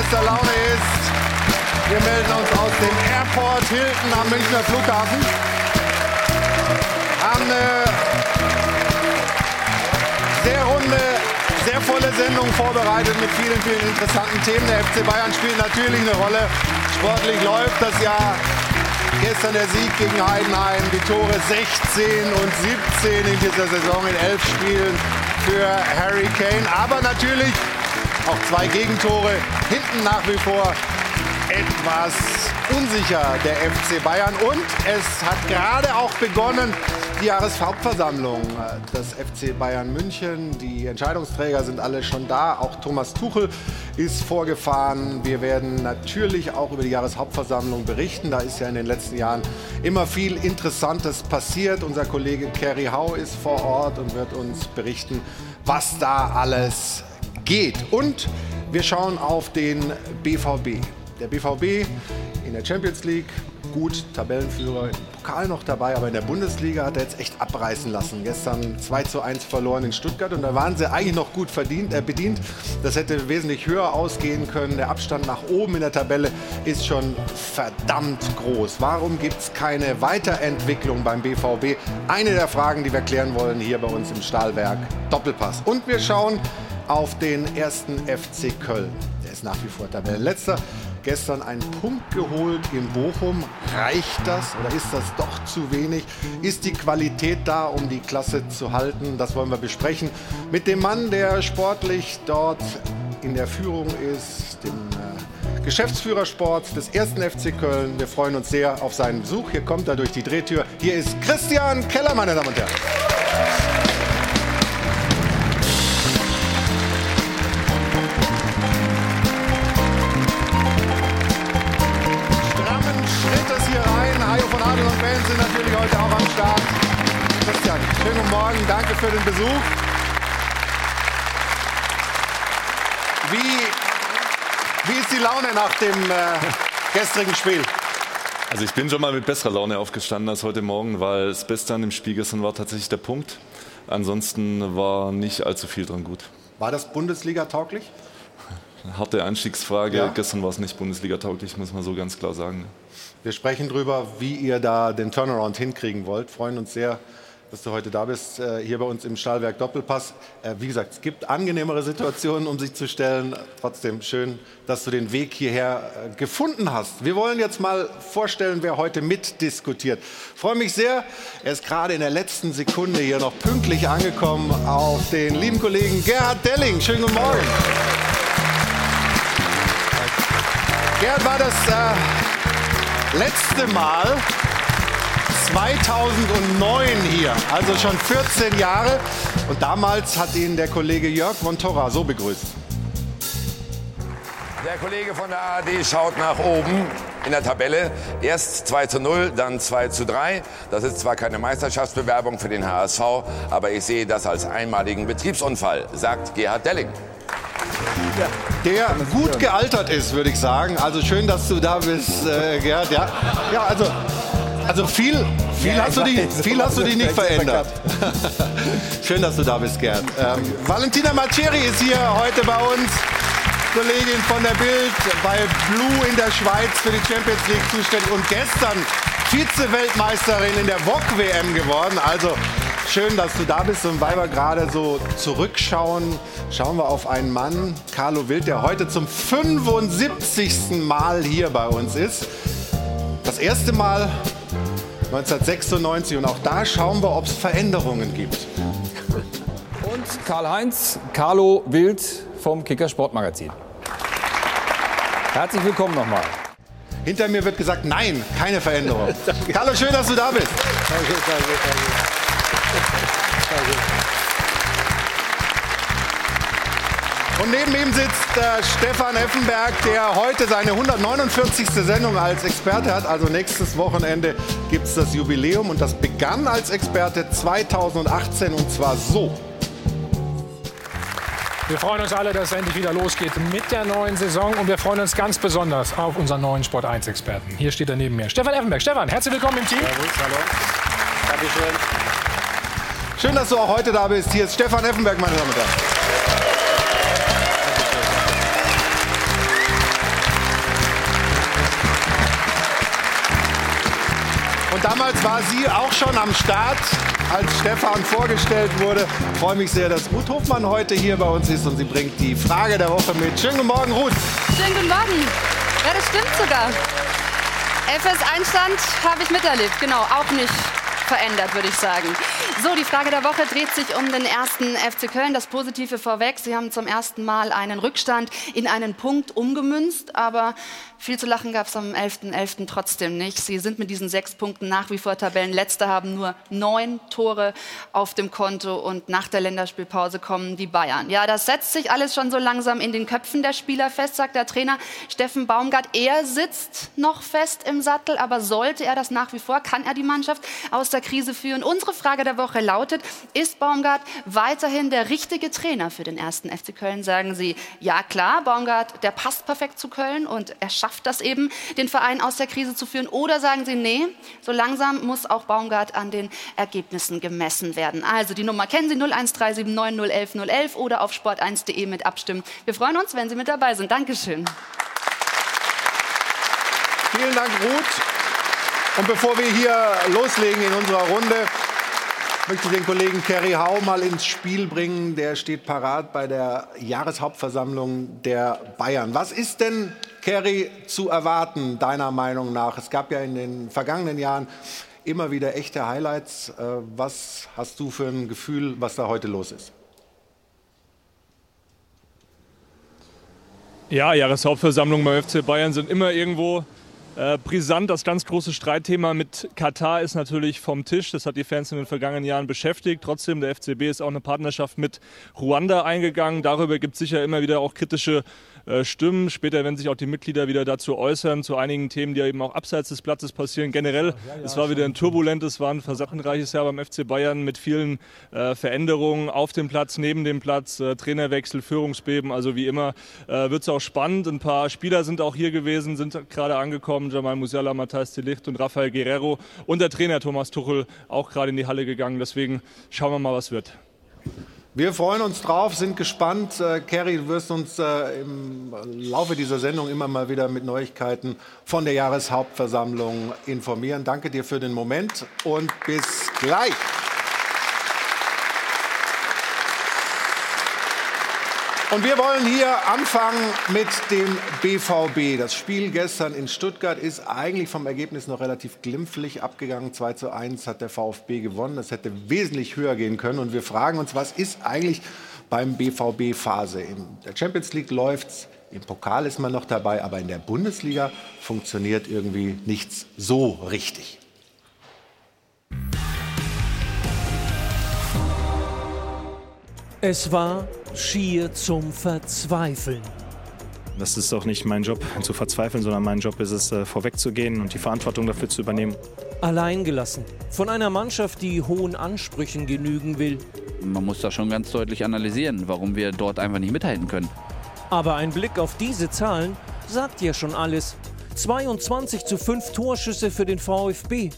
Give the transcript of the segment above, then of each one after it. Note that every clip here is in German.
bester Laune ist. Wir melden uns aus dem Airport Hilton am Münchner Flughafen. Haben eine sehr runde, sehr volle Sendung vorbereitet mit vielen, vielen interessanten Themen. Der FC Bayern spielt natürlich eine Rolle. Sportlich läuft das Jahr. Gestern der Sieg gegen Heidenheim, die Tore 16 und 17 in dieser Saison in elf Spielen für Harry Kane. Aber natürlich auch zwei Gegentore, hinten nach wie vor etwas unsicher der FC Bayern. Und es hat gerade auch begonnen, die Jahreshauptversammlung des FC Bayern München. Die Entscheidungsträger sind alle schon da. Auch Thomas Tuchel ist vorgefahren. Wir werden natürlich auch über die Jahreshauptversammlung berichten. Da ist ja in den letzten Jahren immer viel Interessantes passiert. Unser Kollege Kerry Hau ist vor Ort und wird uns berichten, was da alles geht. Und wir schauen auf den BVB. Der BVB in der Champions League, gut, Tabellenführer, im Pokal noch dabei, aber in der Bundesliga hat er jetzt echt abreißen lassen. Gestern 2 zu 1 verloren in Stuttgart und da waren sie eigentlich noch gut verdient, äh, bedient. Das hätte wesentlich höher ausgehen können. Der Abstand nach oben in der Tabelle ist schon verdammt groß. Warum gibt es keine Weiterentwicklung beim BVB? Eine der Fragen, die wir klären wollen hier bei uns im Stahlwerk Doppelpass. Und wir schauen auf den ersten FC Köln. Der ist nach wie vor Tabellenletzter. Gestern einen Punkt geholt in Bochum. Reicht das oder ist das doch zu wenig? Ist die Qualität da, um die Klasse zu halten? Das wollen wir besprechen mit dem Mann, der sportlich dort in der Führung ist, dem äh, Geschäftsführer Sport des ersten FC Köln. Wir freuen uns sehr auf seinen Besuch. Hier kommt er durch die Drehtür. Hier ist Christian Keller, meine Damen und Herren. Fans sind natürlich heute auch am Start. Christian, schönen guten Morgen. Danke für den Besuch. Wie, wie ist die Laune nach dem äh, gestrigen Spiel? Also ich bin schon mal mit besserer Laune aufgestanden als heute Morgen, weil das Beste an dem Spiel gestern war tatsächlich der Punkt. Ansonsten war nicht allzu viel dran gut. War das Bundesliga tauglich? Harte Einstiegsfrage. Ja. Gestern war es nicht Bundesliga tauglich, muss man so ganz klar sagen. Wir sprechen darüber, wie ihr da den Turnaround hinkriegen wollt. Freuen uns sehr, dass du heute da bist, äh, hier bei uns im Stahlwerk Doppelpass. Äh, Wie gesagt, es gibt angenehmere Situationen, um sich zu stellen. Trotzdem schön, dass du den Weg hierher äh, gefunden hast. Wir wollen jetzt mal vorstellen, wer heute mitdiskutiert. Freue mich sehr. Er ist gerade in der letzten Sekunde hier noch pünktlich angekommen auf den lieben Kollegen Gerhard Delling. Schönen guten Morgen. Gerhard war das äh, letzte Mal 2009 hier, also schon 14 Jahre. Und damals hat ihn der Kollege Jörg von Torra so begrüßt. Der Kollege von der ARD schaut nach oben in der Tabelle. Erst 2 zu 0, dann 2 zu 3. Das ist zwar keine Meisterschaftsbewerbung für den HSV, aber ich sehe das als einmaligen Betriebsunfall, sagt Gerhard Delling. Der gut gealtert ist, würde ich sagen. Also schön, dass du da bist, äh, Gerhard. Ja, ja also, also viel, viel, hast du dich, viel hast du dich nicht verändert. schön, dass du da bist, Gerhard. Ähm, Valentina Maceri ist hier heute bei uns. Kollegin von der Bild bei Blue in der Schweiz für die Champions League zuständig und gestern Vize-Weltmeisterin in der VOG-WM geworden. Also schön, dass du da bist. Und weil wir gerade so zurückschauen, schauen wir auf einen Mann, Carlo Wild, der heute zum 75. Mal hier bei uns ist. Das erste Mal 1996 und auch da schauen wir, ob es Veränderungen gibt. Und Karl-Heinz Carlo Wild vom Kicker Sportmagazin. Herzlich willkommen nochmal. Hinter mir wird gesagt, nein, keine Veränderung. Carlo, schön, dass du da bist. Und neben ihm sitzt äh, Stefan Effenberg, der heute seine 149. Sendung als Experte hat. Also nächstes Wochenende gibt es das Jubiläum und das begann als Experte 2018 und zwar so. Wir freuen uns alle, dass es endlich wieder losgeht mit der neuen Saison und wir freuen uns ganz besonders auf unseren neuen Sport 1 Experten. Hier steht er neben mir. Stefan Effenberg. Stefan, herzlich willkommen im Team. Schön, dass du auch heute da bist. Hier ist Stefan Effenberg, meine Damen und Herren. Und damals war sie auch schon am Start, als Stefan vorgestellt wurde. Ich freue mich sehr, dass Ruth Hofmann heute hier bei uns ist und sie bringt die Frage der Woche mit. Schönen guten Morgen, Ruth. Schönen guten Morgen. Ja, das stimmt sogar. FS Einstand habe ich miterlebt, genau, auch nicht verändert, würde ich sagen. So, die Frage der Woche dreht sich um den ersten FC Köln. Das Positive vorweg. Sie haben zum ersten Mal einen Rückstand in einen Punkt umgemünzt, aber viel zu lachen gab es am 11.11. .11. trotzdem nicht. Sie sind mit diesen sechs Punkten nach wie vor Tabellenletzter, haben nur neun Tore auf dem Konto und nach der Länderspielpause kommen die Bayern. Ja, das setzt sich alles schon so langsam in den Köpfen der Spieler fest, sagt der Trainer Steffen Baumgart. Er sitzt noch fest im Sattel, aber sollte er das nach wie vor, kann er die Mannschaft aus der Krise führen. Unsere Frage der Woche lautet, ist Baumgart weiterhin der richtige Trainer für den ersten FC Köln? Sagen Sie, ja klar, Baumgart, der passt perfekt zu Köln und er schafft schafft das eben, den Verein aus der Krise zu führen? Oder sagen Sie, nee, so langsam muss auch Baumgart an den Ergebnissen gemessen werden? Also die Nummer kennen Sie 01379 011 oder auf sport1.de mit abstimmen. Wir freuen uns, wenn Sie mit dabei sind. Dankeschön. Vielen Dank, Ruth. Und bevor wir hier loslegen in unserer Runde, möchte ich den Kollegen Kerry Hau mal ins Spiel bringen. Der steht parat bei der Jahreshauptversammlung der Bayern. Was ist denn Kerry, zu erwarten, deiner Meinung nach? Es gab ja in den vergangenen Jahren immer wieder echte Highlights. Äh, was hast du für ein Gefühl, was da heute los ist? Ja, Jahreshauptversammlungen beim FC Bayern sind immer irgendwo äh, brisant. Das ganz große Streitthema mit Katar ist natürlich vom Tisch. Das hat die Fans in den vergangenen Jahren beschäftigt. Trotzdem, der FCB ist auch eine Partnerschaft mit Ruanda eingegangen. Darüber gibt es sicher immer wieder auch kritische äh, Stimmen. Später werden sich auch die Mitglieder wieder dazu äußern, zu einigen Themen, die eben auch abseits des Platzes passieren. Generell, ja, ja, es war wieder ein turbulentes, war ein versachenreiches Jahr beim FC Bayern mit vielen äh, Veränderungen auf dem Platz, neben dem Platz, äh, Trainerwechsel, Führungsbeben. Also wie immer äh, wird es auch spannend. Ein paar Spieler sind auch hier gewesen, sind gerade angekommen. Jamal Musiala, Matthias Delicht und Rafael Guerrero. Und der Trainer Thomas Tuchel auch gerade in die Halle gegangen. Deswegen schauen wir mal, was wird. Wir freuen uns drauf, sind gespannt. Äh, Kerry, du wirst uns äh, im Laufe dieser Sendung immer mal wieder mit Neuigkeiten von der Jahreshauptversammlung informieren. Danke dir für den Moment und bis gleich. Und wir wollen hier anfangen mit dem BVB. Das Spiel gestern in Stuttgart ist eigentlich vom Ergebnis noch relativ glimpflich abgegangen. 2 zu 1 hat der VfB gewonnen. Das hätte wesentlich höher gehen können. Und wir fragen uns, was ist eigentlich beim BVB Phase? In der Champions League läuft's. Im Pokal ist man noch dabei, aber in der Bundesliga funktioniert irgendwie nichts so richtig. Es war schier zum Verzweifeln. Das ist auch nicht mein Job, zu verzweifeln, sondern mein Job ist es, äh, vorwegzugehen und die Verantwortung dafür zu übernehmen. Alleingelassen von einer Mannschaft, die hohen Ansprüchen genügen will. Man muss da schon ganz deutlich analysieren, warum wir dort einfach nicht mithalten können. Aber ein Blick auf diese Zahlen sagt ja schon alles. 22 zu 5 Torschüsse für den VfB.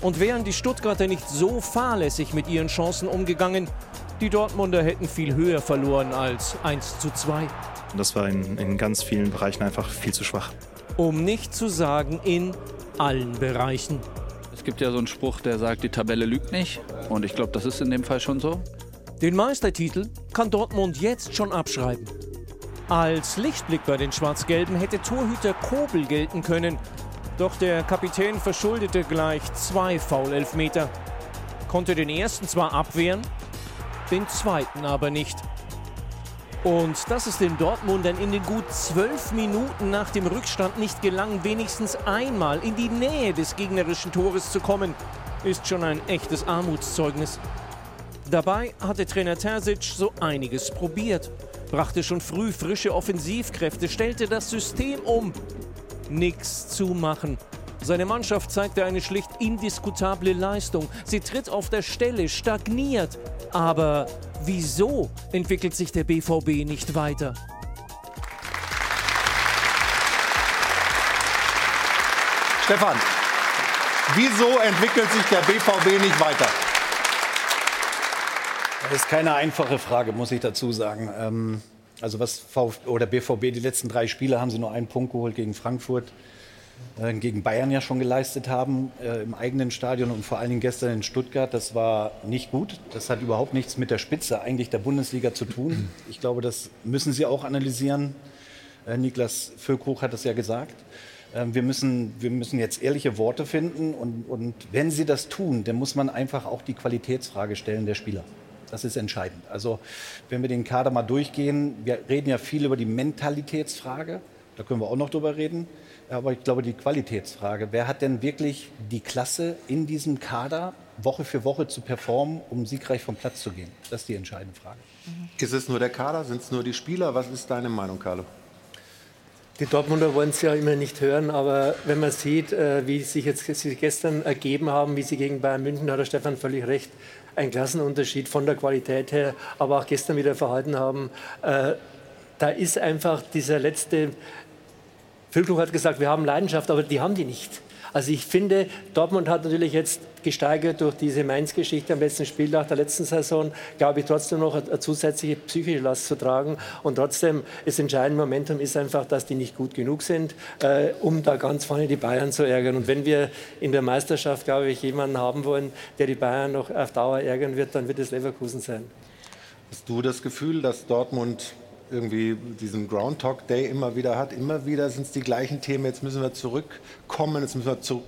Und wären die Stuttgarter nicht so fahrlässig mit ihren Chancen umgegangen, die Dortmunder hätten viel höher verloren als 1 zu 2. Das war in, in ganz vielen Bereichen einfach viel zu schwach. Um nicht zu sagen in allen Bereichen. Es gibt ja so einen Spruch, der sagt, die Tabelle lügt nicht. Und ich glaube, das ist in dem Fall schon so. Den Meistertitel kann Dortmund jetzt schon abschreiben. Als Lichtblick bei den Schwarz-Gelben hätte Torhüter Kobel gelten können. Doch der Kapitän verschuldete gleich zwei Foulelfmeter. Konnte den ersten zwar abwehren, den zweiten aber nicht. Und dass es den Dortmundern in den gut zwölf Minuten nach dem Rückstand nicht gelang, wenigstens einmal in die Nähe des gegnerischen Tores zu kommen, ist schon ein echtes Armutszeugnis. Dabei hatte Trainer Terzic so einiges probiert, brachte schon früh frische Offensivkräfte, stellte das System um. Nix zu machen. Seine Mannschaft zeigte eine schlicht indiskutable Leistung. Sie tritt auf der Stelle, stagniert. Aber wieso entwickelt sich der BVB nicht weiter? Stefan, wieso entwickelt sich der BVB nicht weiter? Das ist keine einfache Frage, muss ich dazu sagen. Ähm, also was VfB oder BVB die letzten drei Spiele haben sie nur einen Punkt geholt gegen Frankfurt, äh, gegen Bayern ja schon geleistet haben äh, im eigenen Stadion und vor allen Dingen gestern in Stuttgart. Das war nicht gut. Das hat überhaupt nichts mit der Spitze eigentlich der Bundesliga zu tun. Ich glaube, das müssen Sie auch analysieren. Äh, Niklas Füllkrug hat das ja gesagt. Ähm, wir müssen, wir müssen jetzt ehrliche Worte finden und, und wenn Sie das tun, dann muss man einfach auch die Qualitätsfrage stellen der Spieler. Das ist entscheidend. Also wenn wir den Kader mal durchgehen, wir reden ja viel über die Mentalitätsfrage, da können wir auch noch drüber reden. Aber ich glaube, die Qualitätsfrage, wer hat denn wirklich die Klasse in diesem Kader Woche für Woche zu performen, um siegreich vom Platz zu gehen? Das ist die entscheidende Frage. Ist es nur der Kader? Sind es nur die Spieler? Was ist deine Meinung, Carlo? Die Dortmunder wollen es ja immer nicht hören, aber wenn man sieht, äh, wie sich jetzt sie gestern ergeben haben, wie sie gegen Bayern München, hat der Stefan völlig recht, ein Klassenunterschied von der Qualität her, aber auch gestern wieder verhalten haben. Äh, da ist einfach dieser letzte Füllkrug hat gesagt, wir haben Leidenschaft, aber die haben die nicht. Also ich finde, Dortmund hat natürlich jetzt gesteigert durch diese Mainz-Geschichte am letzten Spieltag der letzten Saison, glaube ich, trotzdem noch eine zusätzliche psychische Last zu tragen. Und trotzdem, das entscheidende Momentum ist einfach, dass die nicht gut genug sind, äh, um da ganz vorne die Bayern zu ärgern. Und wenn wir in der Meisterschaft, glaube ich, jemanden haben wollen, der die Bayern noch auf Dauer ärgern wird, dann wird es Leverkusen sein. Hast du das Gefühl, dass Dortmund irgendwie diesen Groundhog Day immer wieder hat. Immer wieder sind es die gleichen Themen. Jetzt müssen wir zurückkommen, jetzt müssen wir zu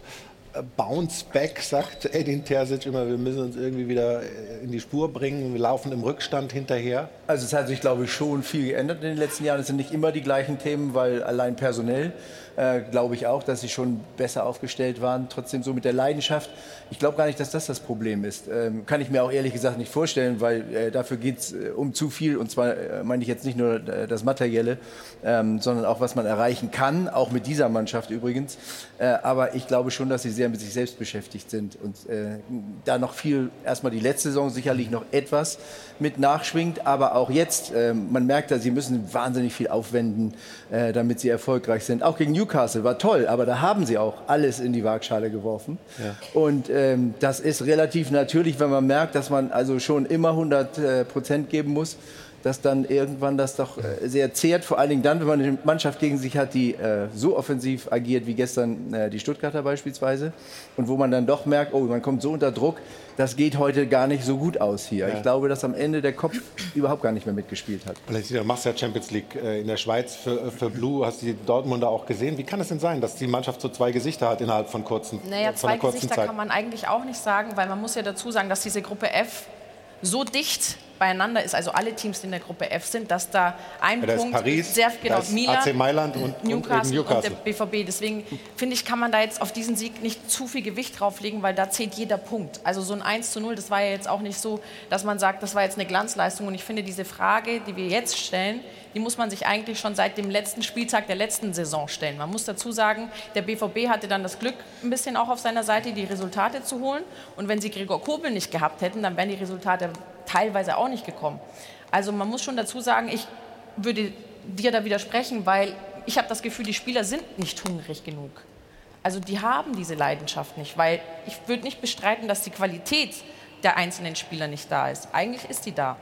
äh, Bounce back, sagt Edin Terzic immer. Wir müssen uns irgendwie wieder äh, in die Spur bringen. Wir laufen im Rückstand hinterher. Also es hat sich, glaube ich, schon viel geändert in den letzten Jahren. Es sind nicht immer die gleichen Themen, weil allein personell äh, glaube ich auch, dass sie schon besser aufgestellt waren. Trotzdem so mit der Leidenschaft. Ich glaube gar nicht, dass das das Problem ist. Ähm, kann ich mir auch ehrlich gesagt nicht vorstellen, weil äh, dafür geht es äh, um zu viel. Und zwar äh, meine ich jetzt nicht nur äh, das Materielle, ähm, sondern auch, was man erreichen kann, auch mit dieser Mannschaft übrigens. Aber ich glaube schon, dass sie sehr mit sich selbst beschäftigt sind und da noch viel, erstmal die letzte Saison sicherlich noch etwas mit nachschwingt, aber auch jetzt, ähm, man merkt, dass sie müssen wahnsinnig viel aufwenden, damit sie erfolgreich sind. Auch gegen New Newcastle war toll, aber da haben sie auch alles in die Waagschale geworfen. Ja. Und ähm, das ist relativ natürlich, wenn man merkt, dass man also schon immer 100 äh, Prozent geben muss dass dann irgendwann das doch äh, sehr zehrt, vor allen Dingen dann, wenn man eine Mannschaft gegen sich hat, die äh, so offensiv agiert wie gestern äh, die Stuttgarter beispielsweise und wo man dann doch merkt, oh, man kommt so unter Druck, das geht heute gar nicht so gut aus hier. Ja. Ich glaube, dass am Ende der Kopf überhaupt gar nicht mehr mitgespielt hat. Du machst ja Champions League äh, in der Schweiz für, für Blue, hast du die Dortmunder auch gesehen. Wie kann es denn sein, dass die Mannschaft so zwei Gesichter hat innerhalb von kurzen Naja, von zwei kurzen Gesichter Zeit? kann man eigentlich auch nicht sagen, weil man muss ja dazu sagen, dass diese Gruppe F so dicht beieinander ist, also alle Teams, die in der Gruppe F sind, dass da ein Ja, da Punkt Paris, sehr genau Milan, AC Mailand und- und Newcastle, eben Newcastle. und der BVB. Deswegen finde ich, kann man da jetzt auf diesen Sieg nicht zu viel Gewicht drauflegen, weil da zählt jeder Punkt. Also so ein 1 zu 0, das war ja jetzt auch nicht so, dass man sagt, das war jetzt eine Glanzleistung. Und ich finde, diese Frage, die wir jetzt stellen, die muss man sich eigentlich schon seit dem letzten Spieltag der letzten Saison stellen. Man muss dazu sagen, der BVB hatte dann das Glück, ein bisschen auch auf seiner Seite die Resultate zu holen. Und wenn sie Gregor Kobel nicht gehabt hätten, dann wären die Resultate teilweise auch nicht gekommen. Also man muss schon dazu sagen, ich würde dir da widersprechen, weil ich habe das Gefühl, die Spieler sind nicht hungrig genug. Also die haben diese Leidenschaft nicht, weil ich würde nicht bestreiten, dass die Qualität der einzelnen Spieler nicht da ist. Eigentlich ist die da.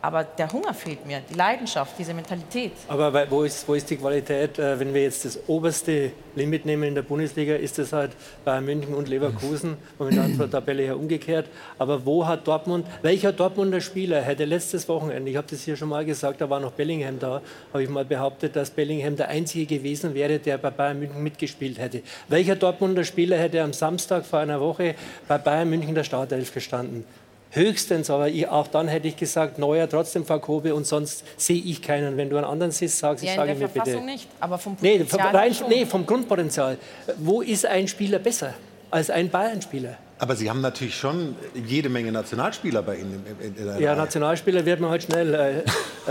Aber der Hunger fehlt mir, die Leidenschaft, diese Mentalität. Aber wo ist, wo ist die Qualität? Äh, Wenn wir jetzt das oberste Limit nehmen in der Bundesliga, ist es halt Bayern München und Leverkusen, momentan von der Tabelle her umgekehrt. Aber wo hat Dortmund, welcher Dortmunder Spieler hätte letztes Wochenende, ich habe das hier schon mal gesagt, da war noch Bellingham da, habe ich mal behauptet, dass Bellingham der Einzige gewesen wäre, der bei Bayern München mitgespielt hätte. Welcher Dortmunder Spieler hätte am Samstag vor einer Woche bei Bayern München der Startelf gestanden? Höchstens, aber ich, auch dann hätte ich gesagt, Neuer trotzdem vor Kobe und sonst sehe ich keinen. Wenn du einen anderen siehst, sag, Ja, in sage der mir bitte. Verfassung nicht, aber vom Nee, Potenzial vom, rein, schon. nee, vom Grundpotenzial. Wo ist ein Spieler besser als ein Bayern-Spieler? Aber Sie haben natürlich schon jede Menge Nationalspieler bei Ihnen. In, in, in der Ja. Nationalspieler wird man halt schnell. Äh, äh,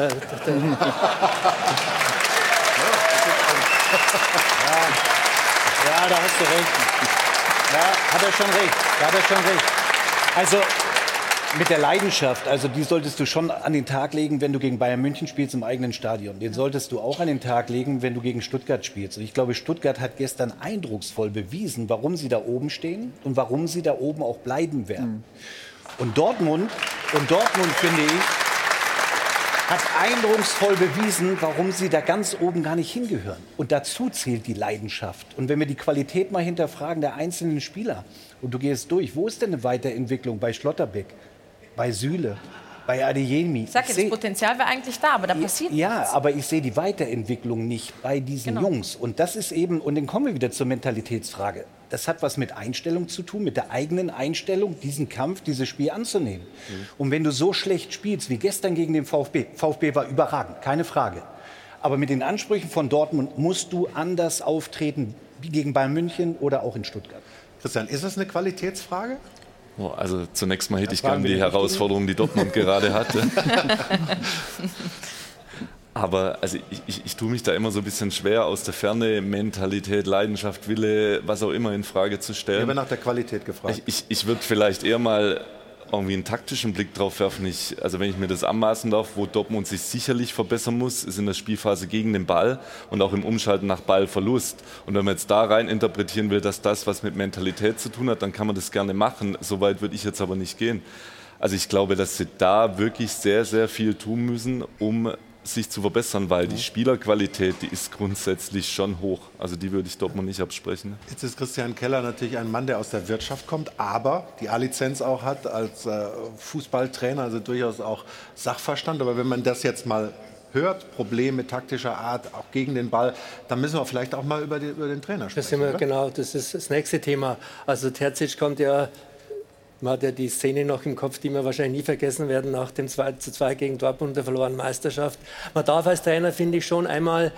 Ja, da hast du recht. Ja, hat er schon recht. Da hat er schon recht. Also mit der Leidenschaft, also die solltest du schon an den Tag legen, wenn du gegen Bayern München spielst im eigenen Stadion. Den solltest du auch an den Tag legen, wenn du gegen Stuttgart spielst. Und ich glaube, Stuttgart hat gestern eindrucksvoll bewiesen, warum sie da oben stehen und warum sie da oben auch bleiben werden. Und Dortmund, und Dortmund finde ich, hat eindrucksvoll bewiesen, warum sie da ganz oben gar nicht hingehören. Und dazu zählt die Leidenschaft. Und wenn wir die Qualität mal hinterfragen der einzelnen Spieler und du gehst durch, wo ist denn eine Weiterentwicklung bei Schlotterbeck, bei Süle, bei Adeyemi? Ich sag ja, das Potenzial wäre eigentlich da, aber da passiert Ja, nichts. aber ich sehe die Weiterentwicklung nicht bei diesen Genau. Jungs. Und das ist eben, und dann kommen wir wieder zur Mentalitätsfrage. Das hat was mit Einstellung zu tun, mit der eigenen Einstellung, diesen Kampf, dieses Spiel anzunehmen. Und wenn du so schlecht spielst wie gestern gegen den VfB, VfB war überragend, keine Frage. Aber mit den Ansprüchen von Dortmund musst du anders auftreten, wie gegen Bayern München oder auch in Stuttgart. Christian, ist das eine Qualitätsfrage? Oh, also zunächst mal hätte ich wir die. Herausforderung, die Dortmund gerade hatte. Aber also ich, ich, ich tue mich da immer so ein bisschen schwer, aus der Ferne Mentalität, Leidenschaft, Wille, was auch immer in Frage zu Ich stellen. habe nach der Qualität gefragt. Ich, ich, ich würde vielleicht eher mal irgendwie einen taktischen Blick drauf werfen. Ich, also wenn ich mir das anmaßen darf, wo Dortmund sich sicherlich verbessern muss, ist in der Spielphase gegen den Ball und auch im Umschalten nach Ballverlust. Und wenn man jetzt da rein interpretieren will, dass das was mit Mentalität zu tun hat, dann kann man das gerne machen. Soweit würde ich jetzt aber nicht gehen. Also ich glaube, dass sie da wirklich sehr, sehr viel tun müssen, um sich zu verbessern, weil die Spielerqualität, die ist grundsätzlich schon hoch. Also die würde ich Dortmund nicht absprechen. Jetzt ist Christian Keller natürlich ein Mann, der aus der Wirtschaft kommt, aber die A-Lizenz auch hat als äh, Fußballtrainer, also durchaus auch Sachverstand. Aber wenn man das jetzt mal hört, Probleme taktischer Art, auch gegen den Ball, dann müssen wir vielleicht auch mal über, die, über den Trainer Das sprechen. sind wir, genau, das ist das nächste Thema. Also Terzic kommt ja, man hat ja die Szene noch im Kopf, die wir wahrscheinlich nie vergessen werden, nach dem 2 zu 2 gegen Dortmund und der verlorenen Meisterschaft. Man darf als Trainer, finde ich, schon einmal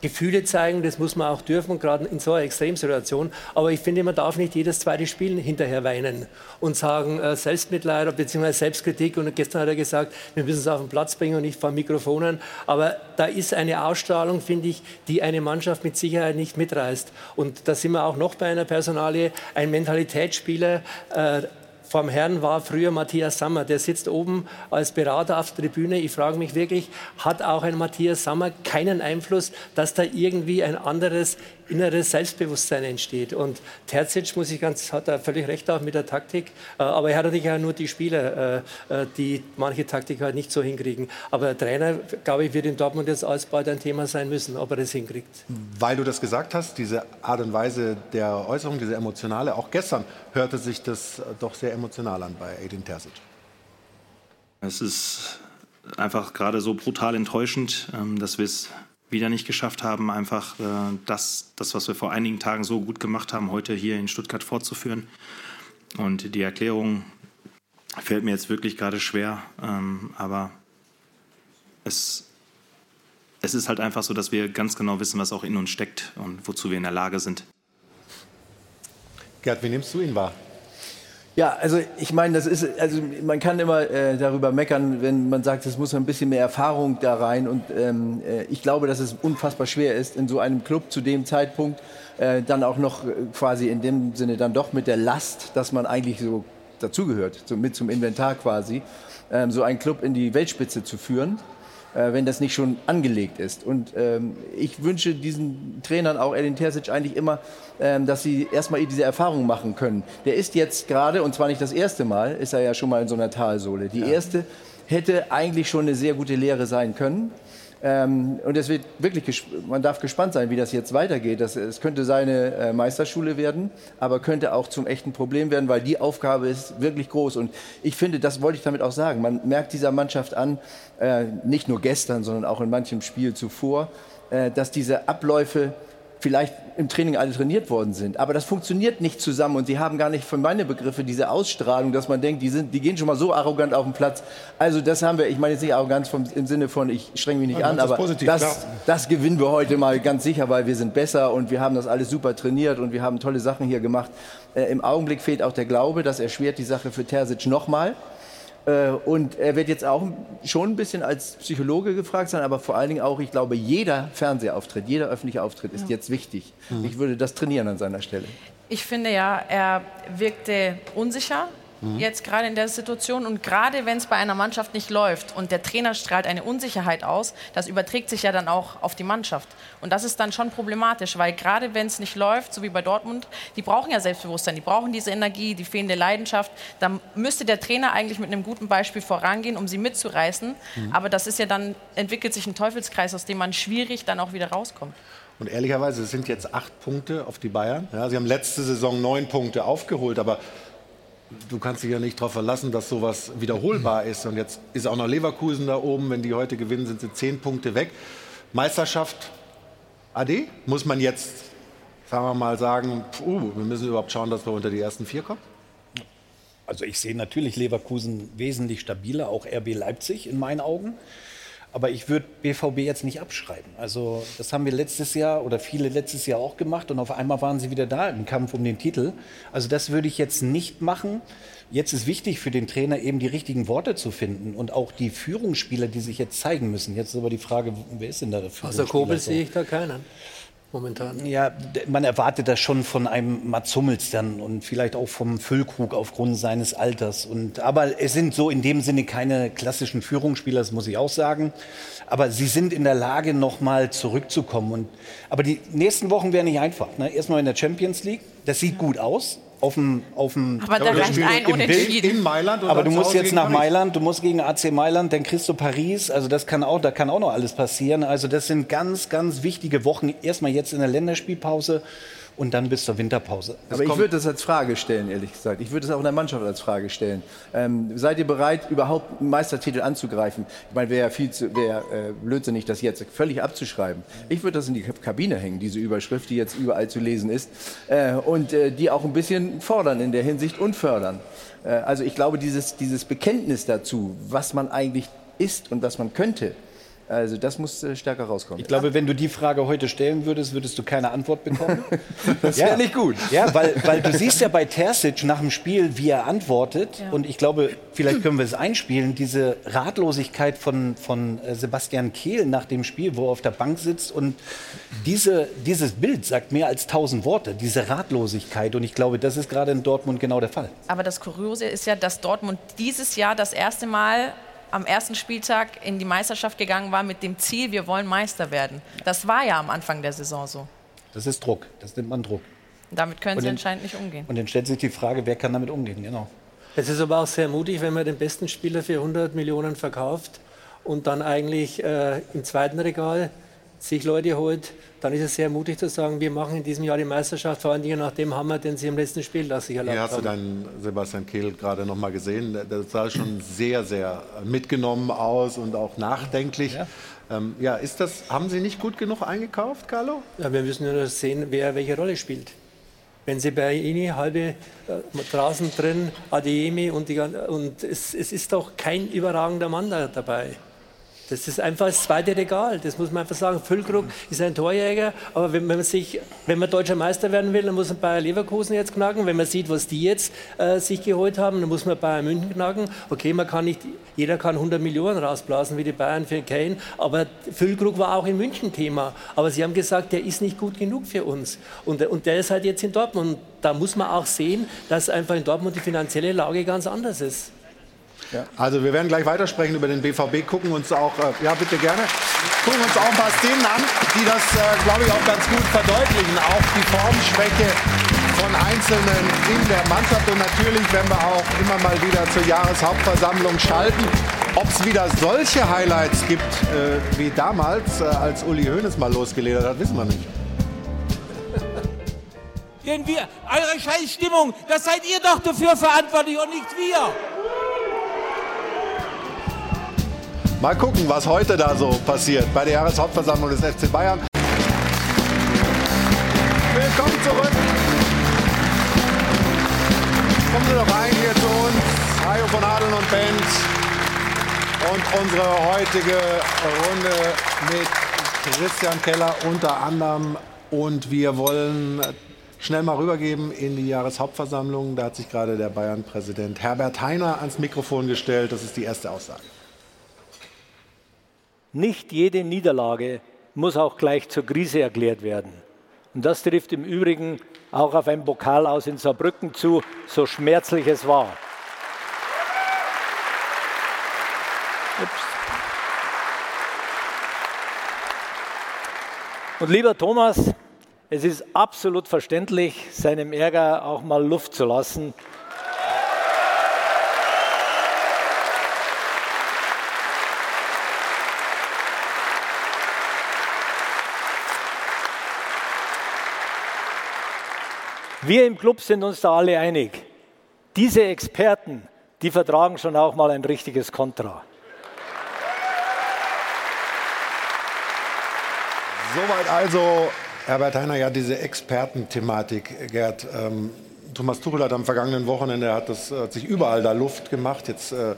Gefühle zeigen, das muss man auch dürfen, gerade in so einer Extremsituation. Aber ich finde, man darf nicht jedes zweite Spiel hinterher weinen und sagen, äh, Selbstmitleid bzw. Selbstkritik. Und gestern hat er gesagt, wir müssen es auf den Platz bringen und nicht vor Mikrofonen. Aber da ist eine Ausstrahlung, finde ich, die eine Mannschaft mit Sicherheit nicht mitreißt. Und da sind wir auch noch bei einer Personalie, ein Mentalitätsspieler. Äh, vom Herrn war früher Matthias Sammer. Der sitzt oben als Berater auf der Tribüne. Ich frage mich wirklich, hat auch ein Matthias Sammer keinen Einfluss, dass da irgendwie ein anderes inneres Selbstbewusstsein entsteht? Und Terzic, muss ich ganz, hat er völlig recht auch mit der Taktik. Äh, Aber er hat natürlich auch nur die Spieler, äh, äh, die manche Taktik halt nicht so hinkriegen. Aber der Trainer, glaube ich, wird in Dortmund jetzt alsbald ein Thema sein müssen, ob er das hinkriegt. Weil du das gesagt hast, diese Art und Weise der Äußerung, diese emotionale, auch gestern hörte sich das doch sehr emotional an bei Edin Terzic. Es ist einfach gerade so brutal enttäuschend, ähm, dass wir es wieder nicht geschafft haben, einfach äh, das, das, was wir vor einigen Tagen so gut gemacht haben, heute hier in Stuttgart fortzuführen. Und die Erklärung fällt mir jetzt wirklich gerade schwer, ähm, aber es, es ist halt einfach so, dass wir ganz genau wissen, was auch in uns steckt und wozu wir in der Lage sind. Gerd, wie nimmst du ihn wahr? Ja, also ich meine, das ist, also man kann immer äh, darüber meckern, wenn man sagt, es muss ein bisschen mehr Erfahrung da rein. Und ähm, äh, ich glaube, dass es unfassbar schwer ist, in so einem Club zu dem Zeitpunkt äh, dann auch noch äh, quasi in dem Sinne dann doch mit der Last, dass man eigentlich so dazugehört, so mit zum Inventar quasi, ähm, so einen Club in die Weltspitze zu führen. Äh, wenn das nicht schon angelegt ist. Und ähm, ich wünsche diesen Trainern, auch Edin Terzic, eigentlich immer, ähm, dass sie erstmal diese Erfahrung machen können. Der ist jetzt gerade, und zwar nicht das erste Mal, ist er ja schon mal in so einer Talsohle. Die erste hätte eigentlich schon eine sehr gute Lehre sein können. Ähm, und es wird wirklich, man darf gespannt sein, wie das jetzt weitergeht. Das, es könnte seine äh, Meisterschule werden, aber könnte auch zum echten Problem werden, weil die Aufgabe ist wirklich groß. Und ich finde, das wollte ich damit auch sagen. Man merkt dieser Mannschaft an, äh, nicht nur gestern, sondern auch in manchem Spiel zuvor, äh, dass diese Abläufe vielleicht im Training alle trainiert worden sind. Aber das funktioniert nicht zusammen und sie haben gar nicht für meine Begriffe diese Ausstrahlung, dass man denkt, die, sind, die gehen schon mal so arrogant auf den Platz. Also das haben wir, ich meine jetzt nicht Arroganz vom, im Sinne von, ich streng mich nicht Ja, an, aber positiv, das, das gewinnen wir heute mal ganz sicher, weil wir sind besser und wir haben das alles super trainiert und wir haben tolle Sachen hier gemacht. Äh, Im Augenblick fehlt auch der Glaube, das erschwert die Sache für Terzic nochmal. Äh, Und er wird jetzt auch schon ein bisschen als Psychologe gefragt sein, aber vor allen Dingen auch, ich glaube, jeder Fernsehauftritt, jeder öffentliche Auftritt ist jetzt wichtig. Ich würde das trainieren an seiner Stelle. Ich finde ja, er wirkte unsicher mhm. jetzt gerade in der Situation. Und gerade wenn es bei einer Mannschaft nicht läuft und der Trainer strahlt eine Unsicherheit aus, das überträgt sich ja dann auch auf die Mannschaft. Und das ist dann schon problematisch, weil gerade wenn es nicht läuft, so wie bei Dortmund, die brauchen ja Selbstbewusstsein, die brauchen diese Energie, die fehlende Leidenschaft. Da müsste der Trainer eigentlich mit einem guten Beispiel vorangehen, um sie mitzureißen. Mhm. Aber das ist ja dann, entwickelt sich ein Teufelskreis, aus dem man schwierig dann auch wieder rauskommt. Und ehrlicherweise, es sind jetzt acht Punkte auf die Bayern. Ja, sie haben letzte Saison neun Punkte aufgeholt, aber du kannst dich ja nicht darauf verlassen, dass sowas wiederholbar ist. Und jetzt ist auch noch Leverkusen da oben. Wenn die heute gewinnen, sind sie zehn Punkte weg. Meisterschaft AD? Muss man jetzt, sagen wir mal, sagen, uh, wir müssen überhaupt schauen, dass wir unter die ersten vier kommen? Also ich sehe natürlich Leverkusen wesentlich stabiler, auch RB Leipzig in meinen Augen. Aber ich würde BVB jetzt nicht abschreiben. Also das haben wir letztes Jahr oder viele letztes Jahr auch gemacht und auf einmal waren sie wieder da im Kampf um den Titel. Also das würde ich jetzt nicht machen. Jetzt ist wichtig für den Trainer eben die richtigen Worte zu finden und auch die Führungsspieler, die sich jetzt zeigen müssen. Jetzt ist aber die Frage, wer ist denn da der Führungsspieler? Außer Kobel sehe ich da keinen momentan. Ja, man erwartet das schon von einem Mats Hummels dann und vielleicht auch vom Füllkrug aufgrund seines Alters. Und, aber es sind so in dem Sinne keine klassischen Führungsspieler, das muss ich auch sagen. Aber sie sind in der Lage, nochmal zurückzukommen. Und, aber die nächsten Wochen werden nicht einfach. Ne? Erstmal in der Champions League, das sieht gut aus auf dem, auf dem aber da reicht ein Unentschieden. in Mailand. aber du musst jetzt nach Paris. Mailand, du musst gegen AC Mailand, dann kriegst du Paris. Also das kann auch, da kann auch noch alles passieren. Also das sind ganz, ganz wichtige Wochen. Erstmal jetzt in der Länderspielpause und dann bis zur Winterpause. Das Aber ich würde das als Frage stellen, ehrlich gesagt. Ich würde es auch in der Mannschaft als Frage stellen. Ähm, seid ihr bereit, überhaupt einen Meistertitel anzugreifen? Ich meine, wäre ja viel zu, wäre äh, blödsinnig, das jetzt völlig abzuschreiben. Ich würde das in die Kabine hängen, diese Überschrift, die jetzt überall zu lesen ist, äh, und äh, die auch ein bisschen fordern in der Hinsicht und fördern. Äh, also ich glaube, dieses, dieses Bekenntnis dazu, was man eigentlich ist und was man könnte, also das muss äh, stärker rauskommen. Ich glaube, wenn du die Frage heute stellen würdest, würdest du keine Antwort bekommen. das wäre ja. nicht gut. Ja, weil, weil du siehst ja bei Terzic nach dem Spiel, wie er antwortet. Ja. Und ich glaube, vielleicht können wir es einspielen, diese Ratlosigkeit von, von äh, Sebastian Kehl nach dem Spiel, wo er auf der Bank sitzt. Und diese, dieses Bild sagt mehr als tausend Worte, diese Ratlosigkeit. Und ich glaube, das ist gerade in Dortmund genau der Fall. Aber das Kuriose ist ja, dass Dortmund dieses Jahr das erste Mal am ersten Spieltag in die Meisterschaft gegangen war mit dem Ziel, wir wollen Meister werden. Das war ja am Anfang der Saison so. Das ist Druck, das nennt man Druck. Damit können und Sie dann, anscheinend nicht umgehen. Und dann stellt sich die Frage, wer kann damit umgehen, genau. Es ist aber auch sehr mutig, wenn man den besten Spieler für 100 Millionen verkauft und dann eigentlich äh, im zweiten Regal sich Leute holt, dann ist es sehr mutig zu sagen, wir machen in diesem Jahr die Meisterschaft, vor allen Dingen nach dem Hammer, den sie im letzten Spiel das sich erlaubt haben. Hier hast du deinen Sebastian Kehl gerade noch mal gesehen. Der sah schon sehr, sehr mitgenommen aus und auch nachdenklich. Ja. Ähm, ja, ist das, haben Sie nicht gut genug eingekauft, Carlo? Ja, wir müssen nur sehen, wer welche Rolle spielt. Wenn Sie bei Ihnen halbe äh, draußen drin, Adeyemi und, die, und es, es ist doch kein überragender Mann da dabei. Das ist einfach das zweite Regal, das muss man einfach sagen. Füllkrug ist ein Torjäger, aber wenn man, sich, wenn man deutscher Meister werden will, dann muss man Bayer Leverkusen jetzt knacken. Wenn man sieht, was die jetzt äh, sich geholt haben, dann muss man Bayern München knacken. Okay, man kann nicht, jeder kann 100 Millionen rausblasen wie die Bayern für Kane, aber Füllkrug war auch in München Thema. Aber sie haben gesagt, der ist nicht gut genug für uns. Und, und der ist halt jetzt in Dortmund. Und da muss man auch sehen, dass einfach in Dortmund die finanzielle Lage ganz anders ist. Also wir werden gleich weitersprechen über den BVB, gucken uns auch, äh, ja bitte gerne, gucken uns auch ein paar Szenen an, die das, äh, glaube ich, auch ganz gut verdeutlichen, auch die Formschwäche von Einzelnen in der Mannschaft. Und natürlich, wenn wir auch immer mal wieder zur Jahreshauptversammlung schalten, ob es wieder solche Highlights gibt äh, wie damals, äh, als Uli Hoeneß mal losgeledert hat, wissen wir nicht. Denn wir, eure Scheißstimmung, das seid ihr doch dafür verantwortlich und nicht wir. Mal gucken, was heute da so passiert bei der Jahreshauptversammlung des FC Bayern. Willkommen zurück. Kommen Sie doch rein hier zu uns. Hajo von Adeln und Band. Und unsere heutige Runde mit Christian Keller unter anderem. Und wir wollen schnell mal rübergeben in die Jahreshauptversammlung. Da hat sich gerade der Bayern-Präsident Herbert Heiner ans Mikrofon gestellt. Das ist die erste Aussage. Nicht jede Niederlage muss auch gleich zur Krise erklärt werden. Und das trifft im Übrigen auch auf ein Pokal aus in Saarbrücken zu, so schmerzlich es war. Ups. Und lieber Thomas, es ist absolut verständlich, seinem Ärger auch mal Luft zu lassen Wir im Club sind uns da alle einig. Diese Experten, die vertragen schon auch mal ein richtiges Kontra. Soweit also Herbert Heiner, ja, diese Expertenthematik, Gerd. Ähm, Thomas Tuchel hat am vergangenen Wochenende hat, das, hat sich überall da Luft gemacht. Jetzt äh,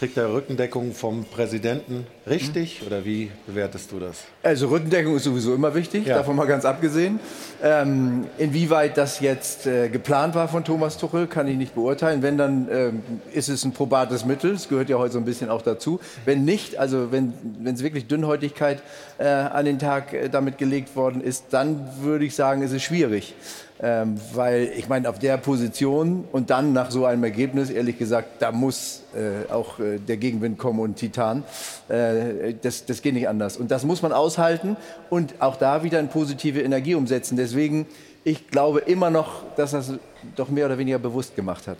kriegt er Rückendeckung vom Präsidenten. Richtig? Oder wie bewertest du das? Also Rückendeckung ist sowieso immer wichtig, ja. davon mal ganz abgesehen. Ähm, inwieweit das jetzt äh, geplant war von Thomas Tuchel, kann ich nicht beurteilen. Wenn, dann ähm, ist es ein probates Mittel. Das gehört ja heute so ein bisschen auch dazu. Wenn nicht, also wenn es wirklich Dünnhäutigkeit äh, an den Tag äh, damit gelegt worden ist, dann würde ich sagen, ist es schwierig. Ähm, weil ich meine, auf der Position und dann nach so einem Ergebnis, ehrlich gesagt, da muss äh, auch äh, der Gegenwind kommen und Titan. Äh, das, das geht nicht anders. Und das muss man aushalten und auch da wieder in positive Energie umsetzen. Deswegen, ich glaube immer noch, dass das doch mehr oder weniger bewusst gemacht hat.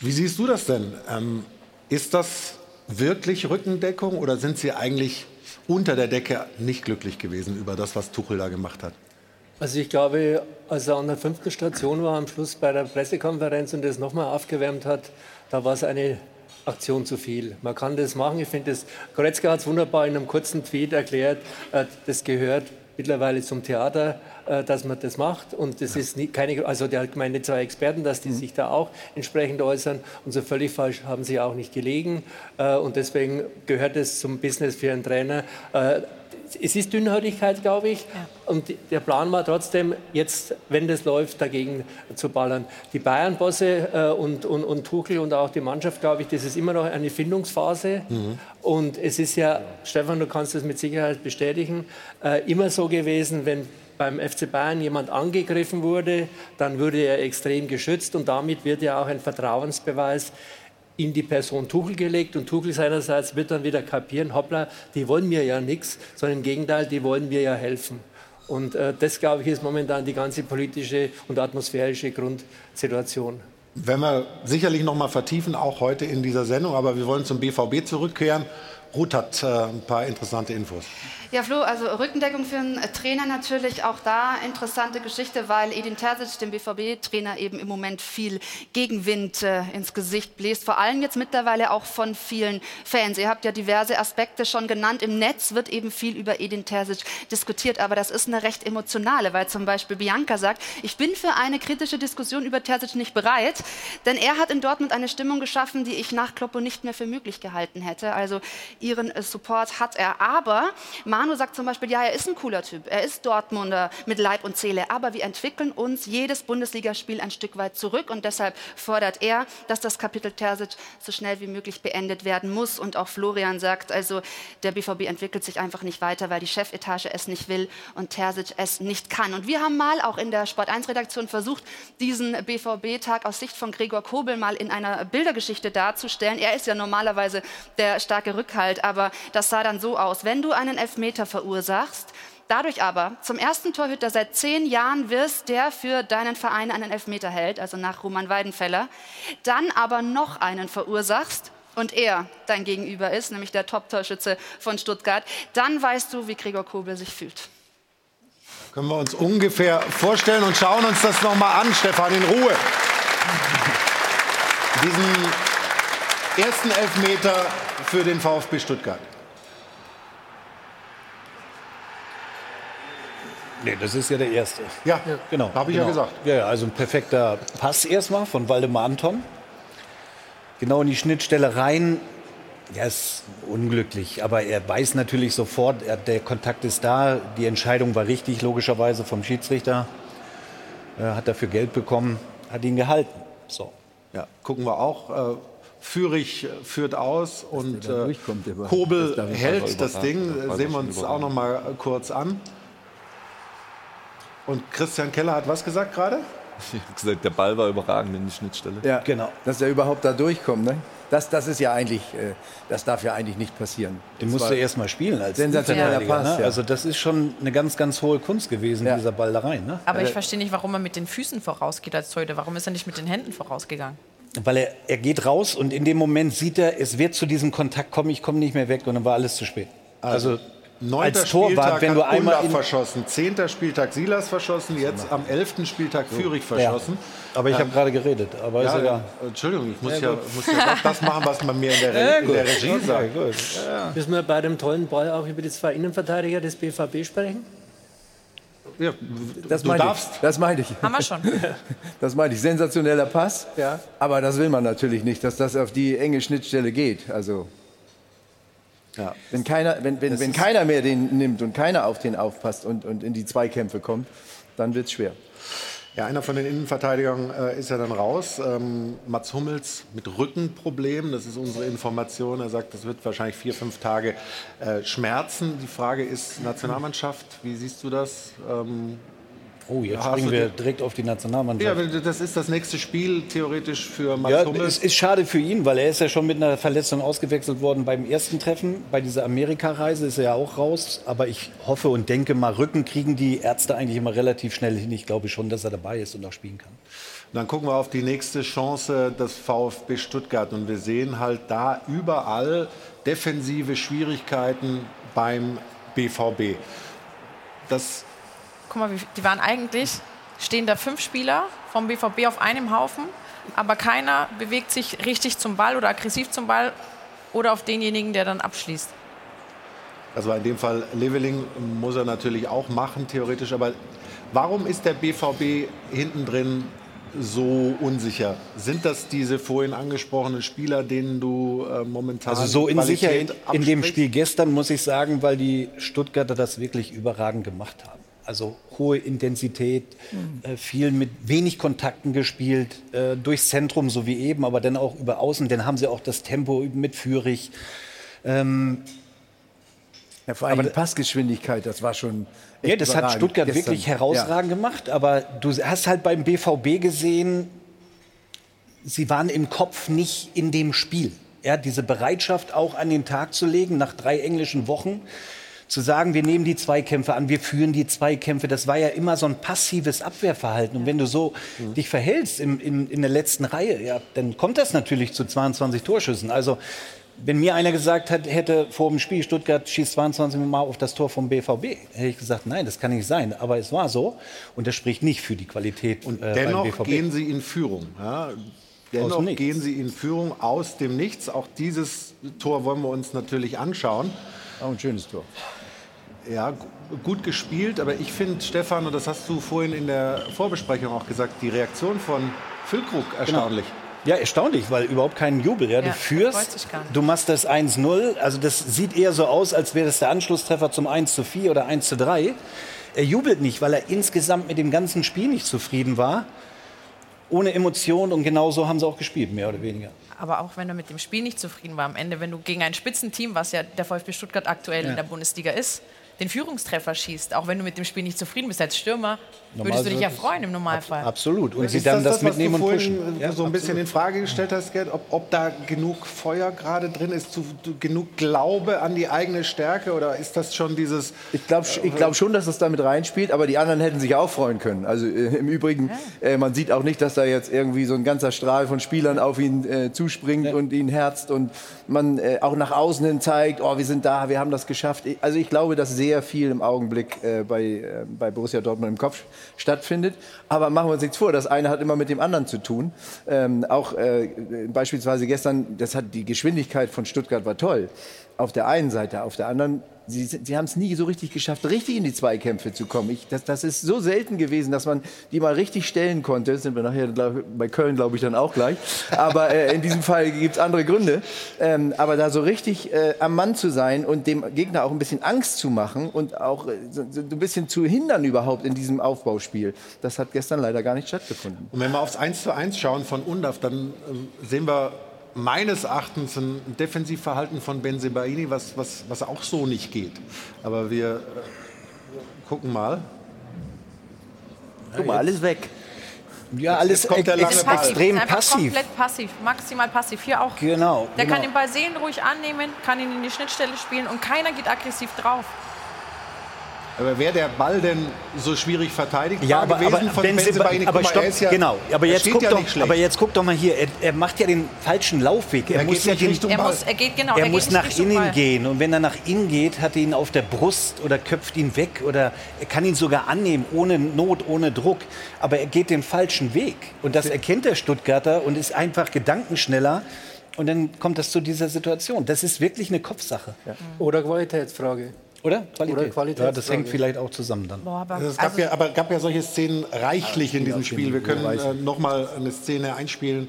Wie siehst du das denn? Ähm, ist das wirklich Rückendeckung oder sind Sie eigentlich unter der Decke nicht glücklich gewesen über das, was Tuchel da gemacht hat? Also ich glaube, als er an der fünften Station war, am Schluss bei der Pressekonferenz und das nochmal aufgewärmt hat, da war es eine Aktion zu viel. Man kann das machen. Ich finde, Goretzka hat es wunderbar in einem kurzen Tweet erklärt. Äh, das gehört mittlerweile zum Theater, äh, dass man das macht. Und das ist nie, keine, also der meine zwei Experten, dass die mhm. sich da auch entsprechend äußern. Und so völlig falsch haben sie auch nicht gelegen. Äh, und deswegen gehört es zum Business für einen Trainer es ist Dünnhäutigkeit, glaube ich. Ja. Und der Plan war trotzdem, jetzt, wenn das läuft, dagegen zu ballern. Die Bayern-Bosse äh, und, und, und Tuchel und auch die Mannschaft, glaube ich, das ist immer noch eine Findungsphase. Mhm. Und es ist ja, Stefan, du kannst das mit Sicherheit bestätigen, äh, immer so gewesen, wenn beim FC Bayern jemand angegriffen wurde, dann wurde er extrem geschützt und damit wird ja auch ein Vertrauensbeweis in die Person Tuchel gelegt und Tuchel seinerseits wird dann wieder kapieren, hoppla, die wollen mir ja nichts, sondern im Gegenteil, die wollen mir ja helfen. Und äh, das, glaube ich, ist momentan die ganze politische und atmosphärische Grundsituation. Wenn wir sicherlich noch mal vertiefen, auch heute in dieser Sendung, aber wir wollen zum BVB zurückkehren. Ruth hat äh, ein paar interessante Infos. Ja, Flo, also Rückendeckung für einen Trainer natürlich auch da interessante Geschichte, weil Edin Terzic, dem BVB-Trainer, eben im Moment viel Gegenwind äh, ins Gesicht bläst. Vor allem jetzt mittlerweile auch von vielen Fans. Ihr habt ja diverse Aspekte schon genannt. Im Netz wird eben viel über Edin Terzic diskutiert, aber das ist eine recht emotionale, weil zum Beispiel Bianca sagt, ich bin für eine kritische Diskussion über Terzic nicht bereit, denn er hat in Dortmund eine Stimmung geschaffen, die ich nach Kloppo nicht mehr für möglich gehalten hätte. Also ihren äh, Support hat er. Aber Manu sagt zum Beispiel, ja, er ist ein cooler Typ, er ist Dortmunder mit Leib und Seele, aber wir entwickeln uns jedes Bundesligaspiel ein Stück weit zurück und deshalb fordert er, dass das Kapitel Terzic so schnell wie möglich beendet werden muss. Und auch Florian sagt, also der BVB entwickelt sich einfach nicht weiter, weil die Chefetage es nicht will und Terzic es nicht kann. Und wir haben mal auch in der Sport 1 Redaktion versucht, diesen BVB-Tag aus Sicht von Gregor Kobel mal in einer Bildergeschichte darzustellen. Er ist ja normalerweise der starke Rückhalt, aber das sah dann so aus. Wenn du einen Elfmeter Elfmeter verursachst, dadurch aber zum ersten Torhüter seit zehn Jahren wirst, der für deinen Verein einen Elfmeter hält, also nach Roman Weidenfeller, dann aber noch einen verursachst und er dein Gegenüber ist, nämlich der Top-Torschütze von Stuttgart, dann weißt du, wie Gregor Kobel sich fühlt. Können wir uns ungefähr vorstellen und schauen uns das nochmal an, Stefan, in Ruhe. Diesen ersten Elfmeter für den VfB Stuttgart. Nee, das ist ja der erste. Ja, ja. genau. Habe ich genau. ja gesagt. Ja, also ein perfekter Pass erstmal von Waldemar Anton. Genau in die Schnittstelle rein. Ja, ist unglücklich, aber er weiß natürlich sofort, er, der Kontakt ist da. Die Entscheidung war richtig, logischerweise vom Schiedsrichter. Er hat dafür Geld bekommen, hat ihn gehalten. So. Ja, gucken wir auch. Äh, Fürich führt aus und äh, Kobel hält das Ding. Sehen wir uns auch noch mal kurz an. Und Christian Keller hat was gesagt gerade? Ich habe gesagt, der Ball war überragend in die Schnittstelle. Ja, genau. Dass er überhaupt da durchkommt. Ne? Das, das ist ja eigentlich, äh, das darf ja eigentlich nicht passieren. Den musst du erst mal spielen als sensationeller Pass. ne? Ja. Also das ist schon eine ganz, ganz hohe Kunst gewesen, dieser Ball da rein. Ne? Aber Äh, ich verstehe nicht, warum er mit den Füßen vorausgeht als Torhüter. Warum ist er nicht mit den Händen vorausgegangen? Weil er, er geht raus und in dem Moment sieht er, es wird zu diesem Kontakt kommen, ich komme nicht mehr weg und dann war alles zu spät. Also, Neunter als Torwart, Spieltag wenn du hat einmal in, verschossen, zehnter Spieltag Silas verschossen, jetzt am elften Spieltag Führig verschossen. Aber ich habe Ähm, gerade geredet. Aber ist ja, egal. Entschuldigung, ich muss Ja, ja, muss ja das machen, was man mir in der, Re Ja, in gut. der Regie Okay, sagt. Müssen wir bei dem tollen Ball auch über die zwei Innenverteidiger des BVB sprechen? Ja, Das du meine darfst. ich. Das meine ich. Haben wir schon. Das meine ich. Sensationeller Pass. Ja. Aber das will man natürlich nicht, dass das auf die enge Schnittstelle geht. Also. Ja. Wenn, keiner, wenn, wenn, Das wenn keiner mehr den nimmt und keiner auf den aufpasst und, und in die Zweikämpfe kommt, dann wird es schwer. Ja, einer von den Innenverteidigern äh, ist ja dann raus. Ähm, Mats Hummels mit Rückenproblemen, das ist unsere Information. Er sagt, das wird wahrscheinlich vier, fünf Tage äh, schmerzen. Die Frage ist Nationalmannschaft, wie siehst du das? Ähm, oh, jetzt springen wir direkt auf die Nationalmannschaft. ja, das ist das nächste Spiel theoretisch für Mats Ja, Hummels. es ist schade für ihn, weil er ist ja schon mit einer Verletzung ausgewechselt worden beim ersten Treffen. Bei dieser Amerika-Reise ist er ja auch raus. Aber ich hoffe und denke mal, Rücken kriegen die Ärzte eigentlich immer relativ schnell hin. Ich glaube schon, dass er dabei ist und auch spielen kann. Dann gucken wir auf die nächste Chance des VfB Stuttgart und wir sehen halt da überall defensive Schwierigkeiten beim BVB. Das Guck mal, die waren eigentlich, stehen da fünf Spieler vom BVB auf einem Haufen, aber keiner bewegt sich richtig zum Ball oder aggressiv zum Ball oder auf denjenigen, der dann abschließt. Das war in dem Fall Leveling, muss er natürlich auch machen, theoretisch. Aber warum ist der BVB hinten drin so unsicher? Sind das diese vorhin angesprochenen Spieler, denen du äh, momentan. Also so in sicher in, in dem? Spiel gestern, muss ich sagen, weil die Stuttgarter das wirklich überragend gemacht haben. Also hohe Intensität, äh, viel mit wenig Kontakten gespielt, äh, durchs Zentrum so wie eben, aber dann auch über Außen. Dann haben sie auch das Tempo mit Führig. Ähm, Ja, vor allem die Passgeschwindigkeit, das war schon. echt ja, das hat Stuttgart gestern. wirklich herausragend gemacht. Aber du hast halt beim BVB gesehen, sie waren im Kopf nicht in dem Spiel. Ja, diese Bereitschaft auch an den Tag zu legen, nach drei englischen Wochen, zu sagen, wir nehmen die Zweikämpfe an, wir führen die Zweikämpfe, das war ja immer so ein passives Abwehrverhalten. Und wenn du so dich verhältst im, in, in der letzten Reihe, ja, dann kommt das natürlich zu 22 Torschüssen. Also wenn mir einer gesagt hat, hätte vor dem Spiel Stuttgart schießt 22 Mal auf das Tor vom BVB, hätte ich gesagt, nein, das kann nicht sein. Aber es war so und das spricht nicht für die Qualität und äh, Dennoch BVB. gehen sie in Führung. Ja. Dennoch gehen sie in Führung aus dem Nichts. Auch dieses Tor wollen wir uns natürlich anschauen. Auch ein schönes Tor. Ja, gu- gut gespielt, aber ich finde, Stefan, und das hast du vorhin in der Vorbesprechung auch gesagt, die Reaktion von Füllkrug erstaunlich. Ja, erstaunlich, weil überhaupt kein Jubel. Ja, Ja, du führst, du machst das 1-0. Also das sieht eher so aus, als wäre das der Anschlusstreffer zum 1-4 oder 1-3. Er jubelt nicht, weil er insgesamt mit dem ganzen Spiel nicht zufrieden war. Ohne Emotionen und genau so haben sie auch gespielt, mehr oder weniger. Aber auch wenn er mit dem Spiel nicht zufrieden war am Ende, wenn du gegen ein Spitzenteam, was ja der VfB Stuttgart aktuell Ja. in der Bundesliga ist, den Führungstreffer schießt, auch wenn du mit dem Spiel nicht zufrieden bist als Stürmer, würdest du dich ja freuen im Normalfall. Absolut. Und Ist sie dann das, was mitnehmen du und vorhin pushen. äh, so ein bisschen in Frage gestellt hast, Gerd, ob, ob da genug Feuer gerade drin ist, zu, genug Glaube an die eigene Stärke oder ist das schon dieses... Ich glaube ich glaub schon, dass das damit reinspielt, aber die anderen hätten sich auch freuen können. Also äh, im Übrigen, äh, man sieht auch nicht, dass da jetzt irgendwie so ein ganzer Strahl von Spielern auf ihn äh, zuspringt und ihn herzt und man äh, auch nach außen hin zeigt, oh, wir sind da, wir haben das geschafft. Also ich glaube, dass sehr viel im Augenblick äh, bei, äh, bei Borussia Dortmund im Kopf stattfindet. Aber machen wir uns nichts vor, das eine hat immer mit dem anderen zu tun. Ähm, auch äh, beispielsweise gestern, das hat die Geschwindigkeit von Stuttgart war toll. Auf der einen Seite, auf der anderen Sie, sie haben es nie so richtig geschafft, richtig in die Zweikämpfe zu kommen. Ich, das, das ist so selten gewesen, dass man die mal richtig stellen konnte. Sind wir nachher glaub, bei Köln, glaube ich, dann auch gleich. Aber äh, in diesem Fall gibt es andere Gründe. Ähm, aber da so richtig äh, am Mann zu sein und dem Gegner auch ein bisschen Angst zu machen und auch äh, so, so ein bisschen zu hindern überhaupt in diesem Aufbauspiel, das hat gestern leider gar nicht stattgefunden. Und wenn wir aufs 1 zu 1 schauen von Undaf, dann ähm, sehen wir meines Erachtens ein Defensivverhalten von Benzebaini, was, was, was auch so nicht geht. Aber wir äh, gucken mal. Guck mal, alles weg. Ja, alles kommt der lange Ball. extrem passiv. komplett passiv, maximal passiv. Hier auch. Genau, Der genau. kann den Ball seelenruhig annehmen, kann ihn in die Schnittstelle spielen und keiner geht aggressiv drauf. Aber wäre der Ball denn so schwierig verteidigt Ja, aber, gewesen aber, von wenn Sie, Benzebaini? aber mal, stopp, er ist ja, genau. Aber er jetzt, guck ja doch, schlecht. aber jetzt guck doch mal hier. Er, er macht ja den falschen Laufweg. Er, Er muss geht ja nicht den, Richtung Er, muss, er geht genau, er er muss nach innen Ball. gehen. Und wenn er nach innen geht, hat er ihn auf der Brust oder köpft ihn weg oder er kann ihn sogar annehmen, ohne Not, ohne Druck. Aber er geht den falschen Weg. Und das erkennt der Stuttgarter und ist einfach gedankenschneller. Und dann kommt das zu dieser Situation. Das ist wirklich eine Kopfsache. Oder Qualitätsfrage. Oder? Qualität. Oder Qualitätsfrage. Ja, das hängt vielleicht auch zusammen dann. Boah, aber, Also es gab also, ja, aber gab ja solche Szenen reichlich in diesem Spiel. Wir können äh, noch mal eine Szene einspielen,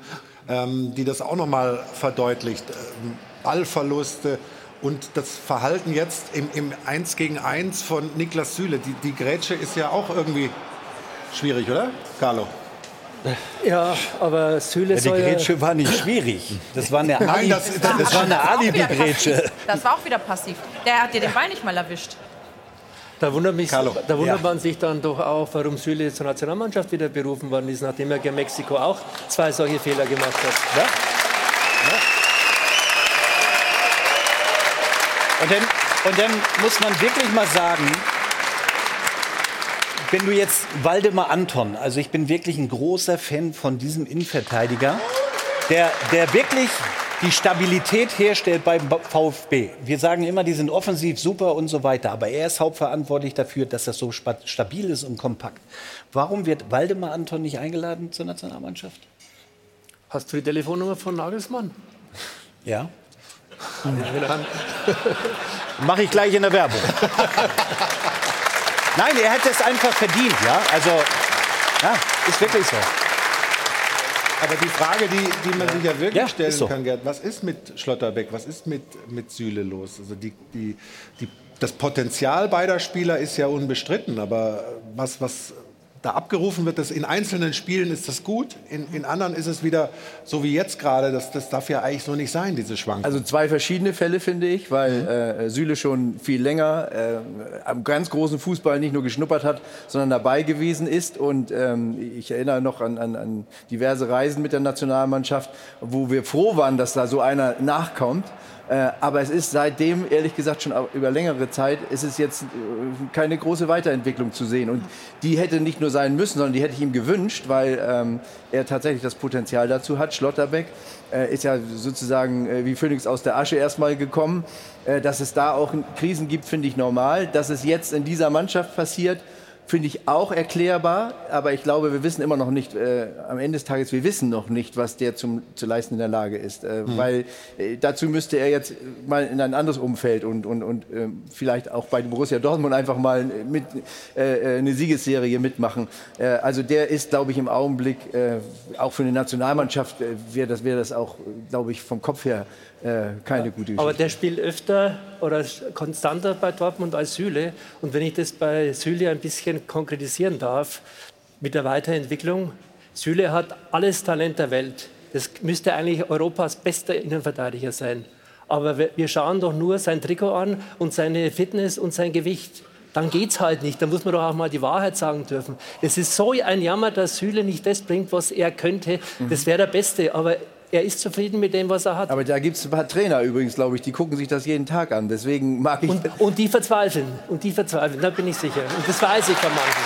ähm, die das auch noch mal verdeutlicht. Ähm, Ballverluste und das Verhalten jetzt im, im 1 gegen 1 von Niklas Süle. Die, die Grätsche ist ja auch irgendwie schwierig, oder, Carlo? Ja, aber Süle Ja, die ja- Grätsche war nicht schwierig. Das war eine, Nein, Ali das- das, das- war eine auch wieder Alibi-Grätsche. passiv. Das war auch wieder passiv. Der hat dir den Ball nicht mal erwischt. Da wundert, mich, Carlo. da wundert Ja. man sich dann doch auch, warum Süle zur Nationalmannschaft wieder berufen worden ist, nachdem er gegen Mexiko auch zwei solche Fehler gemacht hat. Ja? Und, dann, und dann muss man wirklich mal sagen, wenn du jetzt Waldemar Anton, also ich bin wirklich ein großer Fan von diesem Innenverteidiger, der, der wirklich die Stabilität herstellt beim VfB. Wir sagen immer, die sind offensiv super und so weiter, aber er ist hauptverantwortlich dafür, dass das so stabil ist und kompakt. Warum wird Waldemar Anton nicht eingeladen zur Nationalmannschaft? Hast du die Telefonnummer von Nagelsmann? Ja. Mache ich gleich in der Werbung. Nein, er hat es einfach verdient, ja. Also, ja, ist wirklich so. Aber die Frage, die, die man sich ja wirklich Ja, stellen so. kann, Gerd, was ist mit Schlotterbeck, was ist mit, mit Süle los? Also die, die, die, das Potenzial beider Spieler ist ja unbestritten, aber was, was da abgerufen wird, das in einzelnen Spielen ist das gut, in, in anderen ist es wieder so wie jetzt gerade, das, das darf ja eigentlich so nicht sein, diese Schwankungen. Also zwei verschiedene Fälle, finde ich, weil äh, Süle schon viel länger äh, am ganz großen Fußball nicht nur geschnuppert hat, sondern dabei gewesen ist. Und ähm, ich erinnere noch an, an, an diverse Reisen mit der Nationalmannschaft, wo wir froh waren, dass da so einer nachkommt. Äh, aber es ist seitdem, ehrlich gesagt, schon über längere Zeit, ist es jetzt äh, keine große Weiterentwicklung zu sehen. Und die hätte nicht nur sein müssen, sondern die hätte ich ihm gewünscht, weil ähm, er tatsächlich das Potenzial dazu hat. Schlotterbeck äh, ist ja sozusagen äh, wie Phönix aus der Asche erstmal gekommen. Dass es da auch Krisen gibt, finde ich normal. Dass es jetzt in dieser Mannschaft passiert, finde ich auch erklärbar. Aber ich glaube, wir wissen immer noch nicht, äh, am Ende des Tages, wir wissen noch nicht, was der zum, zu leisten in der Lage ist. Äh, Mhm. Weil äh, dazu müsste er jetzt mal in ein anderes Umfeld und, und, und äh, vielleicht auch bei Borussia Dortmund einfach mal mit, äh, äh, eine Siegesserie mitmachen. Also der ist, glaube ich, im Augenblick auch für eine Nationalmannschaft wäre das, wäre das auch, glaube ich, vom Kopf her äh, keine gute Geschichte. Aber der spielt öfter oder konstanter bei Dortmund als Süle. Und wenn ich das bei Süle ein bisschen konkretisieren darf, mit der Weiterentwicklung, Süle hat alles Talent der Welt. Das müsste eigentlich Europas bester Innenverteidiger sein. Aber wir schauen doch nur sein Trikot an und seine Fitness und sein Gewicht. Dann geht's halt nicht. Da muss man doch auch mal die Wahrheit sagen dürfen. Es ist so ein Jammer, dass Süle nicht das bringt, was er könnte. Das wäre der Beste. Aber er ist zufrieden mit dem, was er hat. Aber da gibt es ein paar Trainer übrigens, glaube ich, die gucken sich das jeden Tag an. Deswegen mag ich. Und, und die verzweifeln. Und die verzweifeln, da bin ich sicher. Und das weiß ich von manchen.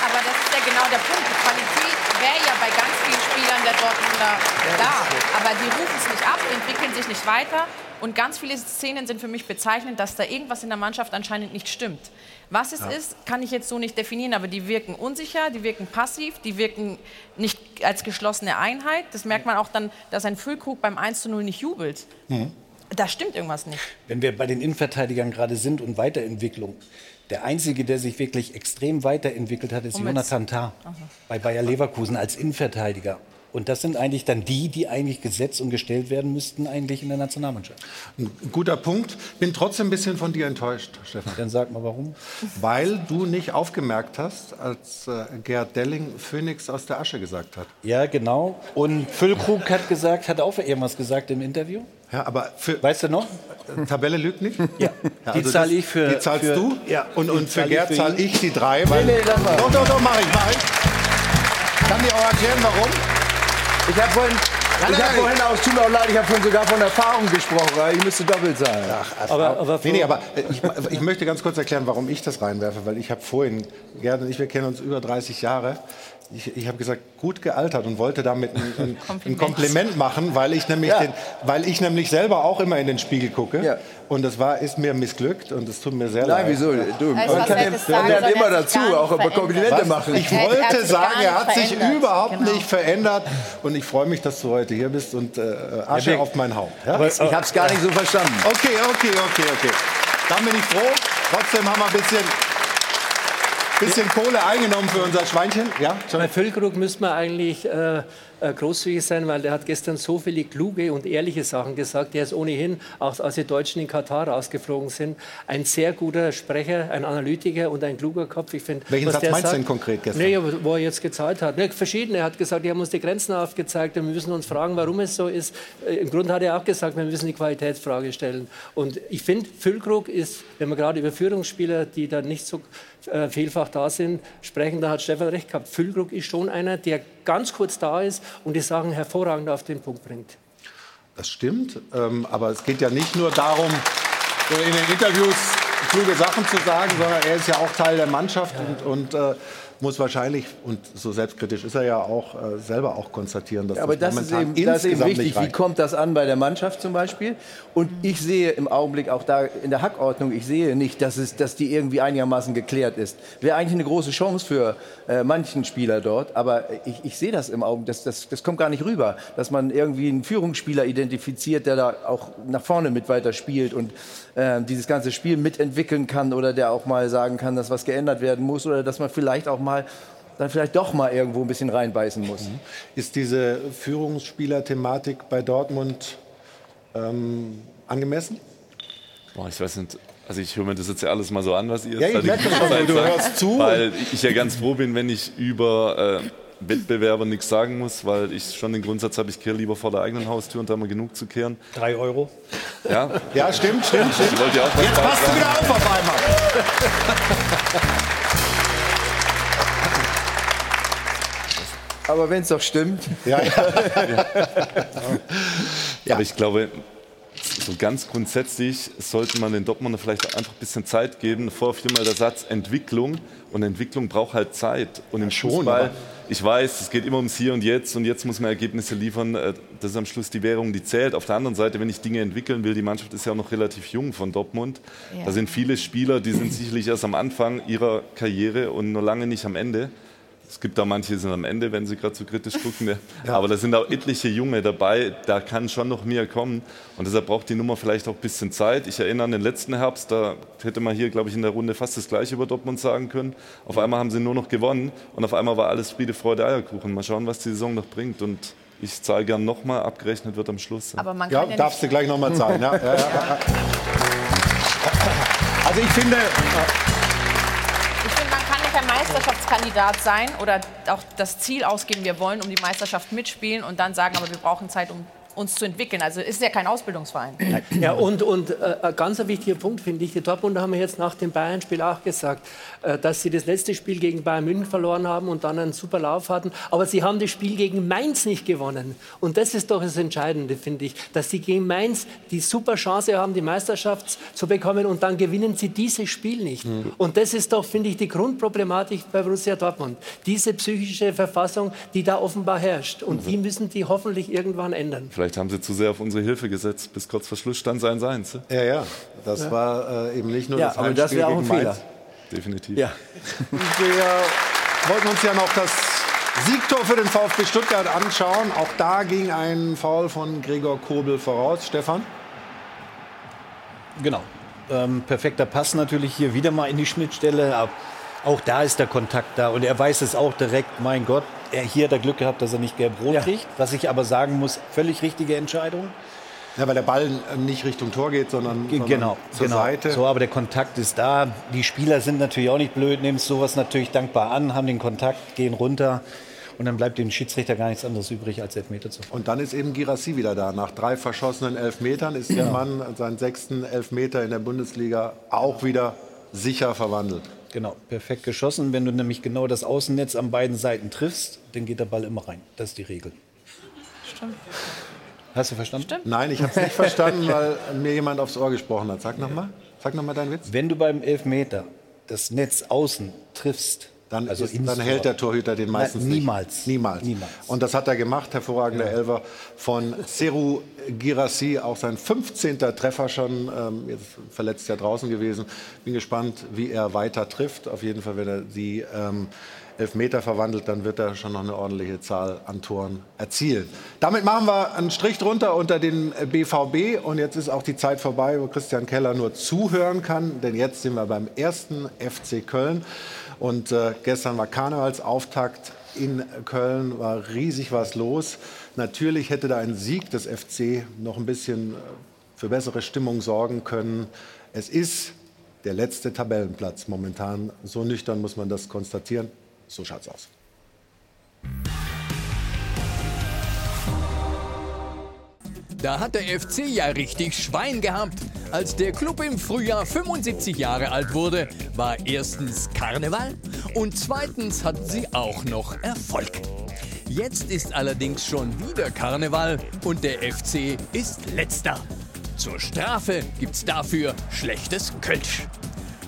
Aber das ist ja genau der Punkt. Die Qualität wäre ja bei ganz vielen Spielern der Dortmunder da. Aber die rufen es nicht ab, die entwickeln sich nicht weiter. Und ganz viele Szenen sind für mich bezeichnend, dass da irgendwas in der Mannschaft anscheinend nicht stimmt. Was es Ja. ist, kann ich jetzt so nicht definieren, aber die wirken unsicher, die wirken passiv, die wirken nicht als geschlossene Einheit. Das merkt man auch dann, dass ein Füllkrug beim 1 zu 0 nicht jubelt. Da stimmt irgendwas nicht. Wenn wir bei den Innenverteidigern gerade sind und Weiterentwicklung, der Einzige, der sich wirklich extrem weiterentwickelt hat, ist Jonathan Tah bei Bayer Leverkusen als Innenverteidiger. Und das sind eigentlich dann die, die eigentlich gesetzt und gestellt werden müssten eigentlich in der Nationalmannschaft. Ein guter Punkt. Bin trotzdem ein bisschen von dir enttäuscht, Stefan. Dann sag mal warum. Weil du nicht aufgemerkt hast, als äh, Gerd Delling Phoenix aus der Asche gesagt hat. Ja, genau. Und Füllkrug hat gesagt, hat auch irgendwas gesagt im Interview. Ja, aber für, weißt du noch? Tabelle lügt nicht? Ja. Ja, die also zahle das- ich für. Die zahlst für, du? Ja. Und, die und für Gerd zahle ich die drei. Weil, nee, mal. Doch, doch, doch, mach ich, mach ich. kann dir auch erklären, warum. Ich habe vorhin, ich hab vorhin auch, es tut mir auch leid, ich habe vorhin sogar von Erfahrung gesprochen. weil Ich müsste doppelt sein. aber, aber nee, nee, aber äh, ich, ich möchte ganz kurz erklären, warum ich das reinwerfe, weil ich habe vorhin, Gerd und ich, wir kennen uns über 30 Jahre. Ich, ich habe gesagt, gut gealtert und wollte damit ein, ein, ein Kompliment machen, weil ich, nämlich Ja. den, weil ich nämlich selber auch immer in den Spiegel gucke. Und das war, ist mir missglückt und es tut mir sehr Nein, leid. wieso? Du, Also, man kann ja, man lernt immer dazu, auch über Komplimente Was? machen. Ich wollte sagen, er hat sich verändert. überhaupt Genau. nicht verändert und ich freue mich, dass du heute hier bist und äh, Asche Ja, auf mein Haupt. Ja? Aber ich hab's gar nicht so verstanden. Okay, okay, okay, okay. Dann bin ich froh. Trotzdem haben wir ein bisschen, bisschen Kohle eingenommen für unser Schweinchen. Ja, Bei Füllkrug müsste man eigentlich äh, äh, großzügig sein, weil der hat gestern so viele kluge und ehrliche Sachen gesagt. Der ist ohnehin, auch als die Deutschen in Katar rausgeflogen sind, ein sehr guter Sprecher, ein Analytiker und ein kluger Kopf. Ich finde, Welchen Satz meinst du denn konkret gestern? Nee, wo er jetzt gezeigt hat. Ne, verschiedene. Er hat gesagt, die haben uns die Grenzen aufgezeigt und wir müssen uns fragen, warum es so ist. Äh, Im Grunde hat er auch gesagt, wir müssen die Qualitätsfrage stellen. Und ich finde, Füllkrug ist, wenn wir gerade über Führungsspieler, die da nicht so äh, vielfach da sind, sprechen, da hat Stefan recht gehabt. Füllkrug ist schon einer, der ganz kurz da ist und die Sachen hervorragend auf den Punkt bringt. Das stimmt, ähm, aber es geht ja nicht nur darum, so in den Interviews kluge Sachen zu sagen, sondern er ist ja auch Teil der Mannschaft und, und äh, muss wahrscheinlich, und so selbstkritisch ist er ja auch, äh, selber auch konstatieren, dass Ja, aber das das ist, eben, das ist eben wichtig. Wie kommt das an bei der Mannschaft zum Beispiel? Und ich sehe im Augenblick auch da in der Hackordnung, ich sehe nicht, dass, es, dass die irgendwie einigermaßen geklärt ist. Wäre eigentlich eine große Chance für äh, manchen Spieler dort, aber ich, ich sehe das im Augenblick, das, das, das kommt gar nicht rüber, dass man irgendwie einen Führungsspieler identifiziert, der da auch nach vorne mit weiter spielt und äh, dieses ganze Spiel mitentwickeln kann oder der auch mal sagen kann, dass was geändert werden muss oder dass man vielleicht auch mal dann vielleicht doch mal irgendwo ein bisschen reinbeißen muss. Ist diese Führungsspieler-Thematik bei Dortmund ähm, angemessen? Boah, ich weiß nicht. Also ich höre mir das jetzt ja alles mal so an, was ihr Ja, jetzt ich merke schon, du sagt, hörst zu. Weil ich ja ganz froh bin, wenn ich über äh, Wettbewerber nichts sagen muss, weil ich schon den Grundsatz habe, ich kehre lieber vor der eigenen Haustür und da mal genug zu kehren. Drei Euro. Ja, Ja, stimmt, stimmt, stimmt. Ich wollte ja auch was Jetzt Spaß passt du wieder auf auf einmal. Aber wenn es doch stimmt. Ja, Aber ich glaube, so ganz grundsätzlich sollte man den Dortmunder vielleicht einfach ein bisschen Zeit geben. Vor viermal der Satz Entwicklung. Und Entwicklung braucht halt Zeit. Und im schon, Fußball, aber- ich weiß, es geht immer ums Hier und Jetzt. Und jetzt muss man Ergebnisse liefern. Äh, Das ist am Schluss die Währung, die zählt. Auf der anderen Seite, wenn ich Dinge entwickeln will, die Mannschaft ist ja auch noch relativ jung von Dortmund. Ja. Da sind viele Spieler, die sind sicherlich erst am Anfang ihrer Karriere und noch lange nicht am Ende. Es gibt da manche, die sind am Ende, wenn sie gerade so kritisch gucken. ne? Aber da sind auch etliche Junge dabei, da kann schon noch mehr kommen. Und deshalb braucht die Nummer vielleicht auch ein bisschen Zeit. Ich erinnere an den letzten Herbst, da hätte man hier, glaube ich, in der Runde fast das Gleiche über Dortmund sagen können. Auf einmal haben sie nur noch gewonnen und auf einmal war alles Friede, Freude, Eierkuchen. Mal schauen, was die Saison noch bringt. Und ich zahle gern nochmal, abgerechnet wird am Schluss. Aber man Ja, kann ja darfst du gleich nochmal zahlen. Ja, ja, ja, ja. Also ich finde, Meisterschaftskandidat sein oder auch das Ziel ausgeben, wir wollen um die Meisterschaft mitspielen und dann sagen, aber wir brauchen Zeit, um uns zu entwickeln. Also ist ja kein Ausbildungsverein. Ja, und, und äh, ein ganz wichtiger Punkt finde ich, die Dortmunder haben ja jetzt nach dem Bayern-Spiel auch gesagt, äh, dass sie das letzte Spiel gegen Bayern München verloren haben und dann einen super Lauf hatten, aber sie haben das Spiel gegen Mainz nicht gewonnen. Und das ist doch das Entscheidende, finde ich, dass sie gegen Mainz die super Chance haben, die Meisterschaft zu bekommen und dann gewinnen sie dieses Spiel nicht. Und das ist doch, finde ich, die Grundproblematik bei Borussia Dortmund. Diese psychische Verfassung, die da offenbar herrscht. Und die müssen die hoffentlich irgendwann ändern. Vielleicht haben sie zu sehr auf unsere Hilfe gesetzt. Bis kurz vor Schluss stand sein Seins. ja, ja, das Ja. war äh, eben nicht nur Ja, das aber das Heimspiel wäre auch ein Fehler. Mainz. Definitiv. Ja. Wir wollten uns ja noch das Siegtor für den VfB Stuttgart anschauen. Auch da ging ein Foul von Gregor Kobel voraus. Stefan? Genau. Ähm, perfekter Pass natürlich hier wieder mal in die Schnittstelle. Aber auch da ist der Kontakt da. Und er weiß es auch direkt. Mein Gott, hier hat er Glück gehabt, dass er nicht gelb-rot kriegt. Was ich aber sagen muss, völlig richtige Entscheidung. Ja, weil der Ball äh, nicht Richtung Tor geht, sondern, Ge- sondern Genau, zur genau. Seite. So, aber der Kontakt ist da. Die Spieler sind natürlich auch nicht blöd, nehmen sowas natürlich dankbar an, haben den Kontakt, gehen runter. Und dann bleibt dem Schiedsrichter gar nichts anderes übrig, als Elfmeter zu fahren. Und dann ist eben Girassi wieder da. Nach drei verschossenen Elfmetern ist der Mann seinen sechsten Elfmeter in der Bundesliga auch wieder sicher verwandelt. Genau, perfekt geschossen. Wenn du nämlich genau das Außennetz an beiden Seiten triffst, dann geht der Ball immer rein. Das ist die Regel. Stimmt. Hast du verstanden? Stimmt. Nein, ich habe es nicht verstanden, weil mir jemand aufs Ohr gesprochen hat. Sag nochmal. Sag noch mal deinen Witz. Wenn du beim Elfmeter das Netz außen triffst, Dann, also ist, dann hält der Torhüter den meistens Nein, nicht. niemals. Niemals. Niemals. Und das hat er gemacht, hervorragender Elfer von Seru Girassi, auch sein 15. Treffer schon, ähm, jetzt verletzt ja draußen gewesen. Bin gespannt, wie er weiter trifft. Auf jeden Fall, wenn er die ähm, Elfmeter verwandelt, dann wird er schon noch eine ordentliche Zahl an Toren erzielen. Damit machen wir einen Strich drunter unter den BVB und jetzt ist auch die Zeit vorbei, wo Christian Keller nur zuhören kann, denn jetzt sind wir beim ersten FC Köln und äh, gestern war Karnevalsauftakt in Köln, war riesig was los. Natürlich hätte da ein Sieg des FC noch ein bisschen äh, für bessere Stimmung sorgen können. Es ist der letzte Tabellenplatz momentan. So nüchtern muss man das konstatieren. So schaut's aus. Da hat der FC ja richtig Schwein gehabt. Als der Club im Frühjahr 75 Jahre alt wurde, war erstens Karneval und zweitens hatten sie auch noch Erfolg. Jetzt ist allerdings schon wieder Karneval und der FC ist letzter. Zur Strafe gibt's dafür schlechtes Kölsch.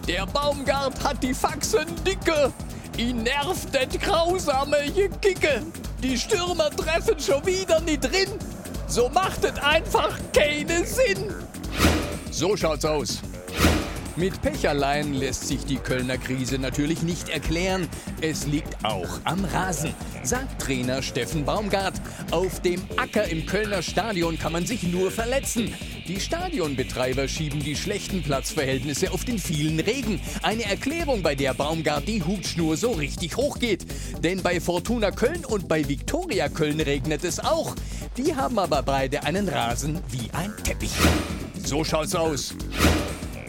Der Baumgart hat die Faxen dicke. Ihn nervt das grausame Gekicke. Die Stürmer treffen schon wieder nicht drin. So macht es einfach keinen Sinn. So schaut's aus. Mit Pech allein lässt sich die Kölner Krise natürlich nicht erklären. Es liegt auch am Rasen, sagt Trainer Steffen Baumgart. Auf dem Acker im Kölner Stadion kann man sich nur verletzen. Die Stadionbetreiber schieben die schlechten Platzverhältnisse auf den vielen Regen. Eine Erklärung, bei der Baumgart die Hutschnur so richtig hochgeht. Denn bei Fortuna Köln und bei Viktoria Köln regnet es auch. Die haben aber beide einen Rasen wie ein Teppich. So schaut's aus.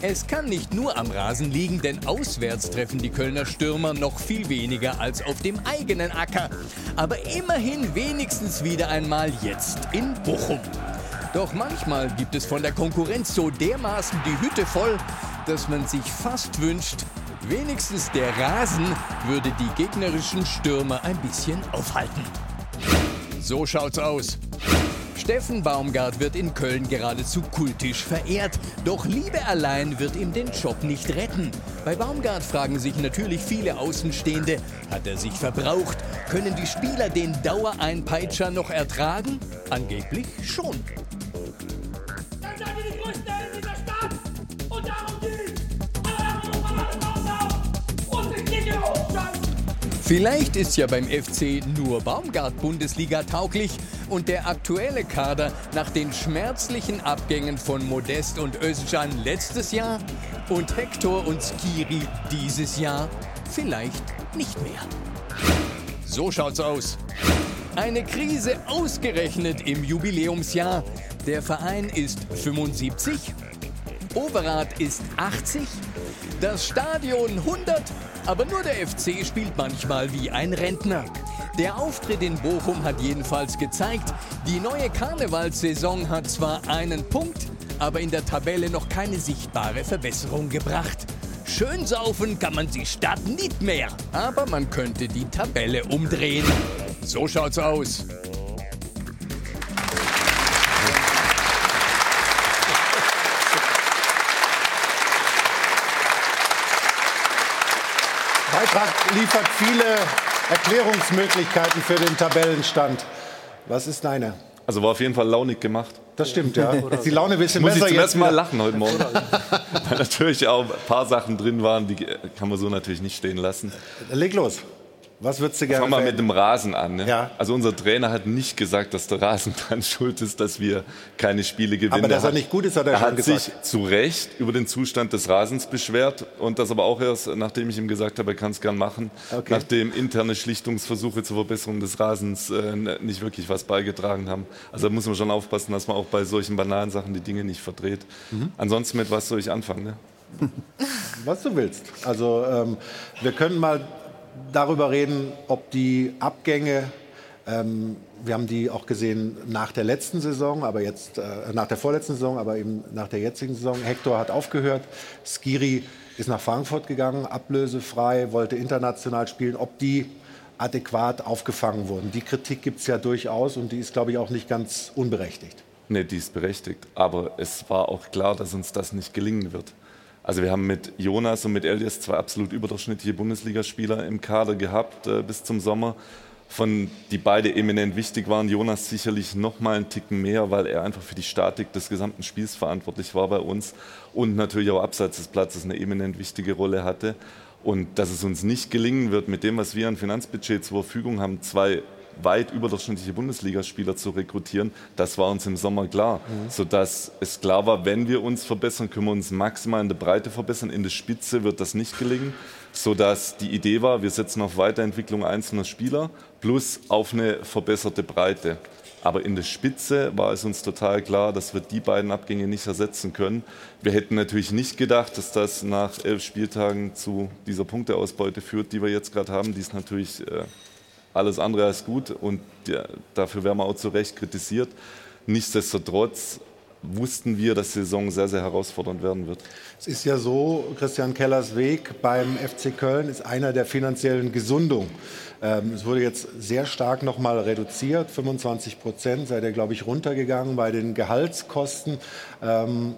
Es kann nicht nur am Rasen liegen, denn auswärts treffen die Kölner Stürmer noch viel weniger als auf dem eigenen Acker. Aber immerhin wenigstens wieder einmal jetzt in Bochum. Doch manchmal gibt es von der Konkurrenz so dermaßen die Hütte voll, dass man sich fast wünscht, wenigstens der Rasen würde die gegnerischen Stürmer ein bisschen aufhalten. So schaut's aus. Steffen Baumgart wird in Köln geradezu kultisch verehrt. Doch Liebe allein wird ihm den Job nicht retten. Bei Baumgart fragen sich natürlich viele Außenstehende, hat er sich verbraucht? Können die Spieler den Dauereinpeitscher noch ertragen? Angeblich schon. Vielleicht ist ja beim FC nur Baumgart Bundesliga tauglich und der aktuelle Kader nach den schmerzlichen Abgängen von Modest und Özcan letztes Jahr und Hector und Skiri dieses Jahr vielleicht nicht mehr. So schaut's aus. Eine Krise ausgerechnet im Jubiläumsjahr. Der Verein ist 75, Overath ist 80, das Stadion 100, aber nur der FC spielt manchmal wie ein Rentner. Der Auftritt in Bochum hat jedenfalls gezeigt, die neue Karnevalssaison hat zwar einen Punkt, aber in der Tabelle noch keine sichtbare Verbesserung gebracht. Schön saufen kann man die Stadt nicht mehr, aber man könnte die Tabelle umdrehen. So schaut's aus. Beitrag liefert viele Erklärungsmöglichkeiten für den Tabellenstand. Was ist deine? Also war auf jeden Fall launig gemacht. Das stimmt, ja. Ist die Laune ein bisschen Muss besser ich zum jetzt ersten Mal wieder? lachen heute Morgen. Weil natürlich auch ein paar Sachen drin waren, die kann man so natürlich nicht stehen lassen. Leg los. Was würdest du gerne Fangen wir mit dem Rasen an. Ne? Also unser Trainer hat nicht gesagt, dass der Rasen dran schuld ist, dass wir keine Spiele gewinnen. Aber dass er hat- nicht gut ist, hat er er schon hat gesagt. sich zu Recht über den Zustand des Rasens beschwert und das aber auch erst, nachdem ich ihm gesagt habe, er kann es gern machen, Okay. nachdem interne Schlichtungsversuche zur Verbesserung des Rasens äh, nicht wirklich was beigetragen haben. Also da muss man schon aufpassen, dass man auch bei solchen banalen Sachen die Dinge nicht verdreht. Mhm. Ansonsten mit was soll ich anfangen? Ne? Was du willst. Also ähm, wir können mal darüber reden, ob die Abgänge Ähm, wir haben die auch gesehen nach der letzten Saison, aber jetzt äh, nach der vorletzten Saison, aber eben nach der jetzigen Saison. Hector hat aufgehört. Skiri ist nach Frankfurt gegangen, ablösefrei, wollte international spielen. Ob die adäquat aufgefangen wurden, die Kritik gibt es ja durchaus und die ist, glaube ich, auch nicht ganz unberechtigt. Nee, die ist berechtigt. Aber es war auch klar, dass uns das nicht gelingen wird. Also wir haben mit Jonas und mit Elias zwei absolut überdurchschnittliche Bundesligaspieler im Kader gehabt äh, bis zum Sommer von die beide eminent wichtig waren. Jonas sicherlich noch mal einen Ticken mehr, weil er einfach für die Statik des gesamten Spiels verantwortlich war bei uns und natürlich auch abseits des Platzes eine eminent wichtige Rolle hatte. Und dass es uns nicht gelingen wird, mit dem, was wir an Finanzbudget zur Verfügung haben, zwei weit überdurchschnittliche Bundesligaspieler zu rekrutieren, das war uns im Sommer klar. Mhm. Sodass es klar war, wenn wir uns verbessern, können wir uns maximal in der Breite verbessern. In der Spitze wird das nicht gelingen. Sodass die Idee war, wir setzen auf Weiterentwicklung einzelner Spieler plus auf eine verbesserte Breite. Aber in der Spitze war es uns total klar, dass wir die beiden Abgänge nicht ersetzen können. Wir hätten natürlich nicht gedacht, dass das nach elf Spieltagen zu dieser Punkteausbeute führt, die wir jetzt gerade haben. Die ist natürlich äh, alles andere als gut und dafür werden wir auch zu Recht kritisiert. Nichtsdestotrotz wussten wir, dass die Saison sehr, sehr herausfordernd werden wird. Es ist ja so, Christian Kellers Weg beim FC Köln ist einer der finanziellen Gesundung. Ähm, es wurde jetzt sehr stark noch mal reduziert, 25 Prozent seid ihr, glaube ich, runtergegangen bei den Gehaltskosten. Ähm,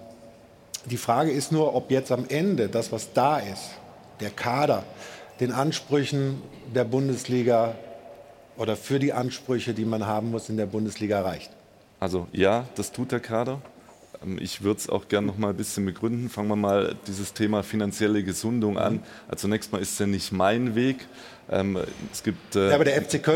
die Frage ist nur, ob jetzt am Ende das, was da ist, der Kader, den Ansprüchen der Bundesliga oder für die Ansprüche, die man haben muss in der Bundesliga reicht? Also ja, das tut der Kader. Ähm, ich würde es auch gerne noch mal ein bisschen begründen. Fangen wir mal dieses Thema finanzielle Gesundung an. Also zunächst mal ist es ja nicht mein Weg. Ähm, es gibt äh, ja,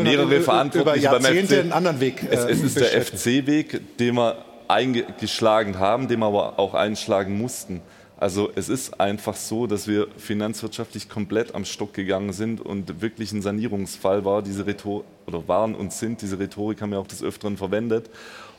mehrere Verantwortliche beim FC. einen anderen Weg. Äh, es, es ist der FC-Weg, den wir eingeschlagen haben, den wir aber auch einschlagen mussten. Also es ist einfach so, dass wir finanzwirtschaftlich komplett am Stock gegangen sind und wirklich ein Sanierungsfall war diese Rhetorik oder waren und sind diese Rhetorik haben wir auch des Öfteren verwendet.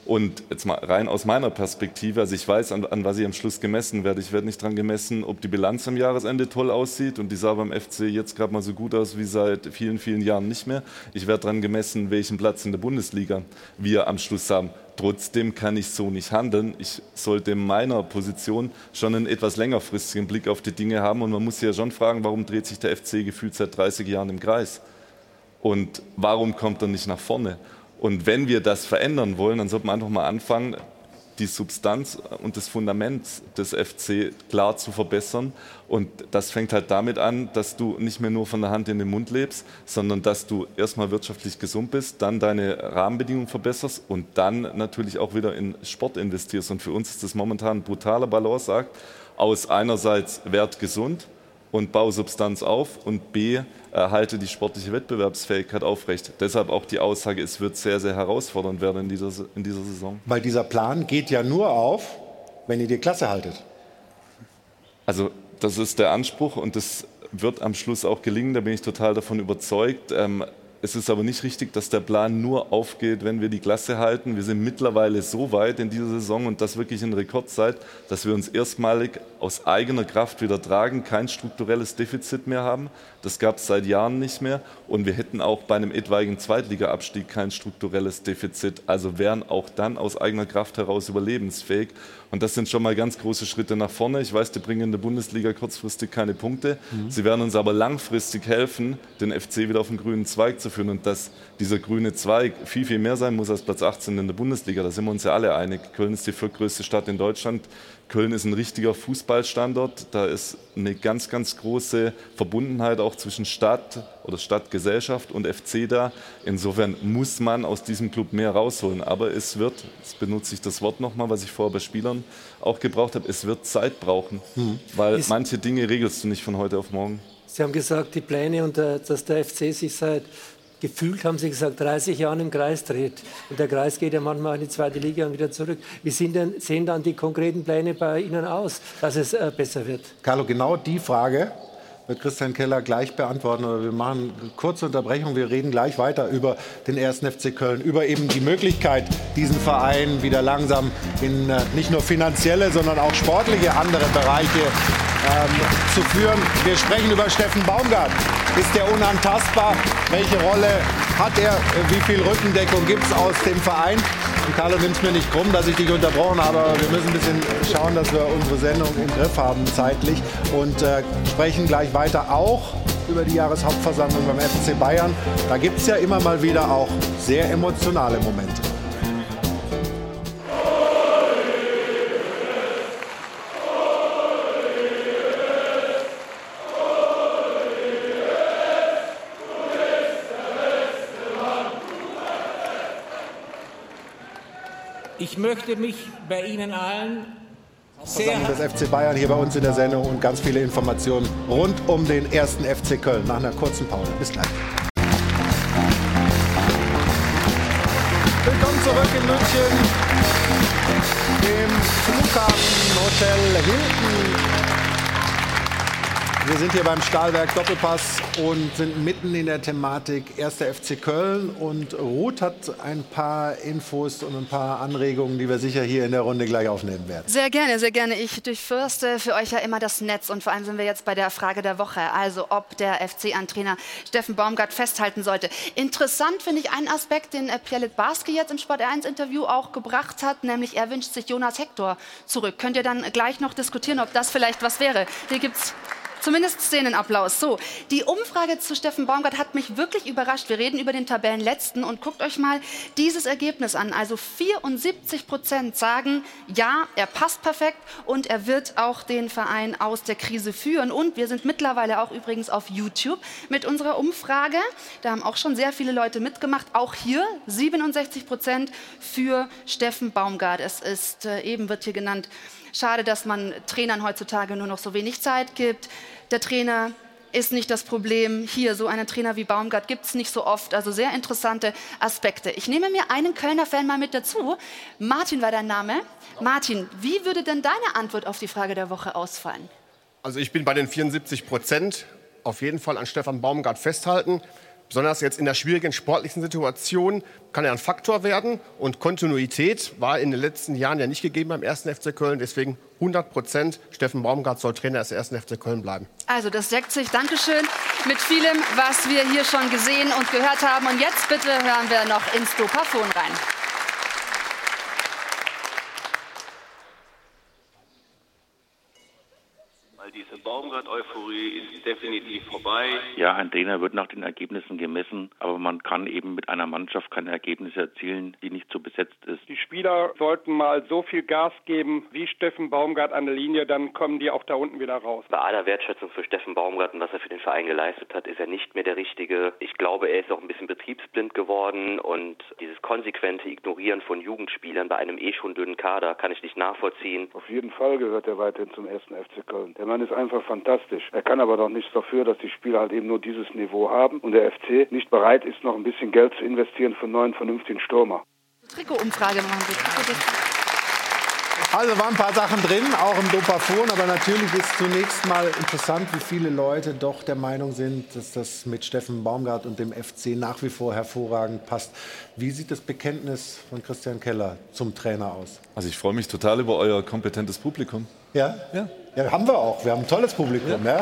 Und jetzt mal rein aus meiner Perspektive, also ich weiß, an, an was ich am Schluss gemessen werde. Ich werde nicht daran gemessen, ob die Bilanz am Jahresende toll aussieht und die sah beim FC jetzt gerade mal so gut aus wie seit vielen, vielen Jahren nicht mehr. Ich werde daran gemessen, welchen Platz in der Bundesliga wir am Schluss haben. Trotzdem kann ich so nicht handeln. Ich sollte in meiner Position schon einen etwas längerfristigen Blick auf die Dinge haben und man muss sich ja schon fragen, warum dreht sich der FC gefühlt seit 30 Jahren im Kreis? Und warum kommt er nicht nach vorne? Und wenn wir das verändern wollen, dann sollte man einfach mal anfangen, die Substanz und das Fundament des FC klar zu verbessern. Und das fängt halt damit an, dass du nicht mehr nur von der Hand in den Mund lebst, sondern dass du erstmal wirtschaftlich gesund bist, dann deine Rahmenbedingungen verbesserst und dann natürlich auch wieder in Sport investierst. Und für uns ist das momentan ein brutaler Balanceakt aus einerseits Wert gesund und Bausubstanz auf und B, halte die sportliche Wettbewerbsfähigkeit aufrecht. Deshalb auch die Aussage, es wird sehr, sehr herausfordernd werden in dieser, in dieser Saison. Weil dieser Plan geht ja nur auf, wenn ihr die Klasse haltet. Also das ist der Anspruch und das wird am Schluss auch gelingen, da bin ich total davon überzeugt. Ähm, es ist aber nicht richtig, dass der Plan nur aufgeht, wenn wir die Klasse halten. Wir sind mittlerweile so weit in dieser Saison und das wirklich in Rekordzeit, dass wir uns erstmalig aus eigener Kraft wieder tragen, kein strukturelles Defizit mehr haben. Das gab es seit Jahren nicht mehr. Und wir hätten auch bei einem etwaigen Zweitliga-Abstieg kein strukturelles Defizit. Also wären auch dann aus eigener Kraft heraus überlebensfähig. Und das sind schon mal ganz große Schritte nach vorne. Ich weiß, die bringen in der Bundesliga kurzfristig keine Punkte. Mhm. Sie werden uns aber langfristig helfen, den FC wieder auf den grünen Zweig zu führen. Und dass dieser grüne Zweig viel, viel mehr sein muss als Platz 18 in der Bundesliga, da sind wir uns ja alle einig. Köln ist die viertgrößte Stadt in Deutschland. Köln ist ein richtiger Fußballstandort. Da ist eine ganz, ganz große Verbundenheit auch zwischen Stadt oder Stadtgesellschaft und FC da. Insofern muss man aus diesem Club mehr rausholen. Aber es wird, jetzt benutze ich das Wort nochmal, was ich vorher bei Spielern auch gebraucht habe, es wird Zeit brauchen. Mhm. Weil ist manche Dinge regelst du nicht von heute auf morgen. Sie haben gesagt, die Pläne und der, dass der FC sich seit gefühlt, haben Sie gesagt, 30 Jahren im Kreis dreht. Und der Kreis geht ja manchmal in die zweite Liga und wieder zurück. Wie denn, sehen dann die konkreten Pläne bei Ihnen aus, dass es äh, besser wird? Carlo, genau die Frage wird Christian Keller gleich beantworten. Wir machen eine kurze Unterbrechung. Wir reden gleich weiter über den ersten FC Köln, über eben die Möglichkeit, diesen Verein wieder langsam in äh, nicht nur finanzielle, sondern auch sportliche andere Bereiche ähm, zu führen. Wir sprechen über Steffen Baumgart. Ist der unantastbar? Welche Rolle hat er? Wie viel Rückendeckung gibt es aus dem Verein? Und Carlo, nimm's mir nicht krumm, dass ich dich unterbrochen habe, aber wir müssen ein bisschen schauen, dass wir unsere Sendung im Griff haben zeitlich und äh, sprechen gleich weiter auch über die Jahreshauptversammlung beim FC Bayern. Da gibt es ja immer mal wieder auch sehr emotionale Momente. Ich möchte mich bei Ihnen allen sehr des FC Bayern hier bei uns in der Sendung und ganz viele Informationen rund um den ersten FC Köln nach einer kurzen Pause. Bis gleich. Willkommen zurück in München im Flughafenhotel Hilton. Wir sind hier beim Stahlwerk Doppelpass und sind mitten in der Thematik 1. FC Köln. Und Ruth hat ein paar Infos und ein paar Anregungen, die wir sicher hier in der Runde gleich aufnehmen werden. Sehr gerne, sehr gerne. Ich durchfürste für euch ja immer das Netz und vor allem sind wir jetzt bei der Frage der Woche, also ob der FC an Trainer Steffen Baumgart festhalten sollte. Interessant finde ich einen Aspekt, den äh, Pierre Litbarski jetzt im Sport 1 Interview auch gebracht hat, nämlich er wünscht sich Jonas Hector zurück. Könnt ihr dann gleich noch diskutieren, ob das vielleicht was wäre? Hier gibt's Zumindest Szenenapplaus. So, die Umfrage zu Steffen Baumgart hat mich wirklich überrascht. Wir reden über den Tabellenletzten und guckt euch mal dieses Ergebnis an. Also 74 Prozent sagen, ja, er passt perfekt und er wird auch den Verein aus der Krise führen. Und wir sind mittlerweile auch übrigens auf YouTube mit unserer Umfrage. Da haben auch schon sehr viele Leute mitgemacht. Auch hier 67 Prozent für Steffen Baumgart. Es ist, äh, eben wird hier genannt, Schade, dass man Trainern heutzutage nur noch so wenig Zeit gibt. Der Trainer ist nicht das Problem. Hier, so einen Trainer wie Baumgart gibt es nicht so oft. Also sehr interessante Aspekte. Ich nehme mir einen Kölner Fan mal mit dazu. Martin war dein Name. Martin, wie würde denn deine Antwort auf die Frage der Woche ausfallen? Also ich bin bei den 74 Prozent auf jeden Fall an Stefan Baumgart festhalten. Besonders jetzt in der schwierigen sportlichen Situation kann er ein Faktor werden. Und Kontinuität war in den letzten Jahren ja nicht gegeben beim 1. FC Köln. Deswegen 100 Prozent Steffen Baumgart soll Trainer des 1. FC Köln bleiben. Also das deckt sich, Dankeschön, mit vielem, was wir hier schon gesehen und gehört haben. Und jetzt bitte hören wir noch ins Dopafon rein. Weil diese Baumgart-Euphorie ist definitiv vorbei. Ja, ein Trainer wird nach den Ergebnissen gemessen, aber man kann eben mit einer Mannschaft keine Ergebnisse erzielen, die nicht so besetzt ist. Die Spieler sollten mal so viel Gas geben wie Steffen Baumgart an der Linie, dann kommen die auch da unten wieder raus. Bei aller Wertschätzung für Steffen Baumgart und was er für den Verein geleistet hat, ist er nicht mehr der Richtige. Ich glaube, er ist auch ein bisschen betriebsblind geworden und dieses konsequente Ignorieren von Jugendspielern bei einem eh schon dünnen Kader kann ich nicht nachvollziehen. Auf jeden Fall gehört er weiterhin zum ersten FC Köln. Der Mann ist einfach fantastisch. Er kann aber doch nichts dafür, dass die Spieler halt eben nur dieses Niveau haben und der FC nicht bereit ist, noch ein bisschen Geld zu investieren für einen neuen, vernünftigen Stürmer. Trikotumfrage machen wir. Also waren ein paar Sachen drin, auch im Dopafon, aber natürlich ist zunächst mal interessant, wie viele Leute doch der Meinung sind, dass das mit Steffen Baumgart und dem FC nach wie vor hervorragend passt. Wie sieht das Bekenntnis von Christian Keller zum Trainer aus? Also ich freue mich total über euer kompetentes Publikum. Ja? Ja. Ja, haben wir auch. Wir haben ein tolles Publikum. Ja.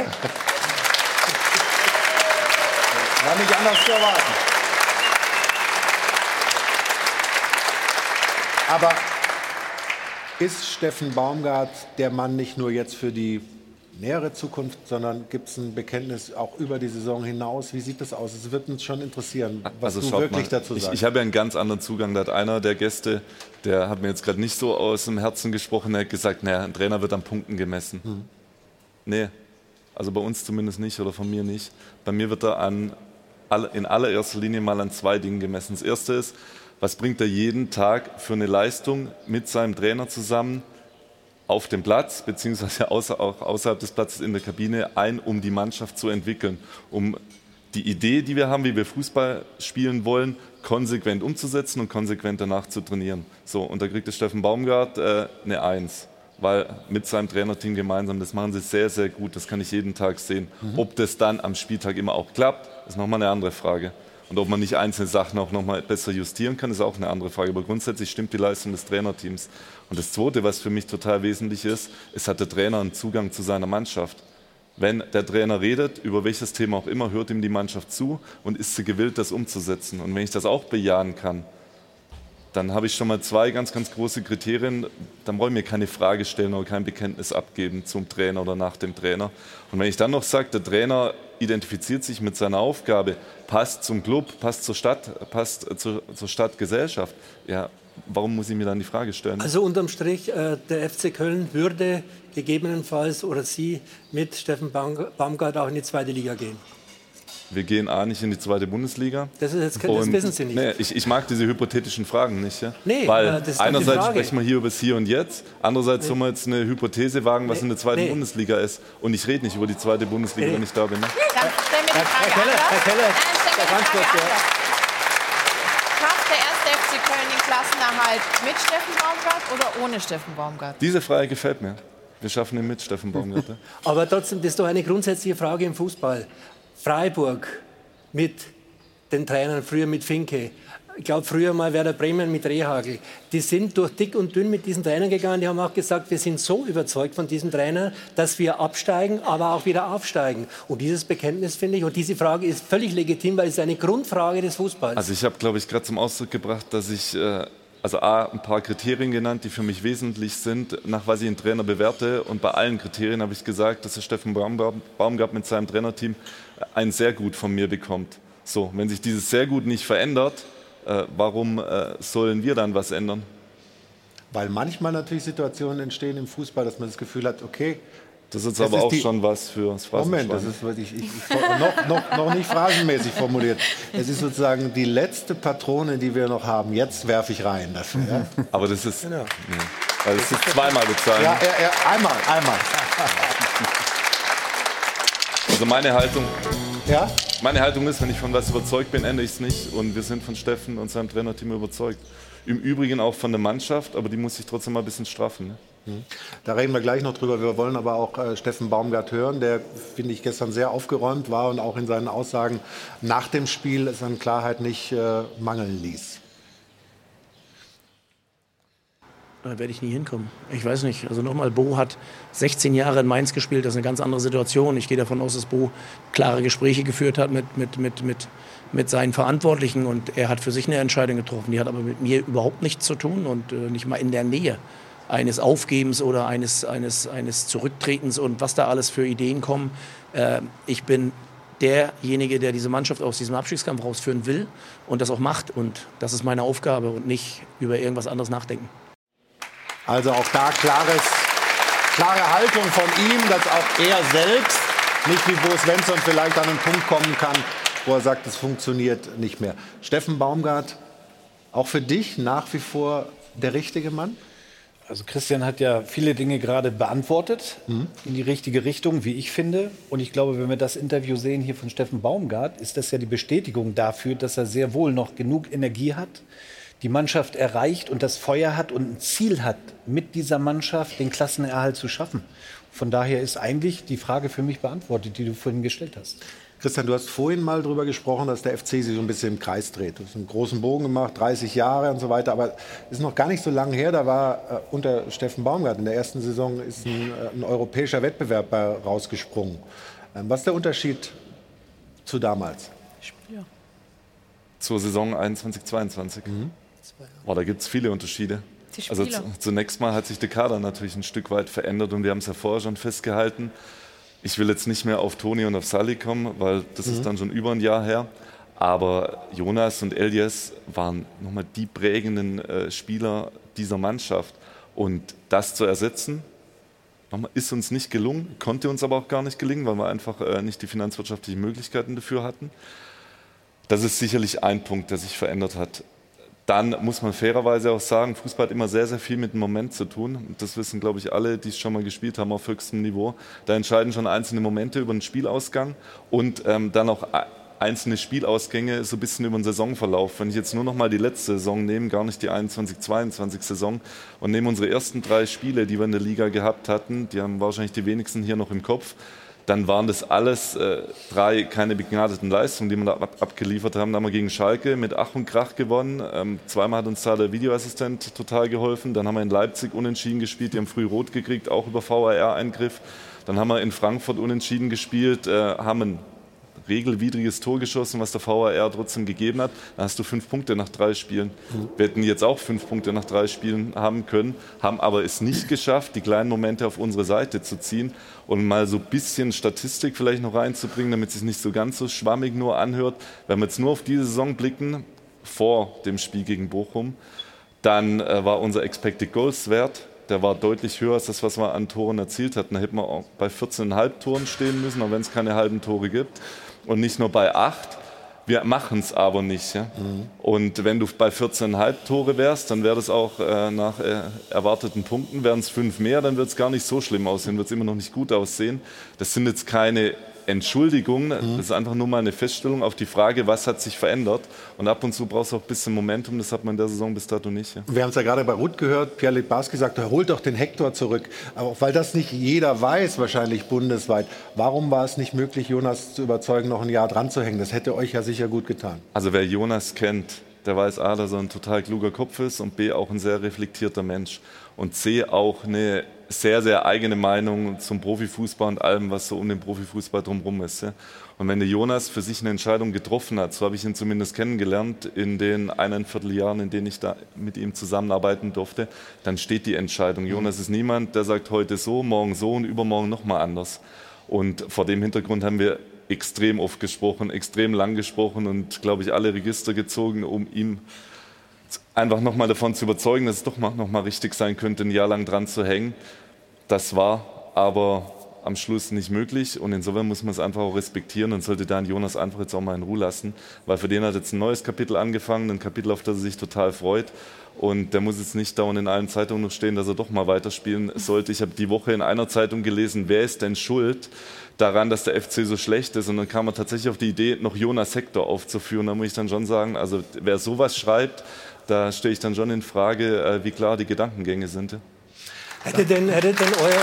War nicht anders zu erwarten. Aber ist Steffen Baumgart der Mann nicht nur jetzt für die nähere Zukunft, sondern gibt es ein Bekenntnis auch über die Saison hinaus? Wie sieht das aus? Es wird uns schon interessieren, was Also du wirklich mal, dazu ich, sagst. ich habe ja einen ganz anderen Zugang. Da hat einer der Gäste, der hat mir jetzt gerade nicht so aus dem Herzen gesprochen, der hat gesagt, naja, ein Trainer wird an Punkten gemessen. Hm. Nee, also bei uns zumindest nicht oder von mir nicht. Bei mir wird er an, in allererster Linie mal an zwei Dingen gemessen. Das erste ist, was bringt er jeden Tag für eine Leistung mit seinem Trainer zusammen auf dem Platz, beziehungsweise außer, auch außerhalb des Platzes in der Kabine ein, um die Mannschaft zu entwickeln, um die Idee, die wir haben, wie wir Fußball spielen wollen, konsequent umzusetzen und konsequent danach zu trainieren. So, und da kriegt der Steffen Baumgart äh, eine Eins, weil mit seinem Trainerteam gemeinsam, das machen sie sehr, sehr gut, das kann ich jeden Tag sehen. Mhm. Ob das dann am Spieltag immer auch klappt, ist nochmal eine andere Frage. Und ob man nicht einzelne Sachen auch nochmal besser justieren kann, ist auch eine andere Frage. Aber grundsätzlich stimmt die Leistung des Trainerteams. Und das Zweite, was für mich total wesentlich ist, ist, hat der Trainer einen Zugang zu seiner Mannschaft. Wenn der Trainer redet, über welches Thema auch immer, hört ihm die Mannschaft zu und ist sie gewillt, das umzusetzen. Und wenn ich das auch bejahen kann, dann habe ich schon mal zwei ganz, ganz große Kriterien. Dann ich mir keine Frage stellen oder kein Bekenntnis abgeben zum Trainer oder nach dem Trainer. Und wenn ich dann noch sage, der Trainer identifiziert sich mit seiner Aufgabe, passt zum Club, passt zur Stadt, passt zur, zur Stadtgesellschaft, ja, warum muss ich mir dann die Frage stellen? Also unterm Strich, äh, der FC Köln würde gegebenenfalls oder Sie mit Steffen Baumgart auch in die zweite Liga gehen. Wir gehen A nicht in die zweite Bundesliga. Das, ist jetzt, das wissen Sie nicht. Nee, ich, ich, mag diese hypothetischen Fragen nicht. Ja? Nee, Weil das ist einerseits sprechen wir hier über das Hier und Jetzt, andererseits nee. sollen wir jetzt eine Hypothese wagen, was nee. in der zweiten nee. Bundesliga ist. Und ich rede nicht über die zweite Bundesliga, wenn ich da bin. Ne? Dann stellen wir die Frage Herr Keller, Herr Keller, Herr ganz kurz, Schafft der erste FC Köln den Klassenerhalt mit Steffen Baumgart oder ohne Steffen Baumgart? Diese Frage gefällt mir. Wir schaffen ihn mit Steffen Baumgart. Aber trotzdem, das ist doch eine grundsätzliche Frage im Fußball. Freiburg mit den Trainern, früher mit Finke, ich glaube früher mal Werder Bremen mit Rehagel, die sind durch dick und dünn mit diesen Trainern gegangen. Die haben auch gesagt, wir sind so überzeugt von diesem Trainer, dass wir absteigen, aber auch wieder aufsteigen. Und dieses Bekenntnis finde ich, und diese Frage ist völlig legitim, weil es eine Grundfrage des Fußballs. Also ich habe, glaube ich, gerade zum Ausdruck gebracht, dass ich äh, also A, ein paar Kriterien genannt, die für mich wesentlich sind, nach was ich einen Trainer bewerte. Und bei allen Kriterien habe ich gesagt, dass der Steffen Baumgart mit seinem Trainerteam ein sehr gut von mir bekommt. So, wenn sich dieses sehr gut nicht verändert, äh, warum äh, sollen wir dann was ändern? Weil manchmal natürlich Situationen entstehen im Fußball, dass man das Gefühl hat, okay, das ist jetzt aber ist auch schon was fürs Moment, das ist ich, ich, ich noch, noch, noch nicht phrasenmäßig formuliert. Es ist sozusagen die letzte Patrone, die wir noch haben. Jetzt werfe ich rein dafür. Ja? Aber das ist, genau. also das ist zweimal bezahlen. Ja, ja, ja, einmal, einmal. Also meine Haltung, ja? meine Haltung ist, wenn ich von was überzeugt bin, ändere ich es nicht. Und wir sind von Steffen und seinem Trainerteam überzeugt. Im Übrigen auch von der Mannschaft, aber die muss sich trotzdem mal ein bisschen straffen. Ne? Mhm. Da reden wir gleich noch drüber. Wir wollen aber auch äh, Steffen Baumgart hören, der, finde ich, gestern sehr aufgeräumt war und auch in seinen Aussagen nach dem Spiel es an Klarheit nicht äh, mangeln ließ. Da werde ich nie hinkommen. Ich weiß nicht. Also nochmal, Bo hat 16 Jahre in Mainz gespielt. Das ist eine ganz andere Situation. Ich gehe davon aus, dass Bo klare Gespräche geführt hat mit, mit, mit, mit, mit seinen Verantwortlichen. Und er hat für sich eine Entscheidung getroffen. Die hat aber mit mir überhaupt nichts zu tun und äh, nicht mal in der Nähe eines Aufgebens oder eines, eines, eines Zurücktretens und was da alles für Ideen kommen. Äh, ich bin derjenige, der diese Mannschaft aus diesem Abstiegskampf rausführen will und das auch macht. Und das ist meine Aufgabe und nicht über irgendwas anderes nachdenken. Also auch da klares, klare Haltung von ihm, dass auch er selbst nicht wie Bo Svensson vielleicht an einen Punkt kommen kann, wo er sagt, es funktioniert nicht mehr. Steffen Baumgart, auch für dich nach wie vor der richtige Mann? Also Christian hat ja viele Dinge gerade beantwortet mhm. in die richtige Richtung, wie ich finde. Und ich glaube, wenn wir das Interview sehen hier von Steffen Baumgart, ist das ja die Bestätigung dafür, dass er sehr wohl noch genug Energie hat, die Mannschaft erreicht und das Feuer hat und ein Ziel hat, mit dieser Mannschaft den Klassenerhalt zu schaffen. Von daher ist eigentlich die Frage für mich beantwortet, die du vorhin gestellt hast. Christian, du hast vorhin mal darüber gesprochen, dass der FC sich so ein bisschen im Kreis dreht. Du hast einen großen Bogen gemacht, 30 Jahre und so weiter. Aber es ist noch gar nicht so lange her. Da war äh, unter Steffen Baumgart in der ersten Saison ist ein, äh, ein europäischer Wettbewerb bei rausgesprungen. Ähm, was ist der Unterschied zu damals? Ja. Zur Saison 21, 22. Mhm. Oh, da gibt es viele Unterschiede. Also zunächst mal hat sich der Kader natürlich ein Stück weit verändert und wir haben es ja vorher schon festgehalten. Ich will jetzt nicht mehr auf Toni und auf Sally kommen, weil das mhm. ist dann schon über ein Jahr her. Aber Jonas und Elias waren nochmal die prägenden äh, Spieler dieser Mannschaft. Und das zu ersetzen, ist uns nicht gelungen, konnte uns aber auch gar nicht gelingen, weil wir einfach äh, nicht die finanzwirtschaftlichen Möglichkeiten dafür hatten. Das ist sicherlich ein Punkt, der sich verändert hat. Dann muss man fairerweise auch sagen, Fußball hat immer sehr, sehr viel mit dem Moment zu tun. Das wissen, glaube ich, alle, die es schon mal gespielt haben auf höchstem Niveau. Da entscheiden schon einzelne Momente über den Spielausgang und ähm, dann auch einzelne Spielausgänge so ein bisschen über den Saisonverlauf. Wenn ich jetzt nur noch mal die letzte Saison nehme, gar nicht die 21-22 Saison und nehme unsere ersten drei Spiele, die wir in der Liga gehabt hatten, die haben wahrscheinlich die wenigsten hier noch im Kopf, dann waren das alles äh, drei keine begnadeten Leistungen, die wir da ab, abgeliefert haben. Da haben wir gegen Schalke mit Ach und Krach gewonnen. Ähm, zweimal hat uns da der Videoassistent total geholfen. Dann haben wir in Leipzig unentschieden gespielt. Die haben früh rot gekriegt, auch über VAR-Eingriff. Dann haben wir in Frankfurt unentschieden gespielt, äh, haben ein regelwidriges Tor geschossen, was der VAR trotzdem gegeben hat. Dann hast du fünf Punkte nach drei Spielen. Mhm. Wir hätten jetzt auch fünf Punkte nach drei Spielen haben können, haben aber es nicht geschafft, die kleinen Momente auf unsere Seite zu ziehen und mal so ein bisschen Statistik vielleicht noch reinzubringen, damit es sich nicht so ganz so schwammig nur anhört. Wenn wir jetzt nur auf diese Saison blicken, vor dem Spiel gegen Bochum, dann äh, war unser Expected Goals Wert der war deutlich höher als das, was wir an Toren erzielt hatten. Da hätten wir auch bei 14,5 Toren stehen müssen, auch wenn es keine halben Tore gibt. Und nicht nur bei 8. Wir machen es aber nicht. Ja? Mhm. Und wenn du bei 14,5 Tore wärst, dann wäre das auch äh, nach äh, erwarteten Punkten, wären es fünf mehr, dann wird es gar nicht so schlimm aussehen, wird es immer noch nicht gut aussehen. Das sind jetzt keine Entschuldigung, mhm. das ist einfach nur mal eine Feststellung auf die Frage, was hat sich verändert. Und ab und zu brauchst du auch ein bisschen Momentum, das hat man in der Saison bis dato nicht. Ja. Wir haben es ja gerade bei Ruth gehört, Pierre Litbarski sagt, er holt doch den Hector zurück. Aber weil das nicht jeder weiß, wahrscheinlich bundesweit, warum war es nicht möglich, Jonas zu überzeugen, noch ein Jahr dran zu hängen? Das hätte euch ja sicher gut getan. Also wer Jonas kennt, der weiß A, dass er ein total kluger Kopf ist und B, auch ein sehr reflektierter Mensch. Und C, auch eine sehr, sehr eigene Meinung zum Profifußball und allem, was so um den Profifußball drumherum ist. Ja. Und wenn der Jonas für sich eine Entscheidung getroffen hat, so habe ich ihn zumindest kennengelernt in den eineinviertel Jahren, in denen ich da mit ihm zusammenarbeiten durfte, dann steht die Entscheidung. Jonas ist niemand, der sagt heute so, morgen so und übermorgen nochmal anders. Und vor dem Hintergrund haben wir extrem oft gesprochen, extrem lang gesprochen und, glaube ich, alle Register gezogen, um ihm einfach nochmal davon zu überzeugen, dass es doch nochmal richtig sein könnte, ein Jahr lang dran zu hängen. Das war aber am Schluss nicht möglich und insofern muss man es einfach auch respektieren und sollte dann Jonas einfach jetzt auch mal in Ruhe lassen, weil für den hat jetzt ein neues Kapitel angefangen, ein Kapitel, auf das er sich total freut und der muss jetzt nicht dauernd in allen Zeitungen noch stehen, dass er doch mal weiterspielen sollte. Ich habe die Woche in einer Zeitung gelesen, wer ist denn schuld daran, dass der FC so schlecht ist und dann kam man tatsächlich auf die Idee, noch Jonas Hector aufzuführen. Da muss ich dann schon sagen, also wer sowas schreibt, da stelle ich dann schon in Frage, äh, wie klar die Gedankengänge sind. Hätte denn, hätte denn euer.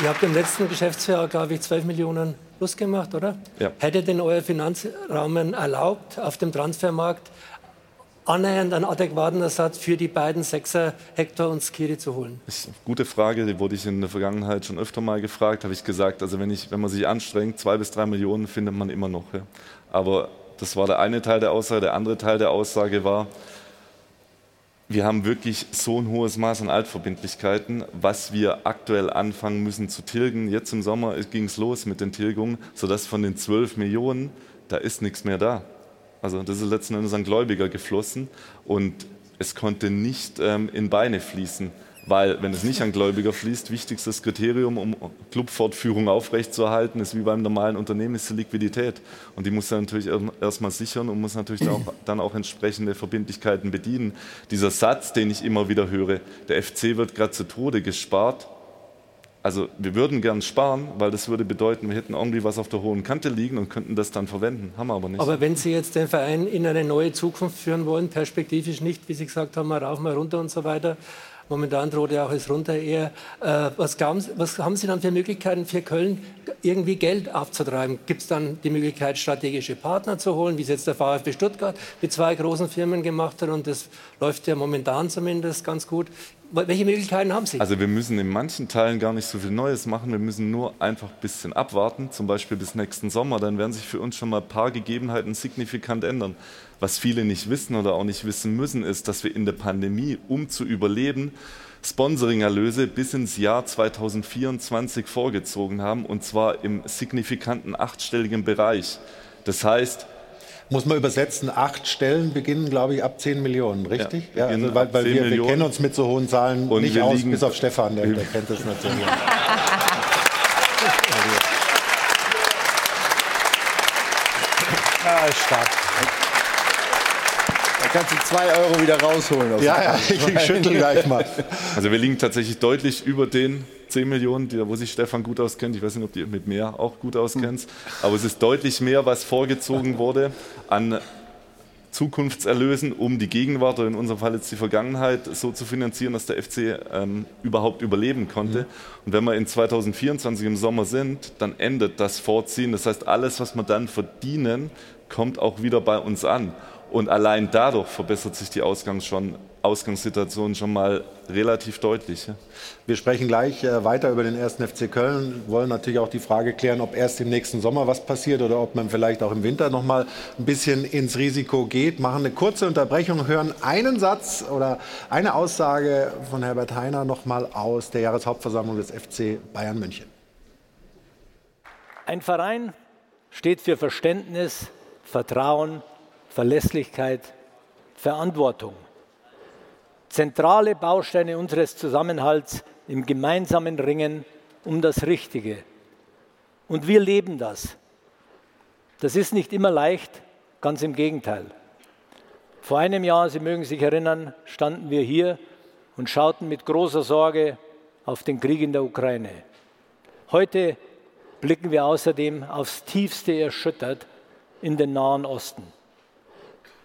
Ihr habt im letzten Geschäftsjahr, glaube ich, 12 Millionen plus gemacht, oder? Ja. Hätte denn euer Finanzrahmen erlaubt, auf dem Transfermarkt annähernd einen adäquaten Ersatz für die beiden Sechser Hector und Skiri zu holen? Das ist eine gute Frage, die wurde ich in der Vergangenheit schon öfter mal gefragt. Habe ich gesagt, also wenn, ich, wenn man sich anstrengt, zwei bis drei Millionen findet man immer noch. Ja. Aber das war der eine Teil der Aussage. Der andere Teil der Aussage war, wir haben wirklich so ein hohes Maß an Altverbindlichkeiten, was wir aktuell anfangen müssen zu tilgen. Jetzt im Sommer ging es los mit den Tilgungen, sodass von den 12 Millionen, da ist nichts mehr da. Also das ist letzten Endes an Gläubiger geflossen und es konnte nicht ähm, in Beine fließen. Weil, wenn es nicht an Gläubiger fließt, wichtigstes Kriterium, um Clubfortführung aufrechtzuerhalten, ist wie beim normalen Unternehmen, ist die Liquidität. Und die muss er natürlich erstmal sichern und muss natürlich auch, dann auch entsprechende Verbindlichkeiten bedienen. Dieser Satz, den ich immer wieder höre, der FC wird gerade zu Tode gespart, also wir würden gern sparen, weil das würde bedeuten, wir hätten irgendwie was auf der hohen Kante liegen und könnten das dann verwenden. Haben wir aber nicht. Aber wenn Sie jetzt den Verein in eine neue Zukunft führen wollen, perspektivisch nicht, wie Sie gesagt haben, mal rauf, mal runter und so weiter, Momentan droht ja auch es runter eher. Äh, was, glauben, was haben Sie dann für Möglichkeiten für Köln, irgendwie Geld abzutreiben? Gibt es dann die Möglichkeit, strategische Partner zu holen, wie es jetzt der VfB Stuttgart mit zwei großen Firmen gemacht hat? Und das läuft ja momentan zumindest ganz gut. Welche Möglichkeiten haben Sie? Also wir müssen in manchen Teilen gar nicht so viel Neues machen. Wir müssen nur einfach ein bisschen abwarten, zum Beispiel bis nächsten Sommer. Dann werden sich für uns schon mal ein paar Gegebenheiten signifikant ändern. Was viele nicht wissen oder auch nicht wissen müssen, ist, dass wir in der Pandemie, um zu überleben, Sponsoringerlöse bis ins Jahr 2024 vorgezogen haben, und zwar im signifikanten achtstelligen Bereich. Das heißt, muss man übersetzen, acht Stellen beginnen, glaube ich, ab 10 Millionen, richtig? Ja, ja also, weil, weil wir, wir, kennen uns mit so hohen Zahlen und nicht aus, bis auf Stefan, der, der kennt das natürlich. ja, stark. Da kannst du zwei Euro wieder rausholen. ja, ja, ich schüttel gleich mal. Also wir liegen tatsächlich deutlich über den 10 Millionen, wo sich Stefan gut auskennt. Ich weiß nicht, ob du mit mehr auch gut auskennst. Aber es ist deutlich mehr, was vorgezogen wurde an Zukunftserlösen, um die Gegenwart oder in unserem Fall jetzt die Vergangenheit so zu finanzieren, dass der FC ähm, überhaupt überleben konnte. Mhm. Und wenn wir in 2024 im Sommer sind, dann endet das Vorziehen. Das heißt, alles, was wir dann verdienen, kommt auch wieder bei uns an. Und allein dadurch verbessert sich die Ausgangs schon, Ausgangssituation schon mal relativ deutlich. Wir sprechen gleich äh, weiter über den ersten FC Köln, wollen natürlich auch die Frage klären, ob erst im nächsten Sommer was passiert oder ob man vielleicht auch im Winter noch mal ein bisschen ins Risiko geht. Machen eine kurze Unterbrechung, hören einen Satz oder eine Aussage von Herbert Heiner noch mal aus der Jahreshauptversammlung des FC Bayern München. Ein Verein steht für Verständnis, Vertrauen, Verlässlichkeit, Verantwortung. Zentrale Bausteine unseres Zusammenhalts im gemeinsamen Ringen um das Richtige. Und wir leben das. Das ist nicht immer leicht, ganz im Gegenteil. Vor einem Jahr, Sie mögen sich erinnern, standen wir hier und schauten mit großer Sorge auf den Krieg in der Ukraine. Heute blicken wir außerdem aufs tiefste erschüttert in den Nahen Osten.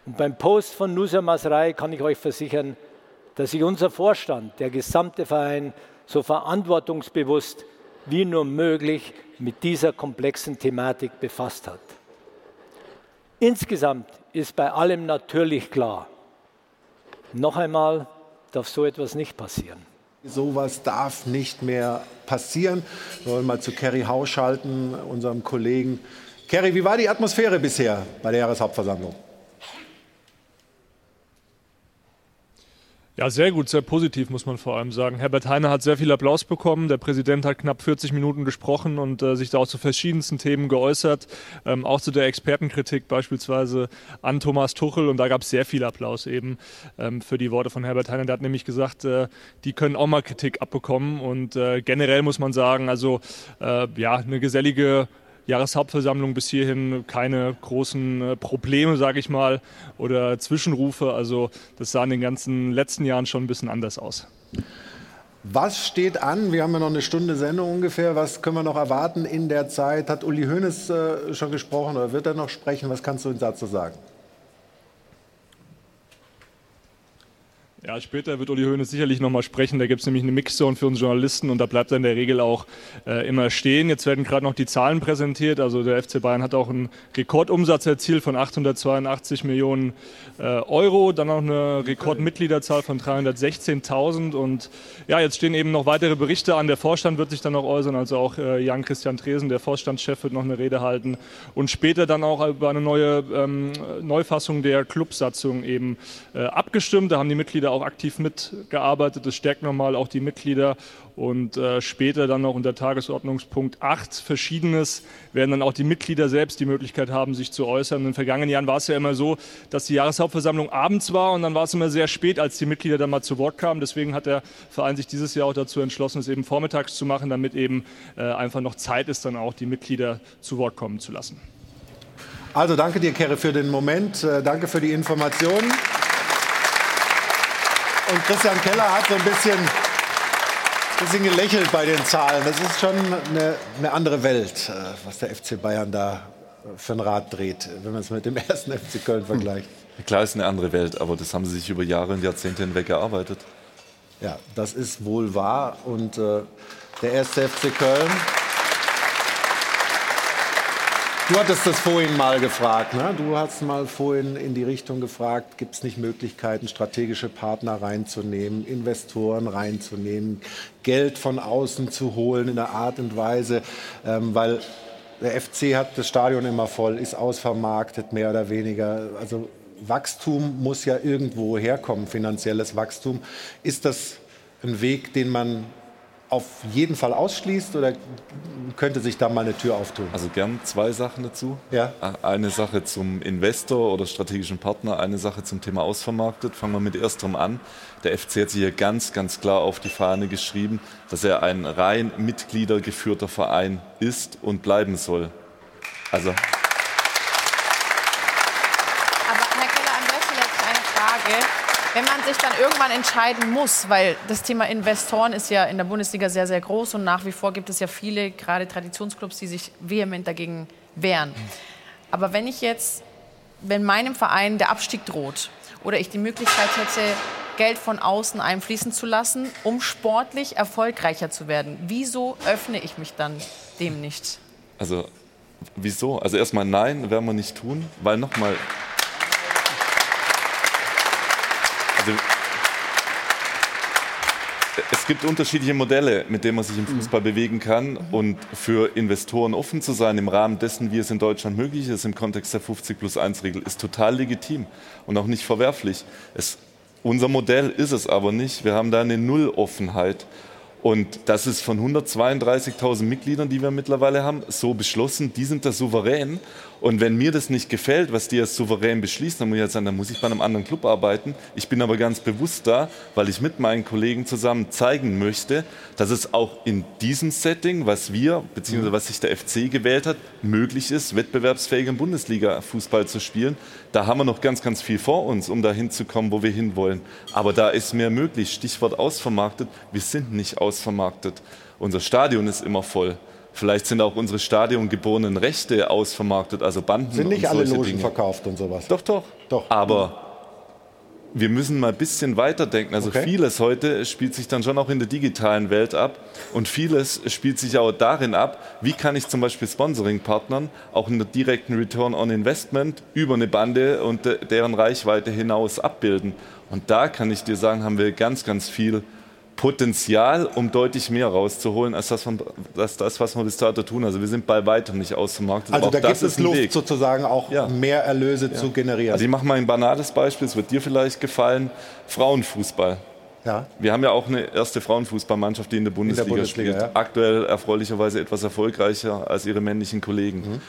Und beim Post von Nusa Masrai kann ich euch versichern, dass sich unser Vorstand, der gesamte Verein, so verantwortungsbewusst wie nur möglich mit dieser komplexen Thematik befasst hat. Insgesamt ist bei allem natürlich klar, noch einmal darf so etwas nicht passieren. Sowas darf nicht mehr passieren. Wir wollen mal zu Kerry Hau schalten, unserem Kollegen. Kerry, wie war die Atmosphäre bisher bei der Jahreshauptversammlung? Ja, sehr gut, sehr positiv, muss man vor allem sagen. Herbert Heiner hat sehr viel Applaus bekommen. Der Präsident hat knapp 40 Minuten gesprochen und äh, sich da auch zu verschiedensten Themen geäußert. Ähm, auch zu der Expertenkritik beispielsweise an Thomas Tuchel. Und da gab es sehr viel Applaus eben ähm, für die Worte von Herbert Heiner. Der hat nämlich gesagt, äh, die können auch mal Kritik abbekommen. Und äh, generell muss man sagen, also äh, ja, eine gesellige Jahreshauptversammlung bis hierhin keine großen äh, Probleme, sage ich mal, oder Zwischenrufe. Also das sah in den ganzen letzten Jahren schon ein bisschen anders aus. Was steht an? Wir haben ja noch eine Stunde Sendung ungefähr. Was können wir noch erwarten in der Zeit? Hat Uli Hoeneß äh, schon gesprochen oder wird er noch sprechen? Was kannst du dazu sagen? Ja, später wird Uli Hoeneß sicherlich nochmal sprechen. Da gibt es nämlich eine Mixzone für uns Journalisten und da bleibt er in der Regel auch äh, immer stehen. Jetzt werden gerade noch die Zahlen präsentiert. Also der FC Bayern hat auch einen Rekordumsatz erzielt von 882 Millionen äh, Euro, dann auch eine Rekordmitgliederzahl von 316.000 und ja, jetzt stehen eben noch weitere Berichte an. Der Vorstand wird sich dann noch äußern, also auch äh, Jan-Christian Tresen, der Vorstandschef, wird noch eine Rede halten und später dann auch über eine neue ähm, Neufassung der Clubsatzung eben äh, abgestimmt. Da haben die Mitglieder auch aktiv mitgearbeitet. Das stärkt nochmal auch die Mitglieder. Und äh, später dann noch unter Tagesordnungspunkt 8 Verschiedenes werden dann auch die Mitglieder selbst die Möglichkeit haben, sich zu äußern. In den vergangenen Jahren war es ja immer so, dass die Jahreshauptversammlung abends war und dann war es immer sehr spät, als die Mitglieder dann mal zu Wort kamen. Deswegen hat der Verein sich dieses Jahr auch dazu entschlossen, es eben vormittags zu machen, damit eben äh, einfach noch Zeit ist, dann auch die Mitglieder zu Wort kommen zu lassen. Also danke dir, Kerre, für den Moment. Äh, danke für die Informationen. Und Christian Keller hat so ein bisschen, bisschen gelächelt bei den Zahlen. Das ist schon eine, eine andere Welt, äh, was der FC Bayern da für ein Rad dreht, wenn man es mit dem ersten FC Köln vergleicht. Klar ist eine andere Welt, aber das haben sie sich über Jahre und Jahrzehnte hinweg erarbeitet. Ja, das ist wohl wahr. Und äh, der erste FC Köln Du hattest das vorhin mal gefragt. Ne? Du hast mal vorhin in die Richtung gefragt, gibt es nicht Möglichkeiten, strategische Partner reinzunehmen, Investoren reinzunehmen, Geld von außen zu holen in einer Art und Weise, ähm, weil der FC hat das Stadion immer voll, ist ausvermarktet, mehr oder weniger. Also Wachstum muss ja irgendwo herkommen, finanzielles Wachstum. Ist das ein Weg, den man auf jeden Fall ausschließt oder könnte sich da mal eine Tür auftun? Also gern zwei Sachen dazu. Ja. Eine Sache zum Investor oder strategischen Partner, eine Sache zum Thema ausvermarktet. Fangen wir mit ersterem an. Der FC hat sich hier ganz, ganz klar auf die Fahne geschrieben, dass er ein rein mitgliedergeführter Verein ist und bleiben soll. Also Wenn man sich dann irgendwann entscheiden muss, weil das Thema Investoren ist ja in der Bundesliga sehr, sehr groß und nach wie vor gibt es ja viele, gerade Traditionsclubs, die sich vehement dagegen wehren. Aber wenn ich jetzt, wenn meinem Verein der Abstieg droht oder ich die Möglichkeit hätte, Geld von außen einfließen zu lassen, um sportlich erfolgreicher zu werden, wieso öffne ich mich dann dem nicht? Also, wieso? Also erstmal nein, werden wir nicht tun, weil nochmal, Also, es gibt unterschiedliche Modelle, mit denen man sich im Fußball bewegen kann. Und für Investoren offen zu sein im Rahmen dessen, wie es in Deutschland möglich ist, im Kontext der 50 plus 1 Regel, ist total legitim und auch nicht verwerflich. Es, unser Modell ist es aber nicht. Wir haben da eine Nulloffenheit. Und das ist von 132.000 Mitgliedern, die wir mittlerweile haben, so beschlossen. Die sind da souverän. Und wenn mir das nicht gefällt, was die als souverän beschließen, dann muss ich halt sagen, dann muss ich bei einem anderen Club arbeiten. Ich bin aber ganz bewusst da, weil ich mit meinen Kollegen zusammen zeigen möchte, dass es auch in diesem Setting, was wir, beziehungsweise was sich der FC gewählt hat, möglich ist, wettbewerbsfähigen Bundesliga-Fußball zu spielen. Da haben wir noch ganz, ganz viel vor uns, um dahin zu kommen, wo wir hinwollen. Aber da ist mehr möglich. Stichwort ausvermarktet. Wir sind nicht ausvermarktet. Unser Stadion ist immer voll. Vielleicht sind auch unsere stadiongeborenen Rechte ausvermarktet, also Banden. Sind nicht und alle Logen Dinge. verkauft und sowas? Doch, doch. Doch. Aber wir müssen mal ein bisschen weiterdenken. Also Okay. vieles heute spielt sich dann schon auch in der digitalen Welt ab und vieles spielt sich auch darin ab, wie kann ich zum Beispiel Sponsoring-Partnern auch einen direkten Return on Investment über eine Bande und de deren Reichweite hinaus abbilden. Und da kann ich dir sagen, haben wir ganz, ganz viel Potenzial, um deutlich mehr rauszuholen, als das, von- als das was wir bis dato tun. Also wir sind bei weitem nicht ausvermarktet. Also aber da auch gibt das es Luft Weg. sozusagen auch mehr Erlöse zu generieren. Also ich mache mal ein banales Beispiel, es wird dir vielleicht gefallen. Frauenfußball. Ja. Wir haben ja auch eine erste Frauenfußballmannschaft, die in der Bundesliga, Bundesliga, spielt. ja. Aktuell erfreulicherweise etwas erfolgreicher als ihre männlichen Kollegen. Mhm.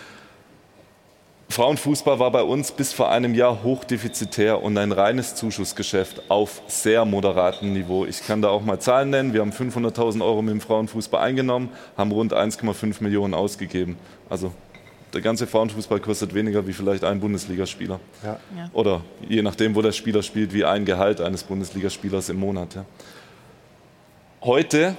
Frauenfußball war bei uns bis vor einem Jahr hochdefizitär und ein reines Zuschussgeschäft auf sehr moderatem Niveau. Ich kann da auch mal Zahlen nennen. Wir haben 500.000 Euro mit dem Frauenfußball eingenommen, haben rund 1,5 Millionen ausgegeben. Also der ganze Frauenfußball kostet weniger wie vielleicht ein Bundesligaspieler. Ja. Ja. Oder je nachdem, wo der Spieler spielt, wie ein Gehalt eines Bundesligaspielers im Monat. Ja. Heute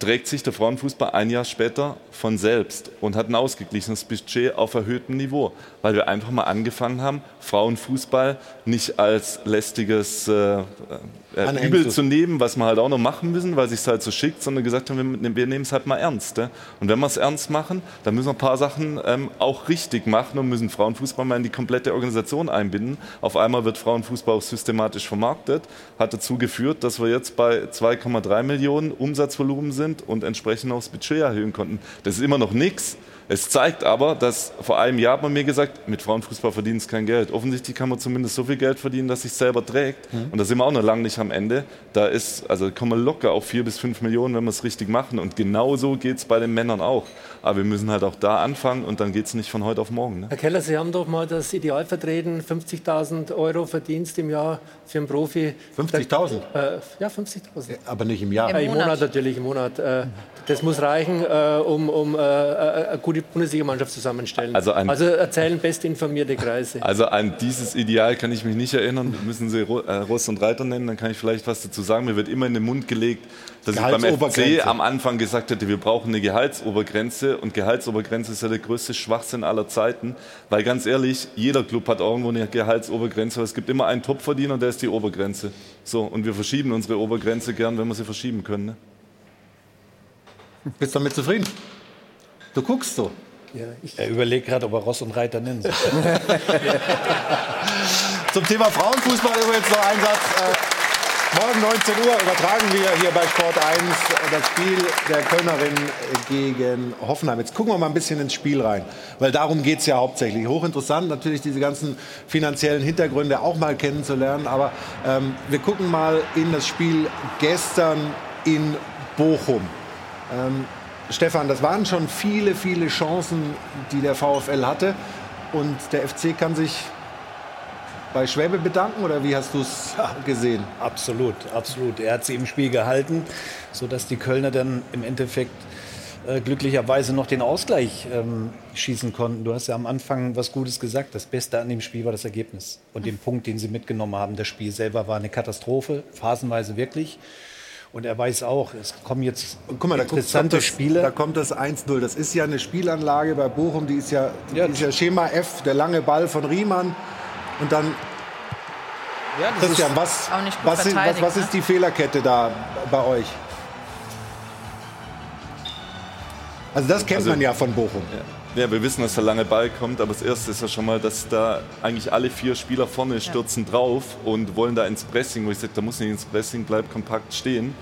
trägt sich der Frauenfußball ein Jahr später von selbst und hat ein ausgeglichenes Budget auf erhöhtem Niveau, weil wir einfach mal angefangen haben, Frauenfußball nicht als lästiges äh, äh. Übel zu nehmen, was wir halt auch noch machen müssen, weil es sich halt so schickt, sondern gesagt haben, wir, wir nehmen es halt mal ernst. Ja? Und wenn wir es ernst machen, dann müssen wir ein paar Sachen ähm, auch richtig machen und müssen Frauenfußball mal in die komplette Organisation einbinden. Auf einmal wird Frauenfußball auch systematisch vermarktet, hat dazu geführt, dass wir jetzt bei 2,3 Millionen Umsatzvolumen sind und entsprechend auch das Budget erhöhen konnten. Das ist immer noch nichts. Es zeigt aber, dass vor einem Jahr hat man mir gesagt, mit Frauenfußball verdient es kein Geld. Offensichtlich kann man zumindest so viel Geld verdienen, dass sich selber trägt. Mhm. Und da sind wir auch noch lange nicht am Ende. Da ist, also kommen wir locker auf vier bis fünf Millionen, wenn wir es richtig machen. Und genauso geht es bei den Männern auch. Aber wir müssen halt auch da anfangen und dann geht es nicht von heute auf morgen. Ne? Herr Keller, Sie haben doch mal das Ideal vertreten, 50.000 Euro Verdienst im Jahr für einen Profi. 50.000? Äh, ja, 50.000. Aber nicht im Jahr. Im, Im Monat. natürlich, im Monat. Äh, das muss reichen, äh, um, um äh, eine gute Bundesligamannschaft zusammenstellen. Also ein- also erzählen bestinformierte Kreise. Also an dieses Ideal kann ich mich nicht erinnern. Müssen Sie Ro- äh, Ross und Reiter nennen, dann kann ich vielleicht was dazu sagen. Mir wird immer in den Mund gelegt, dass ich beim. FC am Anfang gesagt hätte, wir brauchen eine Gehaltsobergrenze. Und Gehaltsobergrenze ist ja der größte Schwachsinn aller Zeiten. Weil ganz ehrlich, jeder Club hat irgendwo eine Gehaltsobergrenze. Aber es gibt immer einen Topverdiener, der ist die Obergrenze. So, und wir verschieben unsere Obergrenze gern, wenn wir sie verschieben können. Ne? Bist du damit zufrieden? Du guckst so. Ja, ich Er überlegt gerade, ob er Ross und Reiter nennt. Zum Thema Frauenfußball übrigens noch ein Satz. Äh, morgen 19 Uhr übertragen wir hier bei Sport 1 das Spiel der Kölnerin gegen Hoffenheim. Jetzt gucken wir mal ein bisschen ins Spiel rein, weil darum geht es ja hauptsächlich. Hochinteressant natürlich diese ganzen finanziellen Hintergründe auch mal kennenzulernen, aber ähm, wir gucken mal in das Spiel gestern in Bochum. Ähm, Stefan, das waren schon viele, viele Chancen, die der VfL hatte. Und der FC kann sich bei Schwäbe bedanken oder wie hast du es gesehen? Absolut, absolut. Er hat sie im Spiel gehalten, sodass die Kölner dann im Endeffekt äh, glücklicherweise noch den Ausgleich ähm, schießen konnten. Du hast ja am Anfang was Gutes gesagt. Das Beste an dem Spiel war das Ergebnis und den Punkt, den sie mitgenommen haben. Das Spiel selber war eine Katastrophe, phasenweise wirklich. Und er weiß auch, es kommen jetzt Guck mal, interessante kommt das, Spiele. Da kommt das 1-0. Das ist ja eine Spielanlage bei Bochum, die ist ja, die ist ja Schema F, der lange Ball von Riemann. Und dann, Ja, das Christian, ist was, auch nicht gut was, sind, was, was ne? ist die Fehlerkette da bei euch? Also das kennt Also- man ja von Bochum. Ja, wir wissen, dass der lange Ball kommt, aber das Erste ist ja schon mal, dass da eigentlich alle vier Spieler vorne stürzen drauf und wollen da ins Pressing, wo ich sage, da muss nicht ins Pressing, bleib kompakt stehen.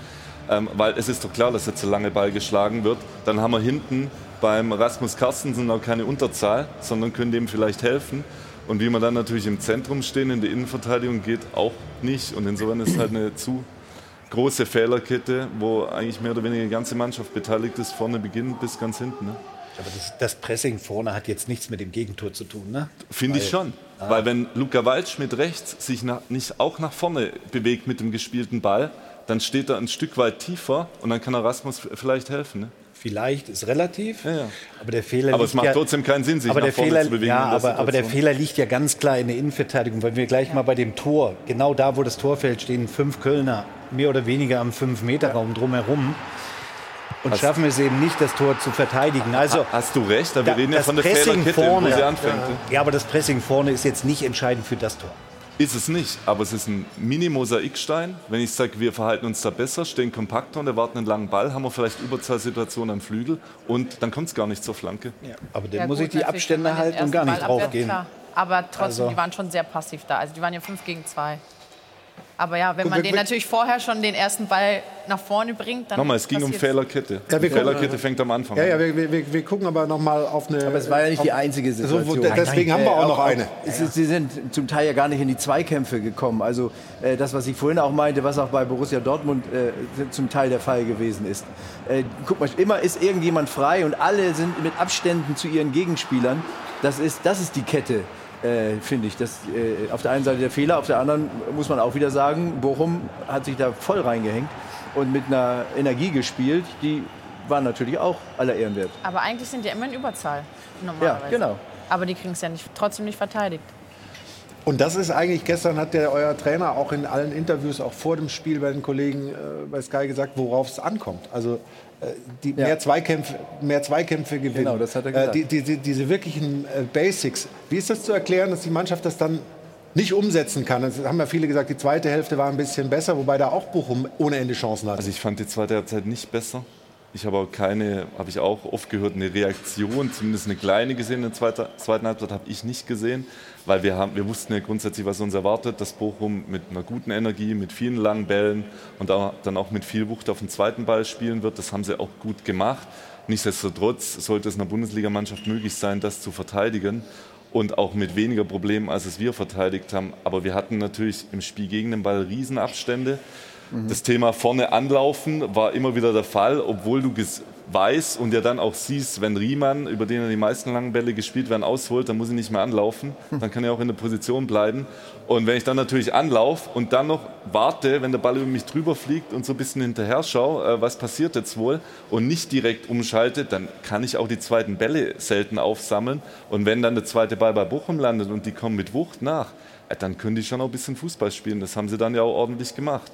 Ähm, weil es ist doch klar, dass jetzt der lange Ball geschlagen wird. Dann haben wir hinten beim Rasmus Carstensen auch keine Unterzahl, sondern können dem vielleicht helfen. Und wie wir dann natürlich im Zentrum stehen, in der Innenverteidigung, geht auch nicht. Und insofern ist halt eine zu große Fehlerkette, wo eigentlich mehr oder weniger die ganze Mannschaft beteiligt ist, vorne beginnend bis ganz hinten. Ne? Aber das, das Pressing vorne hat jetzt nichts mit dem Gegentor zu tun, ne? Finde ich schon. Weil wenn Luca Waldschmidt rechts sich nach, nicht auch nach vorne bewegt mit dem gespielten Ball, dann steht er ein Stück weit tiefer und dann kann er Rasmus f- vielleicht helfen. Ne? Vielleicht ist relativ, Ja, ja. aber der Fehler Aber liegt es macht ja, trotzdem keinen Sinn, sich aber nach der vorne Fehler, zu bewegen. Ja, aber, aber der. Fehler liegt ja ganz klar in der Innenverteidigung, weil wir gleich mal bei dem Tor, genau da, wo das Tor fällt, stehen fünf Kölner mehr oder weniger am Fünf-Meter-Raum drumherum. Und Hast- schaffen es eben nicht, das Tor zu verteidigen. Also, Hast du recht, aber wir reden ja von der Pressing Fehlerkette, vorne, wo sie anfängt. Ja. ne? ja, aber das Pressing vorne ist jetzt nicht entscheidend für das Tor. Ist es nicht, aber es ist ein Mini-Mosaikstein. Wenn ich sage, wir verhalten uns da besser, stehen kompakter und erwarten einen langen Ball, haben wir vielleicht Überzahlsituationen am Flügel und dann kommt es gar nicht zur Flanke. Aber dann Ja, muss gut, ich die Abstände halten und gar nicht Ball draufgehen. Aber trotzdem, Also- die waren schon sehr passiv da. Also die waren ja 5 gegen 2. Aber ja, wenn man wir- den wir- natürlich vorher schon den ersten Ball nach vorne bringt, dann. Nochmal, es ging um. Fehlerkette. Ja, wir die Fehlerkette fängt am Anfang Ja, ja, an. wir, wir- wir, wir gucken aber noch mal auf eine. Aber es war ja nicht die einzige So, Situation. wo- deswegen haben wir auch noch eine. Es ist, sie sind zum Teil ja gar nicht in die Zweikämpfe gekommen. Also äh, das, was ich vorhin auch meinte, was auch bei Borussia Dortmund äh, zum Teil der Fall gewesen ist. Äh, guck mal, immer ist irgendjemand frei und alle sind mit Abständen zu ihren Gegenspielern. Das ist, das ist die Kette. Äh, finde ich. Das, äh, auf der einen Seite der Fehler, auf der anderen muss man auch wieder sagen, Bochum hat sich da voll reingehängt und mit einer Energie gespielt, die war natürlich auch aller Ehren wert. Aber eigentlich sind die immer in Überzahl. Normalerweise. Ja, genau. Aber die kriegen es ja nicht, trotzdem nicht verteidigt. Und das ist eigentlich, gestern hat der euer Trainer auch in allen Interviews, auch vor dem Spiel bei den Kollegen äh, bei Sky gesagt, worauf es ankommt. Also die mehr, Zweikämpfe, mehr Zweikämpfe gewinnen. Genau, das hat er Äh, gesagt. die, die, diese wirklichen äh, Basics. Wie ist das zu erklären, dass die Mannschaft das dann nicht umsetzen kann? Das haben ja viele gesagt, die zweite Hälfte war ein bisschen besser, wobei da auch Bochum ohne Ende Chancen hatte. Also ich fand die zweite Halbzeit nicht besser. Ich habe auch keine, habe ich auch oft gehört, eine Reaktion, zumindest eine kleine gesehen in der zweiten, zweiten Halbzeit habe ich nicht gesehen, weil wir, haben, wir wussten ja grundsätzlich, was uns erwartet, dass Bochum mit einer guten Energie, mit vielen langen Bällen und auch, dann auch mit viel Wucht auf den zweiten Ball spielen wird. Das haben sie auch gut gemacht. Nichtsdestotrotz sollte es einer Bundesligamannschaft möglich sein, das zu verteidigen und auch mit weniger Problemen, als es wir verteidigt haben. Aber wir hatten natürlich im Spiel gegen den Ball Riesenabstände. Das Thema vorne anlaufen war immer wieder der Fall, obwohl du weißt und ja dann auch siehst, wenn Riemann, über den ja die meisten langen Bälle gespielt werden, ausholt, dann muss ich nicht mehr anlaufen. Dann kann er auch in der Position bleiben. Und wenn ich dann natürlich anlaufe und dann noch warte, wenn der Ball über mich drüber fliegt und so ein bisschen hinterher schaue, äh, was passiert jetzt wohl und nicht direkt umschalte, dann kann ich auch die zweiten Bälle selten aufsammeln. Und wenn dann der zweite Ball bei Bochum landet und die kommen mit Wucht nach, äh, dann können die schon auch ein bisschen Fußball spielen. Das haben sie dann ja auch ordentlich gemacht.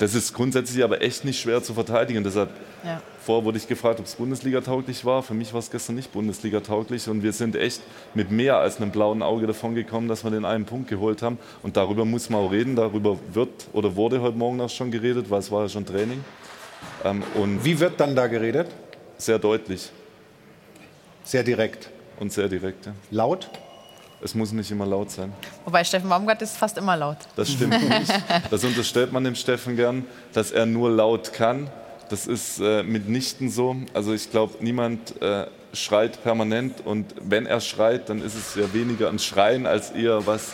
Das ist grundsätzlich aber echt nicht schwer zu verteidigen. Deshalb Ja. Vorher wurde ich gefragt, ob es Bundesliga-tauglich war. Für mich war es gestern nicht Bundesliga-tauglich. Und wir sind echt mit mehr als einem blauen Auge davon gekommen, dass wir den einen Punkt geholt haben. Und darüber muss man auch reden. Darüber wird oder wurde heute Morgen auch schon geredet, weil es war ja schon Training. Ähm, und Wie wird dann da geredet? Sehr deutlich. Sehr direkt. Und sehr direkt, ja. Laut? Es muss nicht immer laut sein. Wobei Steffen Baumgart ist fast immer laut. Das stimmt nicht. Das unterstellt man dem Steffen gern, dass er nur laut kann. Das ist äh, mitnichten so. Also ich glaube, niemand äh, schreit permanent und wenn er schreit, dann ist es ja weniger ein Schreien als eher was,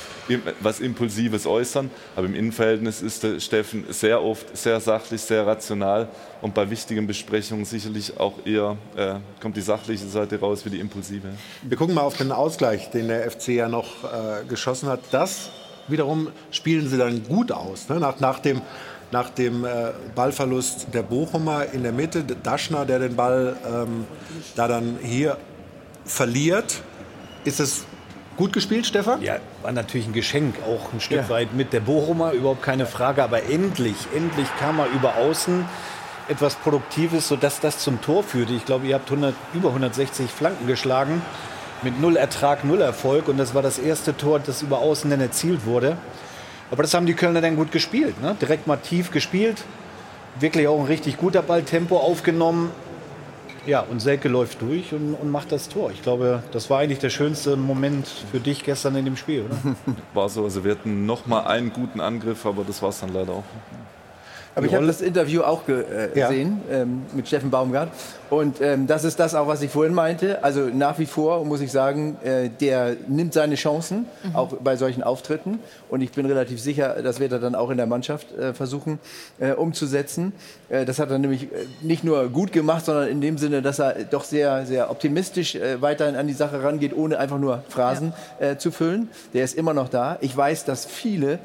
was Impulsives äußern. Aber im Innenverhältnis ist der Steffen sehr oft sehr sachlich, sehr rational und bei wichtigen Besprechungen sicherlich auch eher äh, kommt die sachliche Seite raus wie die impulsive. Wir gucken mal auf den Ausgleich, den der FC ja noch äh, geschossen hat. Das wiederum spielen sie dann gut aus. Ne? Nach, nach dem, nach dem äh, Ballverlust der Bochumer in der Mitte, Daschner, der den Ball ähm, da dann hier verliert. Ist es gut gespielt, Stefan? Ja, war natürlich ein Geschenk, auch ein Stück Ja. weit mit der Bochumer, überhaupt keine Frage. Aber endlich, endlich kam er über Außen etwas Produktives, sodass das zum Tor führte. Ich glaube, ihr habt 100, über 160 Flanken geschlagen, mit null Ertrag, null Erfolg. Und das war das erste Tor, das über Außen dann erzielt wurde. Aber das haben die Kölner dann gut gespielt. Ne? Direkt mal tief gespielt, wirklich auch ein richtig guter Ball, Tempo aufgenommen. Ja, und Selke läuft durch und, und, macht das Tor. Ich glaube, das war eigentlich der schönste Moment für dich gestern in dem Spiel, oder? War so, also wir hatten noch mal einen guten Angriff, aber das war es dann leider auch. Aber ich habe das Interview auch gesehen äh, ja. ähm, mit Steffen Baumgart. Und ähm, das ist das auch, was ich vorhin meinte. Also nach wie vor muss ich sagen, äh, der nimmt seine Chancen, mhm. auch bei solchen Auftritten. Und ich bin relativ sicher, das wird er dann auch in der Mannschaft äh, versuchen äh, umzusetzen. Äh, das hat er nämlich äh, nicht nur gut gemacht, sondern in dem Sinne, dass er doch sehr, sehr optimistisch weiterhin an die Sache rangeht, ohne einfach nur Phrasen ja. zu füllen. Der ist immer noch da. Ich weiß, dass viele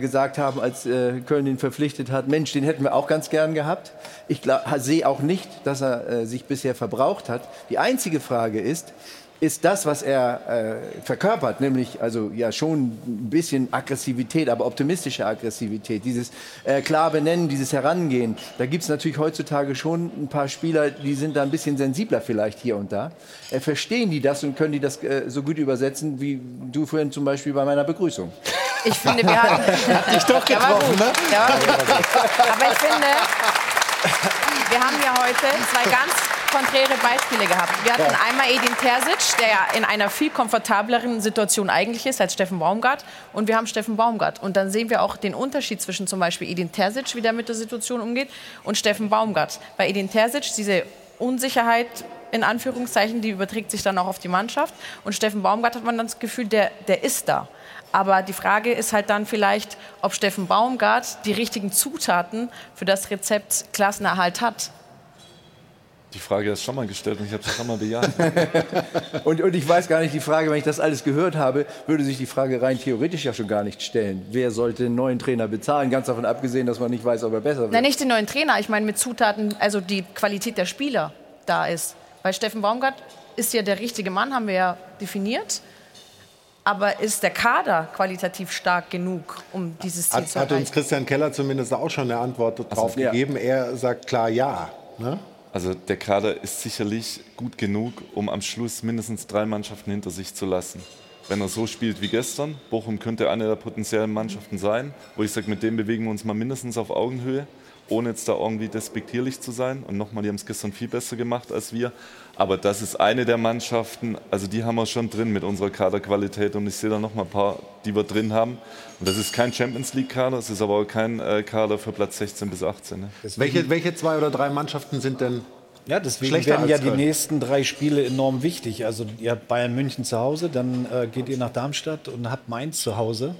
gesagt haben, als Köln ihn verpflichtet hat, Mensch, den hätten wir auch ganz gern gehabt. Ich sehe auch nicht, dass er äh, sich bisher verbraucht hat. Die einzige Frage ist, ist das, was er äh, verkörpert, nämlich also ja schon ein bisschen Aggressivität, aber optimistische Aggressivität, dieses äh, klar benennen, dieses Herangehen. Da gibt es natürlich heutzutage schon ein paar Spieler, die sind da ein bisschen sensibler vielleicht hier und da. Äh, verstehen die das und können die das äh, so gut übersetzen, wie du vorhin zum Beispiel bei meiner Begrüßung? Ich finde, wir hatten... Dich doch getroffen, ne? Ja, aber ich finde, wir haben ja heute zwei ganz konträre Beispiele gehabt. Wir hatten einmal Edin Terzic, der ja in einer viel komfortableren Situation eigentlich ist als Steffen Baumgart. Und wir haben Steffen Baumgart. Und dann sehen wir auch den Unterschied zwischen zum Beispiel Edin Terzic, wie der mit der Situation umgeht, und Steffen Baumgart. Bei Edin Terzic diese Unsicherheit in Anführungszeichen, die überträgt sich dann auch auf die Mannschaft. Und Steffen Baumgart hat man dann das Gefühl, der, der ist da. Aber die Frage ist halt dann vielleicht, ob Steffen Baumgart die richtigen Zutaten für das Rezept Klassenerhalt hat. Die Frage ist schon mal gestellt und ich habe sie schon mal bejaht. und, und ich weiß gar nicht, die Frage, wenn ich das alles gehört habe, würde sich die Frage rein theoretisch ja schon gar nicht stellen. Wer sollte den neuen Trainer bezahlen? Ganz davon abgesehen, dass man nicht weiß, ob er besser wird. Nein, nicht den neuen Trainer. Ich meine mit Zutaten, also die Qualität der Spieler da ist. Weil Steffen Baumgart ist ja der richtige Mann, haben wir ja definiert. Aber ist der Kader qualitativ stark genug, um dieses Ziel hat, zu erreichen? Hat uns Christian Keller zumindest auch schon eine Antwort darauf also, gegeben. Ja. Er sagt klar ja. Ne? Also der Kader ist sicherlich gut genug, um am Schluss mindestens drei Mannschaften hinter sich zu lassen. Wenn er so spielt wie gestern, Bochum könnte eine der potenziellen Mannschaften sein, wo ich sage, mit dem bewegen wir uns mal mindestens auf Augenhöhe ohne jetzt da irgendwie despektierlich zu sein. Und nochmal, die haben es gestern viel besser gemacht als wir. Aber das ist eine der Mannschaften, also die haben wir schon drin mit unserer Kaderqualität. Und ich sehe da noch mal ein paar, die wir drin haben. Und das ist kein Champions League-Kader, es ist aber auch kein äh, Kader für Platz 16 bis 18. Ne? Welche, welche zwei oder drei Mannschaften sind denn ja, deswegen werden ja die nächsten drei Spiele enorm wichtig. Also ihr habt Bayern München zu Hause, dann äh, geht ihr nach Darmstadt und habt Mainz zu Hause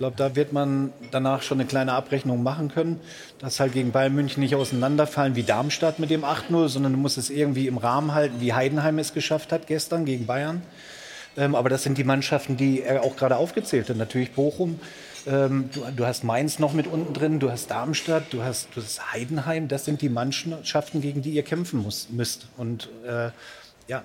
glaube, da wird man danach schon eine kleine Abrechnung machen können, dass halt gegen Bayern München nicht auseinanderfallen wie Darmstadt mit dem 8-0, sondern du musst es irgendwie im Rahmen halten, wie Heidenheim es geschafft hat gestern gegen Bayern. Ähm, aber das sind die Mannschaften, die er auch gerade aufgezählt hat. Natürlich Bochum. Ähm, du, du, hast Mainz noch mit unten drin, du hast Darmstadt, du hast, du hast Heidenheim. Das sind die Mannschaften, gegen die ihr kämpfen muss, müsst. Und äh, ja,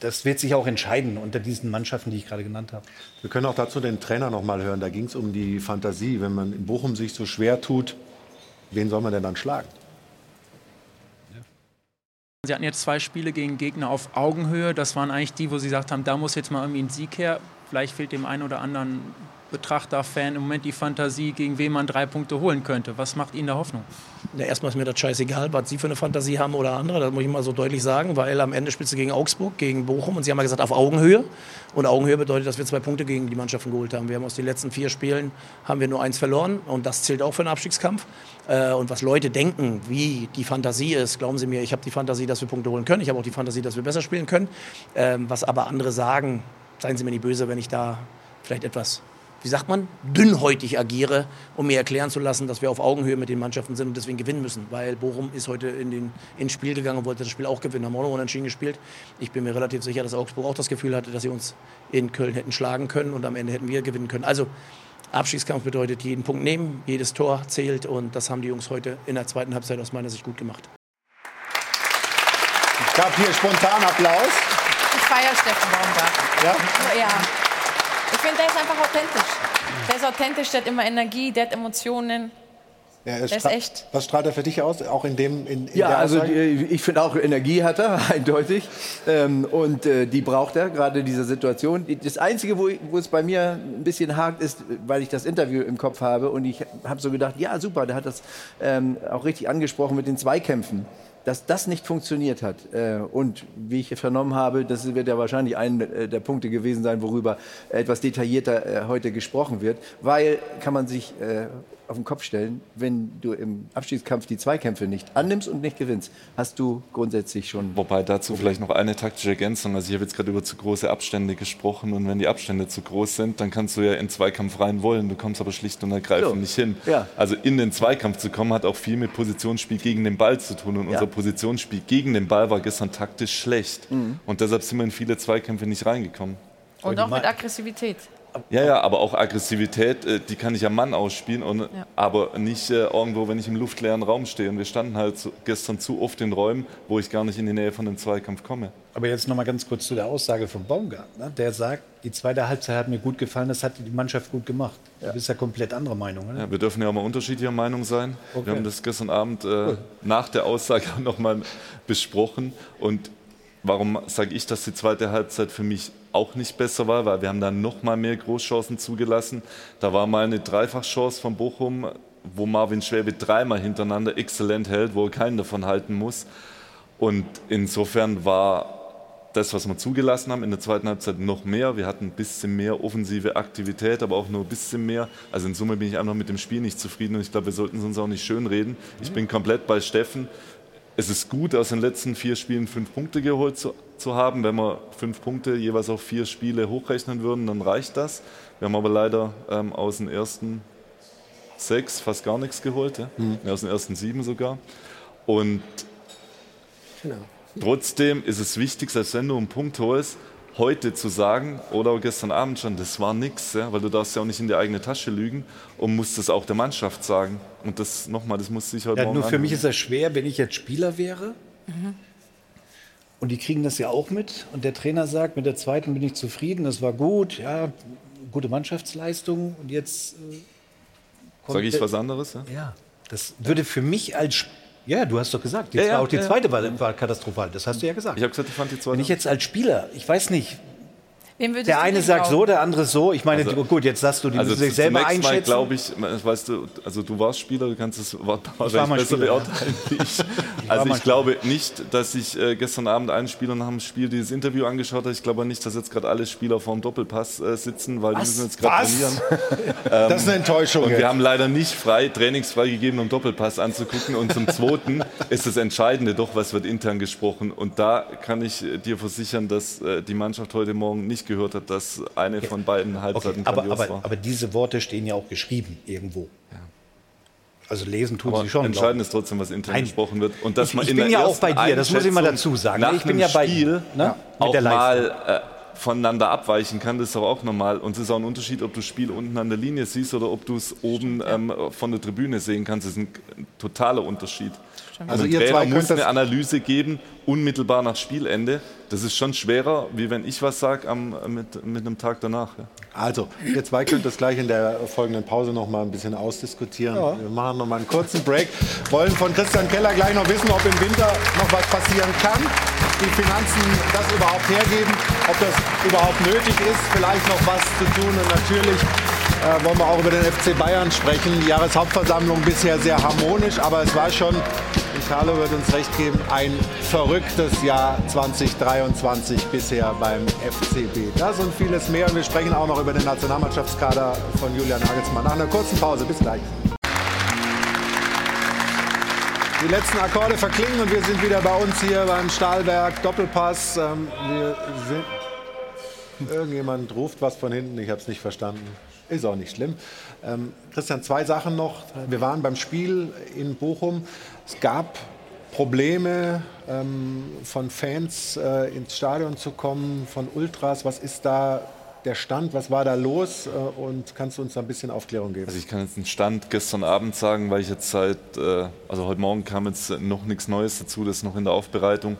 das wird sich auch entscheiden unter diesen Mannschaften, die ich gerade genannt habe. Wir können auch dazu den Trainer noch mal hören. Da ging es um die Fantasie. Wenn man in Bochum sich so schwer tut, wen soll man denn dann schlagen? Sie hatten jetzt zwei Spiele gegen Gegner auf Augenhöhe. Das waren eigentlich die, wo Sie gesagt haben, da muss jetzt mal irgendwie ein Sieg her. Vielleicht fehlt dem einen oder anderen Betrachter, Fan im Moment die Fantasie, gegen wen man drei Punkte holen könnte. Was macht Ihnen da Hoffnung? Ja, erstmal ist mir das scheißegal, was Sie für eine Fantasie haben oder andere. Das muss ich mal so deutlich sagen, weil am Ende spielst du gegen Augsburg, gegen Bochum und Sie haben ja gesagt, auf Augenhöhe. Und Augenhöhe bedeutet, dass wir zwei Punkte gegen die Mannschaften geholt haben. Wir haben aus den letzten vier Spielen haben wir nur eins verloren und das zählt auch für einen Abstiegskampf. Äh, und was Leute denken, wie die Fantasie ist, glauben Sie mir, ich habe die Fantasie, dass wir Punkte holen können. Ich habe auch die Fantasie, dass wir besser spielen können. Ähm, was aber andere sagen, seien Sie mir nicht böse, wenn ich da vielleicht etwas wie sagt man, dünnhäutig agiere, um mir erklären zu lassen, dass wir auf Augenhöhe mit den Mannschaften sind und deswegen gewinnen müssen. Weil Bochum ist heute in den, ins Spiel gegangen und wollte das Spiel auch gewinnen, haben auch noch unentschieden gespielt. Ich bin mir relativ sicher, dass Augsburg auch das Gefühl hatte, dass sie uns in Köln hätten schlagen können und am Ende hätten wir gewinnen können. Also Abstiegskampf bedeutet jeden Punkt nehmen, jedes Tor zählt und das haben die Jungs heute in der zweiten Halbzeit aus meiner Sicht gut gemacht. Es gab hier spontan Applaus. Ich feiere Steffen Baumgart. Ja? Ja. Ich finde, der ist einfach authentisch. Der ist authentisch, der hat immer Energie, der hat Emotionen. Ja, der ist echt. Was strahlt er für dich aus? Auch in dem. In, in ja, also die, ich finde auch Energie hat er, eindeutig. Ähm, und äh, die braucht er, gerade in dieser Situation. Das Einzige, wo, wo, es bei mir ein bisschen hakt, ist, weil ich das Interview im Kopf habe und ich habe so gedacht, ja, super, der hat das ähm, auch richtig angesprochen mit den Zweikämpfen. Dass das nicht funktioniert hat. Äh, und wie ich vernommen habe, das wird ja wahrscheinlich ein äh, der Punkte gewesen sein, worüber etwas detaillierter äh, heute gesprochen wird, weil kann man sich auf den Kopf stellen, wenn du im Abstiegskampf die Zweikämpfe nicht annimmst und nicht gewinnst, hast du grundsätzlich schon. Wobei dazu vielleicht noch eine taktische Ergänzung. Also ich habe jetzt gerade über zu große Abstände gesprochen und wenn die Abstände zu groß sind, dann kannst du ja in Zweikampf rein wollen. Du kommst aber schlicht und ergreifend So. nicht hin. Ja. Also in den Zweikampf zu kommen, hat auch viel mit Positionsspiel gegen den Ball zu tun. Und Ja. unser Positionsspiel gegen den Ball war gestern taktisch schlecht. Mhm. Und deshalb sind wir in viele Zweikämpfe nicht reingekommen. Und auch mit Aggressivität. Ja, ja, aber auch Aggressivität, äh, die kann ich am Mann ausspielen, und, Ja. aber nicht äh, irgendwo, wenn ich im luftleeren Raum stehe. Und wir standen halt gestern zu oft in Räumen, wo ich gar nicht in die Nähe von dem Zweikampf komme. Aber jetzt noch mal ganz kurz zu der Aussage von Baumgart. Ne? Der sagt, die zweite Halbzeit hat mir gut gefallen, das hat die Mannschaft gut gemacht. Du bist ja komplett anderer Meinung, oder? Ja, wir dürfen ja auch mal unterschiedlicher Meinung sein. Okay. Wir haben das gestern Abend äh, nach der Aussage noch mal besprochen. Und warum sage ich, dass die zweite Halbzeit für mich auch nicht besser war? Weil wir haben dann noch mal mehr Großchancen zugelassen. Da war mal eine Dreifachchance von Bochum, wo Marvin Schwäbe dreimal hintereinander exzellent hält, wo er keinen davon halten muss. Und insofern war das, was wir zugelassen haben, in der zweiten Halbzeit noch mehr. Wir hatten ein bisschen mehr offensive Aktivität, aber auch nur ein bisschen mehr. Also in Summe bin ich einfach mit dem Spiel nicht zufrieden und ich glaube, wir sollten es uns auch nicht schönreden. Ich bin komplett bei Steffen. Es ist gut, aus den letzten vier Spielen fünf Punkte geholt zu, zu haben. Wenn wir fünf Punkte jeweils auf vier Spiele hochrechnen würden, dann reicht das. Wir haben aber leider ähm, aus den ersten sechs fast gar nichts geholt. Ja? Ja, Aus den ersten sieben sogar. Und Genau. Trotzdem ist es wichtig, selbst wenn du einen Punkt holst, heute zu sagen oder gestern Abend schon, das war nichts, ja, weil du darfst ja auch nicht in die eigene Tasche lügen und musst es auch der Mannschaft sagen. Und das nochmal, das muss ich heute Ja, Morgen nur für mich anhören. ist das schwer, wenn ich jetzt Spieler wäre. Und die kriegen das ja auch mit. Und der Trainer sagt, mit der zweiten bin ich zufrieden, das war gut, ja, gute Mannschaftsleistung. Und jetzt. Äh, Sage ich was anderes? Ja? Ja, das würde für mich als. Sp- Ja, du hast doch gesagt, die Ja, ja, auch die ja, zweite war, war katastrophal. Das hast du ja gesagt. Ich habe gesagt, ich fand die zweite. Wenn ich jetzt als Spieler, ich weiß nicht, der du eine sagt so, glauben? der andere so. Ich meine, Also- gut, jetzt sagst du, die Also müssen sich selber mal einschätzen. glaube ich, weißt du, also du warst Spieler, du kannst es wahrscheinlich besser Spieler, ja. beurteilen wie ich. war Also ich glaube nicht, dass sich äh, gestern Abend ein Spieler nach dem Spiel dieses Interview angeschaut hat. Ich glaube nicht, dass jetzt gerade alle Spieler vor dem Doppelpass äh, sitzen, weil die Was? müssen jetzt gerade trainieren. Das ist eine Enttäuschung Und jetzt. wir haben leider nicht frei, trainingsfrei gegeben, um Doppelpass anzugucken. Und zum Zweiten ist das Entscheidende doch, was wird intern gesprochen. Und da kann ich äh, dir versichern, dass äh, die Mannschaft heute Morgen nicht gehört hat, dass eine von beiden Okay, Halbzeiten aber, aber, war. aber diese Worte stehen ja auch geschrieben irgendwo. Also lesen tun Aber sie schon. entscheidend ist trotzdem, was intern Nein. gesprochen wird. Und dass Ich- man ich in bin ja auch bei dir, das muss ich mal dazu sagen. Nach Ich bin ja bei dir, ne? Mit auch mal äh, voneinander abweichen kann, das ist aber auch normal. Und es ist auch ein Unterschied, ob du das Spiel unten an der Linie siehst oder ob du es oben ähm, von der Tribüne sehen kannst. Das ist ein totaler Unterschied. Also Also ihr Trainer zwei muss könnt das- eine Analyse geben, unmittelbar nach Spielende. Das ist schon schwerer, wie wenn ich was sage mit, mit einem Tag danach. Ja. Also, ihr zwei könnt das gleich in der folgenden Pause noch mal ein bisschen ausdiskutieren. Ja. Wir machen noch mal einen kurzen Break. Wollen von Christian Keller gleich noch wissen, ob im Winter noch was passieren kann. Die Finanzen das überhaupt hergeben, ob das überhaupt nötig ist, vielleicht noch was zu tun. Und natürlich äh, wollen wir auch über den FC Bayern sprechen. Die Jahreshauptversammlung bisher sehr harmonisch, aber es war schon, und Carlo wird uns recht geben, ein verrücktes Jahr 2023 bisher beim FCB. Das und vieles mehr. Und wir sprechen auch noch über den Nationalmannschaftskader von Julian Nagelsmann. Nach einer kurzen Pause. Bis gleich. Die letzten Akkorde verklingen und wir sind wieder bei uns hier beim Stahlberg Doppelpass. Ähm, wir sind Irgendjemand ruft was von hinten, ich habe es nicht verstanden. Ist auch nicht schlimm. Ähm, Christian, zwei Sachen noch. Wir waren beim Spiel in Bochum. Es gab Probleme ähm, von Fans äh, ins Stadion zu kommen, von Ultras. Was ist da der Stand? Was war da los? Äh, und kannst du uns da ein bisschen Aufklärung geben? Also ich kann jetzt einen Stand gestern Abend sagen, weil ich jetzt seit, äh, also heute Morgen kam jetzt noch nichts Neues dazu, das ist noch in der Aufbereitung.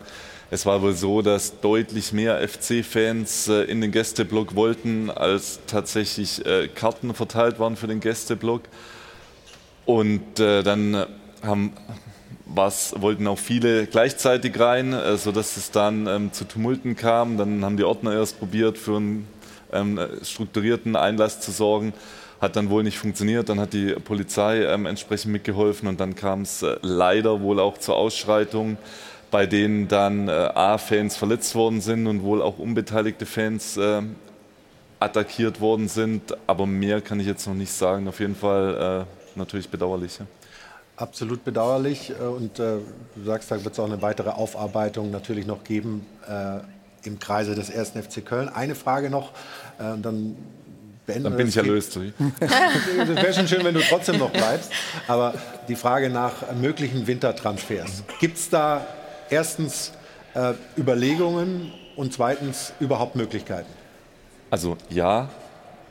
Es war wohl so, dass deutlich mehr FC-Fans äh, in den Gästeblock wollten, als tatsächlich äh, Karten verteilt waren für den Gästeblock. Und äh, dann haben, was, wollten auch viele gleichzeitig rein, sodass es dann ähm, zu Tumulten kam. Dann haben die Ordner erst probiert, für einen ähm, strukturierten Einlass zu sorgen. Hat dann wohl nicht funktioniert. Dann hat die Polizei ähm, entsprechend mitgeholfen und dann kam es leider wohl auch zur Ausschreitung, bei denen dann äh, A-Fans verletzt worden sind und wohl auch unbeteiligte Fans äh, attackiert worden sind. Aber mehr kann ich jetzt noch nicht sagen. Auf jeden Fall äh, natürlich bedauerlich. Ja. Absolut bedauerlich. Äh, und äh, du sagst, da wird es auch eine weitere Aufarbeitung natürlich noch geben äh, im Kreise des 1. FC Köln. Eine Frage noch, dann beenden Dann bin ich erlöst. das wäre schon schön, wenn du trotzdem noch bleibst. Aber die Frage nach möglichen Wintertransfers. Gibt es da erstens äh, Überlegungen und zweitens überhaupt Möglichkeiten? Also ja,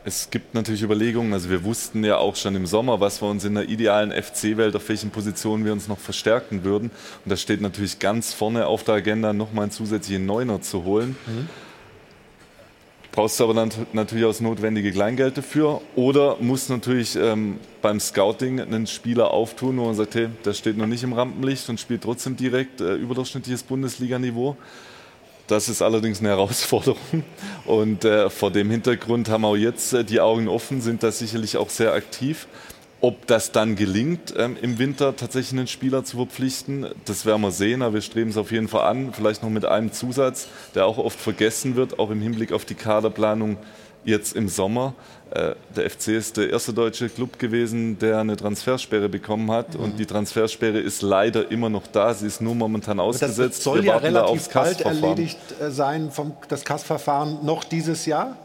es gibt natürlich Überlegungen. Also wir wussten ja auch schon im Sommer, was wir uns in der idealen FC-Welt, auf welchen Positionen wir uns noch verstärken würden. Und da steht natürlich ganz vorne auf der Agenda, nochmal einen zusätzlichen Neuner zu holen. Brauchst du aber dann natürlich auch das notwendige Kleingeld dafür oder muss natürlich ähm, beim Scouting einen Spieler auftun, wo man sagt, hey, der steht noch nicht im Rampenlicht und spielt trotzdem direkt äh, überdurchschnittliches Bundesliganiveau. Das ist allerdings eine Herausforderung. Und äh, vor dem Hintergrund haben auch jetzt äh, die Augen offen, sind da sicherlich auch sehr aktiv. Ob das dann gelingt, ähm, im Winter tatsächlich einen Spieler zu verpflichten, das werden wir sehen. Aber wir streben es auf jeden Fall an. Vielleicht noch mit einem Zusatz, der auch oft vergessen wird, auch im Hinblick auf die Kaderplanung jetzt im Sommer. Äh, der FC ist der erste deutsche Club gewesen, der eine Transfersperre bekommen hat. Mhm. Und die Transfersperre ist leider immer noch da. Sie ist nur momentan ausgesetzt. das soll ja relativ bald erledigt äh, sein, vom, das Kassverfahren noch dieses Jahr?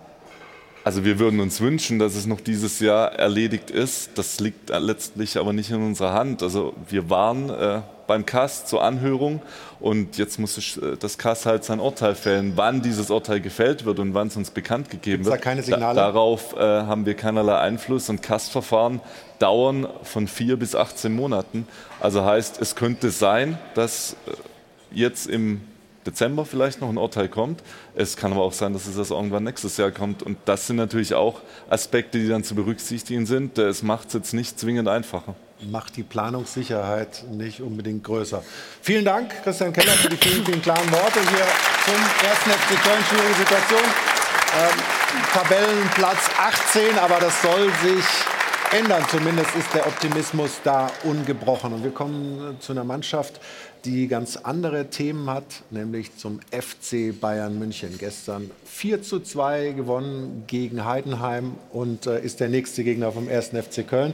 Also wir würden uns wünschen, dass es noch dieses Jahr erledigt ist. Das liegt letztlich aber nicht in unserer Hand. Also wir waren äh, beim KAS zur Anhörung und jetzt muss äh, das KAS halt sein Urteil fällen. Wann dieses Urteil gefällt wird und wann es uns bekannt gegeben Gibt's da wird, keine Signale? darauf äh, haben wir keinerlei Einfluss und KAS-Verfahren dauern von vier bis 18 Monaten. Also heißt, es könnte sein, dass äh, jetzt im Dezember vielleicht noch ein Urteil kommt. Es kann aber auch sein, dass es erst irgendwann nächstes Jahr kommt. Und das sind natürlich auch Aspekte, die dann zu berücksichtigen sind. Es macht es jetzt nicht zwingend einfacher. Macht die Planungssicherheit nicht unbedingt größer. Vielen Dank, Christian Keller, für die vielen, vielen klaren Worte hier zum ersten FC Köln. Schwierige Situation. Ähm, Tabellenplatz 18, aber das soll sich ändern. Zumindest ist der Optimismus da ungebrochen. Und wir kommen zu einer Mannschaft, die ganz andere Themen hat, nämlich zum FC Bayern München. Gestern 4 zu 2 gewonnen gegen Heidenheim und äh, ist der nächste Gegner vom 1. FC Köln.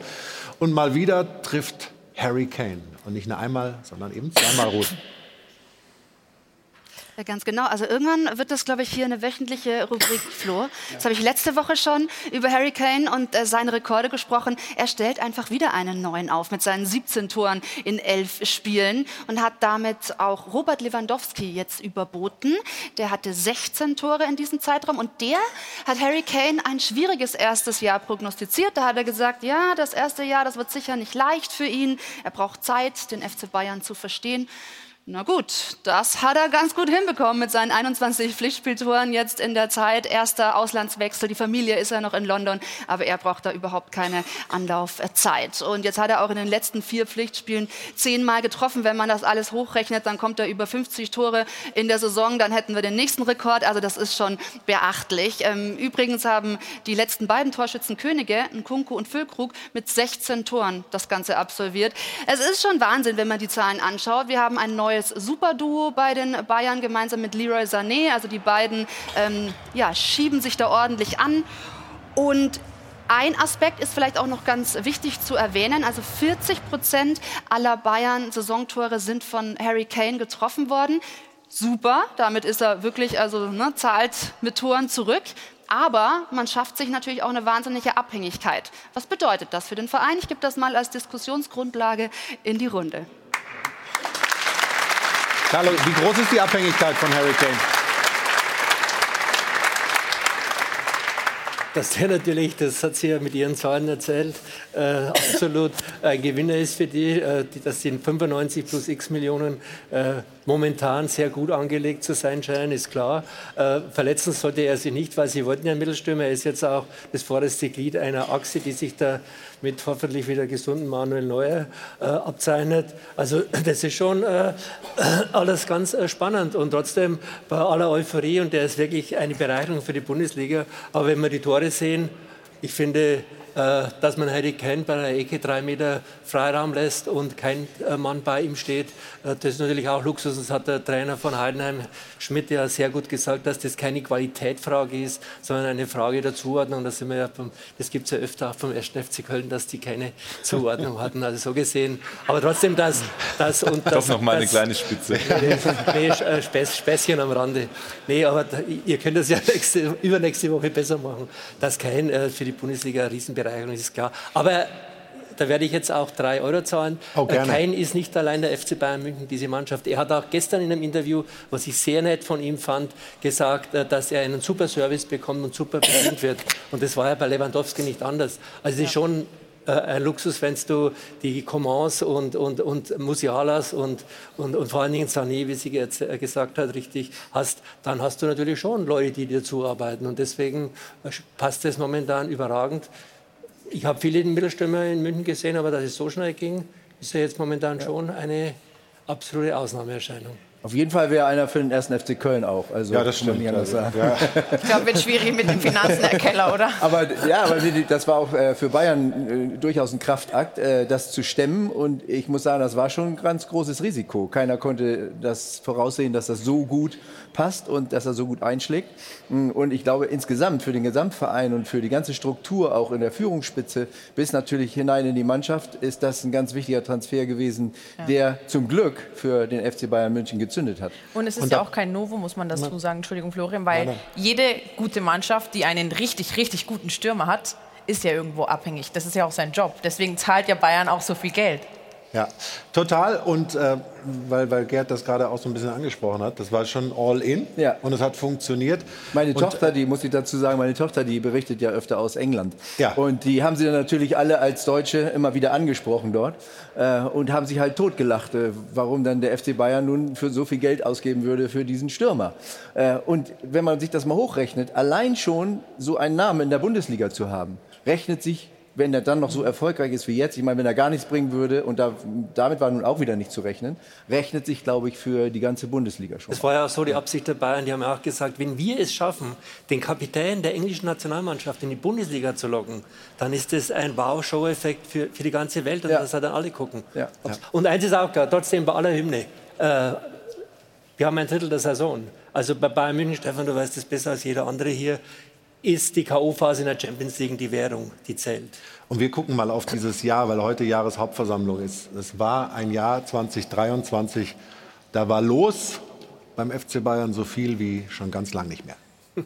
Und mal wieder trifft Harry Kane. Und nicht nur einmal, sondern eben zweimal rot. Ja, ganz genau. Also irgendwann wird das, glaube ich, hier eine wöchentliche Rubrik, Flo. Das habe ich letzte Woche schon über Harry Kane und äh, seine Rekorde gesprochen. Er stellt einfach wieder einen neuen auf mit seinen 17 Toren in elf Spielen und hat damit auch Robert Lewandowski jetzt überboten. Der hatte 16 Tore in diesem Zeitraum und der hat Harry Kane ein schwieriges erstes Jahr prognostiziert. Da hat er gesagt, ja, das erste Jahr, das wird sicher nicht leicht für ihn. Er braucht Zeit, den FC Bayern zu verstehen. Na gut, das hat er ganz gut hinbekommen mit seinen 21 Pflichtspieltoren jetzt in der Zeit. Erster Auslandswechsel, die Familie ist ja noch in London, aber er braucht da überhaupt keine Anlaufzeit. Und jetzt hat er auch in den letzten vier Pflichtspielen zehnmal getroffen. Wenn man das alles hochrechnet, dann kommt er über 50 Tore in der Saison. Dann hätten wir den nächsten Rekord. Also das ist schon beachtlich. Ähm, übrigens haben die letzten beiden Torschützenkönige, Nkunku und Füllkrug, mit 16 Toren das Ganze absolviert. Es ist schon Wahnsinn, wenn man die Zahlen anschaut. Wir haben ein neues Superduo bei den Bayern gemeinsam mit Leroy Sané. Also die beiden ähm, ja, schieben sich da ordentlich an. Und ein Aspekt ist vielleicht auch noch ganz wichtig zu erwähnen. Also 40 Prozent aller Bayern-Saisontore sind von Harry Kane getroffen worden. Super, damit ist er wirklich, also ne, zahlt mit Toren zurück. Aber man schafft sich natürlich auch eine wahnsinnige Abhängigkeit. Was bedeutet das für den Verein? Ich gebe das mal als Diskussionsgrundlage in die Runde. Carlo, wie groß ist die Abhängigkeit von Harry Kane? dass der natürlich, das hat sie ja mit ihren Zahlen erzählt, äh, absolut ein Gewinner ist für die, äh, die dass die 95 plus x Millionen äh, momentan sehr gut angelegt zu sein scheinen, ist klar. Äh, verletzen sollte er sich nicht, weil sie wollten ja Mittelstürmer. Er ist jetzt auch das vorderste Glied einer Achse, die sich da mit hoffentlich wieder gesunden Manuel Neuer äh, abzeichnet. Also das ist schon äh, alles ganz äh, spannend und trotzdem bei aller Euphorie und der ist wirklich eine Bereicherung für die Bundesliga. Aber wenn wir die Tore sehen, ich finde, äh, dass man Harry Kane bei der Ecke drei Meter Freiraum lässt und kein äh, Mann bei ihm steht. Äh, das ist natürlich auch Luxus. Das hat der Trainer von Heidenheim, Schmidt, ja sehr gut gesagt, dass das keine Qualitätfrage ist, sondern eine Frage der Zuordnung. Das, ja das gibt es ja öfter auch vom 1. FC Köln, dass die keine Zuordnung hatten. Also so gesehen. Aber trotzdem, das. das und das, Doch noch mal eine kleine Spitze. nee, Späß, Späßchen am Rande. Nee, aber ihr könnt das ja nächste, übernächste Woche besser machen. Dass kein für die Bundesliga ein Riesenbereich Bereicherung, ist klar. Aber da werde ich jetzt auch drei Euro zahlen. Oh, Kein ist nicht allein der FC Bayern München, diese Mannschaft. Er hat auch gestern in einem Interview, was ich sehr nett von ihm fand, gesagt, äh, dass er einen super Service bekommt und super bedient wird. Und das war ja bei Lewandowski nicht anders. Also es ist schon äh, ein Luxus, wenn du die Commands und, und, und Musialas und, und, und vor allen Dingen Sané, wie sie gesagt hat, richtig hast, dann hast du natürlich schon Leute, die dir zuarbeiten. Und deswegen äh, passt das momentan überragend. Ich habe viele Mittelstürmer in München gesehen, aber dass es so schnell ging, ist ja jetzt momentan ja. schon eine absolute Ausnahmeerscheinung. Auf jeden Fall wäre einer für den ersten FC Köln auch. Also, ja, das stimmt. Also, ja. Ich glaube, wird schwierig mit den Finanzen, Herr Keller, oder? Aber ja, aber das war auch äh, für Bayern äh, durchaus ein Kraftakt, äh, das zu stemmen. Und ich muss sagen, das war schon ein ganz großes Risiko. Keiner konnte das voraussehen, dass das so gut passt und dass er so gut einschlägt. Mm, und ich glaube, insgesamt für den Gesamtverein und für die ganze Struktur, auch in der Führungsspitze, bis natürlich hinein in die Mannschaft, ist das ein ganz wichtiger Transfer gewesen, ja. der zum Glück für den FC Bayern München gezündet hat. Und es ist und ja auch kein Novum, muss man dazu sagen, Entschuldigung, Florian, weil nein, nein. jede gute Mannschaft, die einen richtig, richtig guten Stürmer hat, ist ja irgendwo abhängig. Das ist ja auch sein Job. Deswegen zahlt ja Bayern auch so viel Geld. Ja, total. Und äh, weil, weil Gerd das gerade auch so ein bisschen angesprochen hat, das war schon all in ja. und es hat funktioniert. Meine und, Tochter, die muss ich dazu sagen, meine Tochter, die berichtet ja öfter aus England. Ja. Und die haben sie dann natürlich alle als Deutsche immer wieder angesprochen dort äh, und haben sich halt totgelacht, äh, warum dann der FC Bayern nun für so viel Geld ausgeben würde für diesen Stürmer. Äh, und wenn man sich das mal hochrechnet, allein schon so einen Namen in der Bundesliga zu haben, rechnet sich wenn er dann noch so erfolgreich ist wie jetzt, ich meine, wenn er gar nichts bringen würde, und da, damit war nun auch wieder nicht zu rechnen, rechnet sich, glaube ich, für die ganze Bundesliga schon. Das war ja auch so die Absicht der Bayern, die haben ja auch gesagt, wenn wir es schaffen, den Kapitän der englischen Nationalmannschaft in die Bundesliga zu locken, dann ist das ein Wow-Show-Effekt für, für die ganze Welt und ja. das dann alle gucken. Ja. Und eins ist auch klar, trotzdem bei aller Hymne, äh, wir haben ein Drittel der Saison. Also bei Bayern München, Stefan, du weißt das besser als jeder andere hier, ist die K.O.-Phase in der Champions League die Währung, die zählt. Und wir gucken mal auf dieses Jahr, weil heute Jahreshauptversammlung ist. Es war ein Jahr 2023, da war los beim FC Bayern so viel wie schon ganz lang nicht mehr.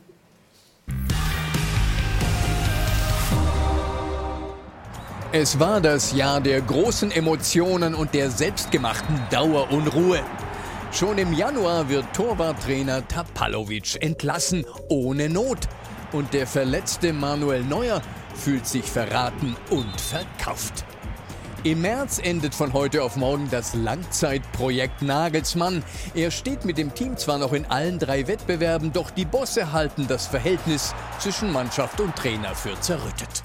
Es war das Jahr der großen Emotionen und der selbstgemachten Dauerunruhe. Schon im Januar wird Torwarttrainer Tapalovic entlassen, ohne Not und der verletzte Manuel Neuer fühlt sich verraten und verkauft. Im März endet von heute auf morgen das Langzeitprojekt Nagelsmann. Er steht mit dem Team zwar noch in allen drei Wettbewerben, doch die Bosse halten das Verhältnis zwischen Mannschaft und Trainer für zerrüttet.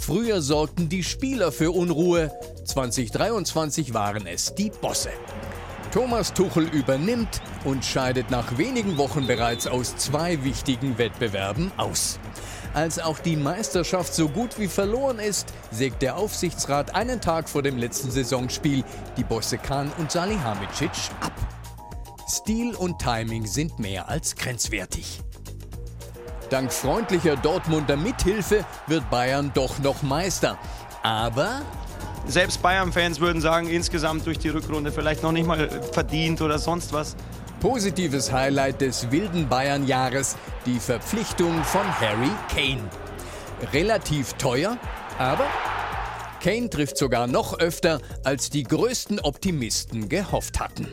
Früher sorgten die Spieler für Unruhe, 2023 waren es die Bosse. Thomas Tuchel übernimmt und scheidet nach wenigen Wochen bereits aus zwei wichtigen Wettbewerben aus. Als auch die Meisterschaft so gut wie verloren ist, sägt der Aufsichtsrat einen Tag vor dem letzten Saisonspiel die Bosse Kahn und Salihamidzic ab. Stil und Timing sind mehr als grenzwertig. Dank freundlicher Dortmunder Mithilfe wird Bayern doch noch Meister. Aber selbst Bayern-Fans würden sagen, insgesamt durch die Rückrunde vielleicht noch nicht mal verdient oder sonst was. Positives Highlight des wilden Bayern-Jahres, die Verpflichtung von Harry Kane. Relativ teuer, aber Kane trifft sogar noch öfter, als die größten Optimisten gehofft hatten.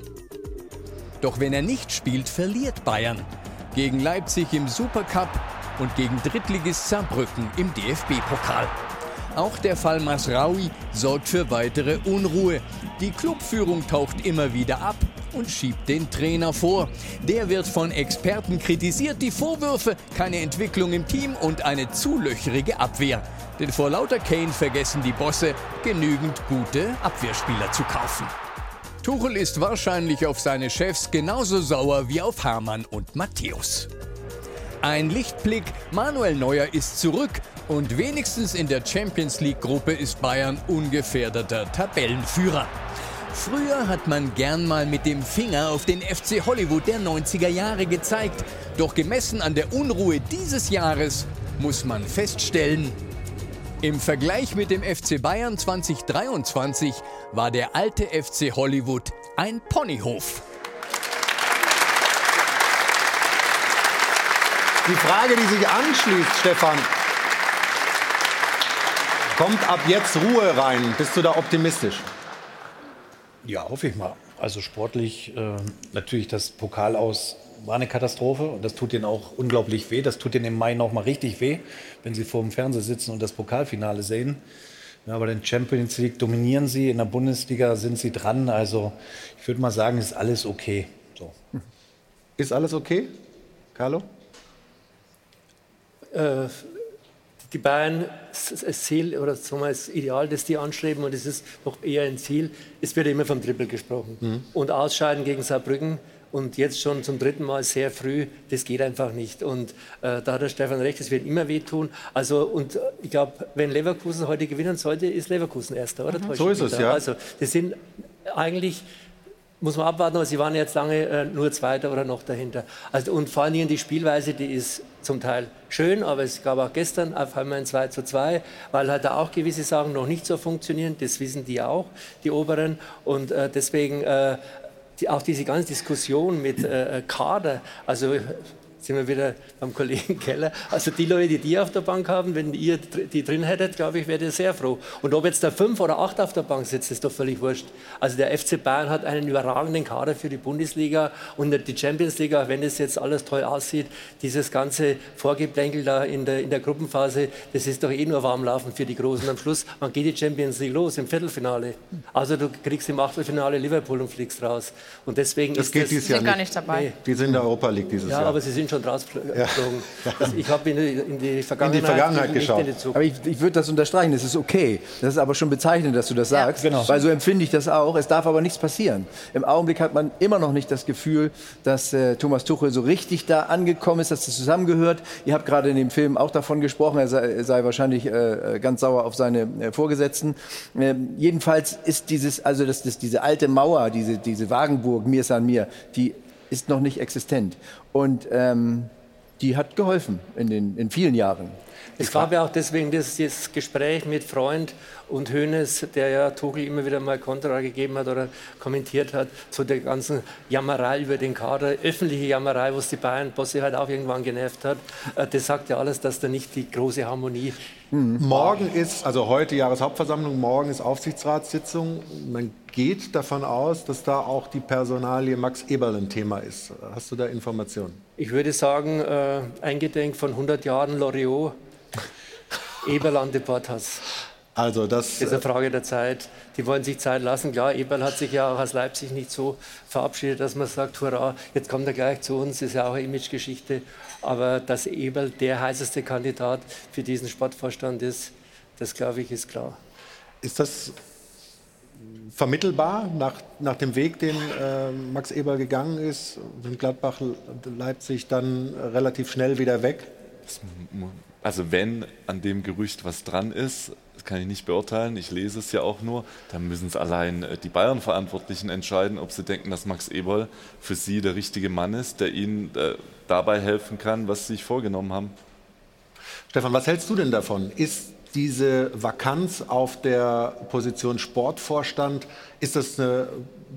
Doch wenn er nicht spielt, verliert Bayern. Gegen Leipzig im Supercup, und gegen Drittligist Saarbrücken im DFB-Pokal. Auch der Fall Masraoui sorgt für weitere Unruhe. Die Clubführung taucht immer wieder ab und schiebt den Trainer vor. Der wird von Experten kritisiert, die Vorwürfe, keine Entwicklung im Team und eine zu löcherige Abwehr. Denn vor lauter Kane vergessen die Bosse, genügend gute Abwehrspieler zu kaufen. Tuchel ist wahrscheinlich auf seine Chefs genauso sauer wie auf Hermann und Matthäus. Ein Lichtblick, Manuel Neuer ist zurück und wenigstens in der Champions League-Gruppe ist Bayern ungefährdeter Tabellenführer. Früher hat man gern mal mit dem Finger auf den FC Hollywood der 90er Jahre gezeigt. Doch gemessen an der Unruhe dieses Jahres muss man feststellen, im Vergleich mit dem FC Bayern 2023 war der alte FC Hollywood ein Ponyhof. Die Frage, die sich anschließt, Stefan, kommt ab jetzt Ruhe rein? Bist du da optimistisch? Ja, hoffe ich mal. Also sportlich äh, natürlich das Pokal aus war eine Katastrophe und das tut ihnen auch unglaublich weh. Das tut ihnen im Mai noch mal richtig weh, wenn sie vor dem Fernseher sitzen und das Pokalfinale sehen. Ja, aber den Champions League dominieren sie, in der Bundesliga sind sie dran. Also ich würde mal sagen, ist alles okay. So. Ist alles okay, Carlo? Äh, die Bayern, das Ziel oder sagen wir, das Ideal, das die anstreben, und es ist noch eher ein Ziel, es wird immer vom Triple gesprochen. Mhm. Und Ausscheiden gegen Saarbrücken und jetzt schon zum dritten Mal sehr früh, das geht einfach nicht. Und äh, da hat der Stefan recht, es wird immer wehtun. Also, und ich glaube, wenn Leverkusen heute gewinnen sollte, ist Leverkusen Erster, oder? Mhm. So ist es, ja. Also, das sind eigentlich muss man abwarten, aber sie waren jetzt lange äh, nur Zweiter oder noch dahinter. Also, und vor allen Dingen die Spielweise, die ist zum Teil schön, aber es gab auch gestern auf einmal ein 2 zu 2, weil halt da auch gewisse Sachen noch nicht so funktionieren. Das wissen die auch, die Oberen. Und äh, deswegen äh, die, auch diese ganze Diskussion mit äh, Kader, also sind wir wieder beim Kollegen Keller. Also die Leute, die die auf der Bank haben, wenn ihr die drin hättet, glaube ich, wäre ihr sehr froh. Und ob jetzt da fünf oder acht auf der Bank sitzt, ist doch völlig wurscht. Also der FC Bayern hat einen überragenden Kader für die Bundesliga und die Champions League, auch wenn es jetzt alles toll aussieht, dieses ganze Vorgeplänkel da in der, in der Gruppenphase, das ist doch eh nur warmlaufen für die Großen. Am Schluss, wann geht die Champions League los? Im Viertelfinale. Also du kriegst im Achtelfinale Liverpool und fliegst raus. Und deswegen das ist geht das... dieses Jahr gar nicht dabei. Nee. Die sind in der Europa League dieses ja, Jahr. aber sie sind schon rausgeflogen. Ja. Also ich habe in, in, die Vergangenheit, in die Vergangenheit geschaut. Die aber ich, ich würde das unterstreichen, das ist okay. Das ist aber schon bezeichnend, dass du das sagst, Ja, genau. weil so empfinde ich das auch. Es darf aber nichts passieren. Im Augenblick hat man immer noch nicht das Gefühl, dass äh, Thomas Tuchel so richtig da angekommen ist, dass das zusammengehört. Ihr habt gerade in dem Film auch davon gesprochen, er sei, er sei wahrscheinlich äh, ganz sauer auf seine äh, Vorgesetzten. Ähm, jedenfalls ist dieses, also das, das, diese alte Mauer, diese, diese Wagenburg, mir san mir, die ist noch nicht existent. Und ähm, die hat geholfen in, den, in vielen Jahren. Es gab ja auch deswegen das, das Gespräch mit Freund und Hoeneß, der ja Tuchel immer wieder mal Kontra gegeben hat oder kommentiert hat, zu der ganzen Jammerei über den Kader, öffentliche Jammerei, was die Bayern-Bosse halt auch irgendwann genervt hat. Äh, Das sagt ja alles, dass da nicht die große Harmonie Morgen ist, also heute Jahreshauptversammlung, morgen ist Aufsichtsratssitzung. Man geht davon aus, dass da auch die Personalie Max Eberl ein Thema ist. Hast du da Informationen? Ich würde sagen, äh, eingedenk von 100 Jahren Loriot, Eberl an Deportas. Also das, Das ist eine Frage der Zeit. Die wollen sich Zeit lassen. Klar, Eberl hat sich ja auch aus Leipzig nicht so verabschiedet, dass man sagt, hurra, jetzt kommt er gleich zu uns, ist ja auch eine Imagegeschichte. Aber dass Eberl der heißeste Kandidat für diesen Sportvorstand ist, das glaube ich, ist klar. Ist das vermittelbar nach, nach dem Weg, den äh, Max Eberl gegangen ist? Sind Gladbach, Leipzig dann relativ schnell wieder weg? Also wenn an dem Gerücht was dran ist, das kann ich nicht beurteilen, ich lese es ja auch nur, dann müssen es allein äh, die Bayern-Verantwortlichen entscheiden, ob sie denken, dass Max Eberl für sie der richtige Mann ist, der ihnen äh, dabei helfen kann, was sie sich vorgenommen haben. Stefan, was hältst du denn davon? Ist diese Vakanz auf der Position Sportvorstand, ist das eine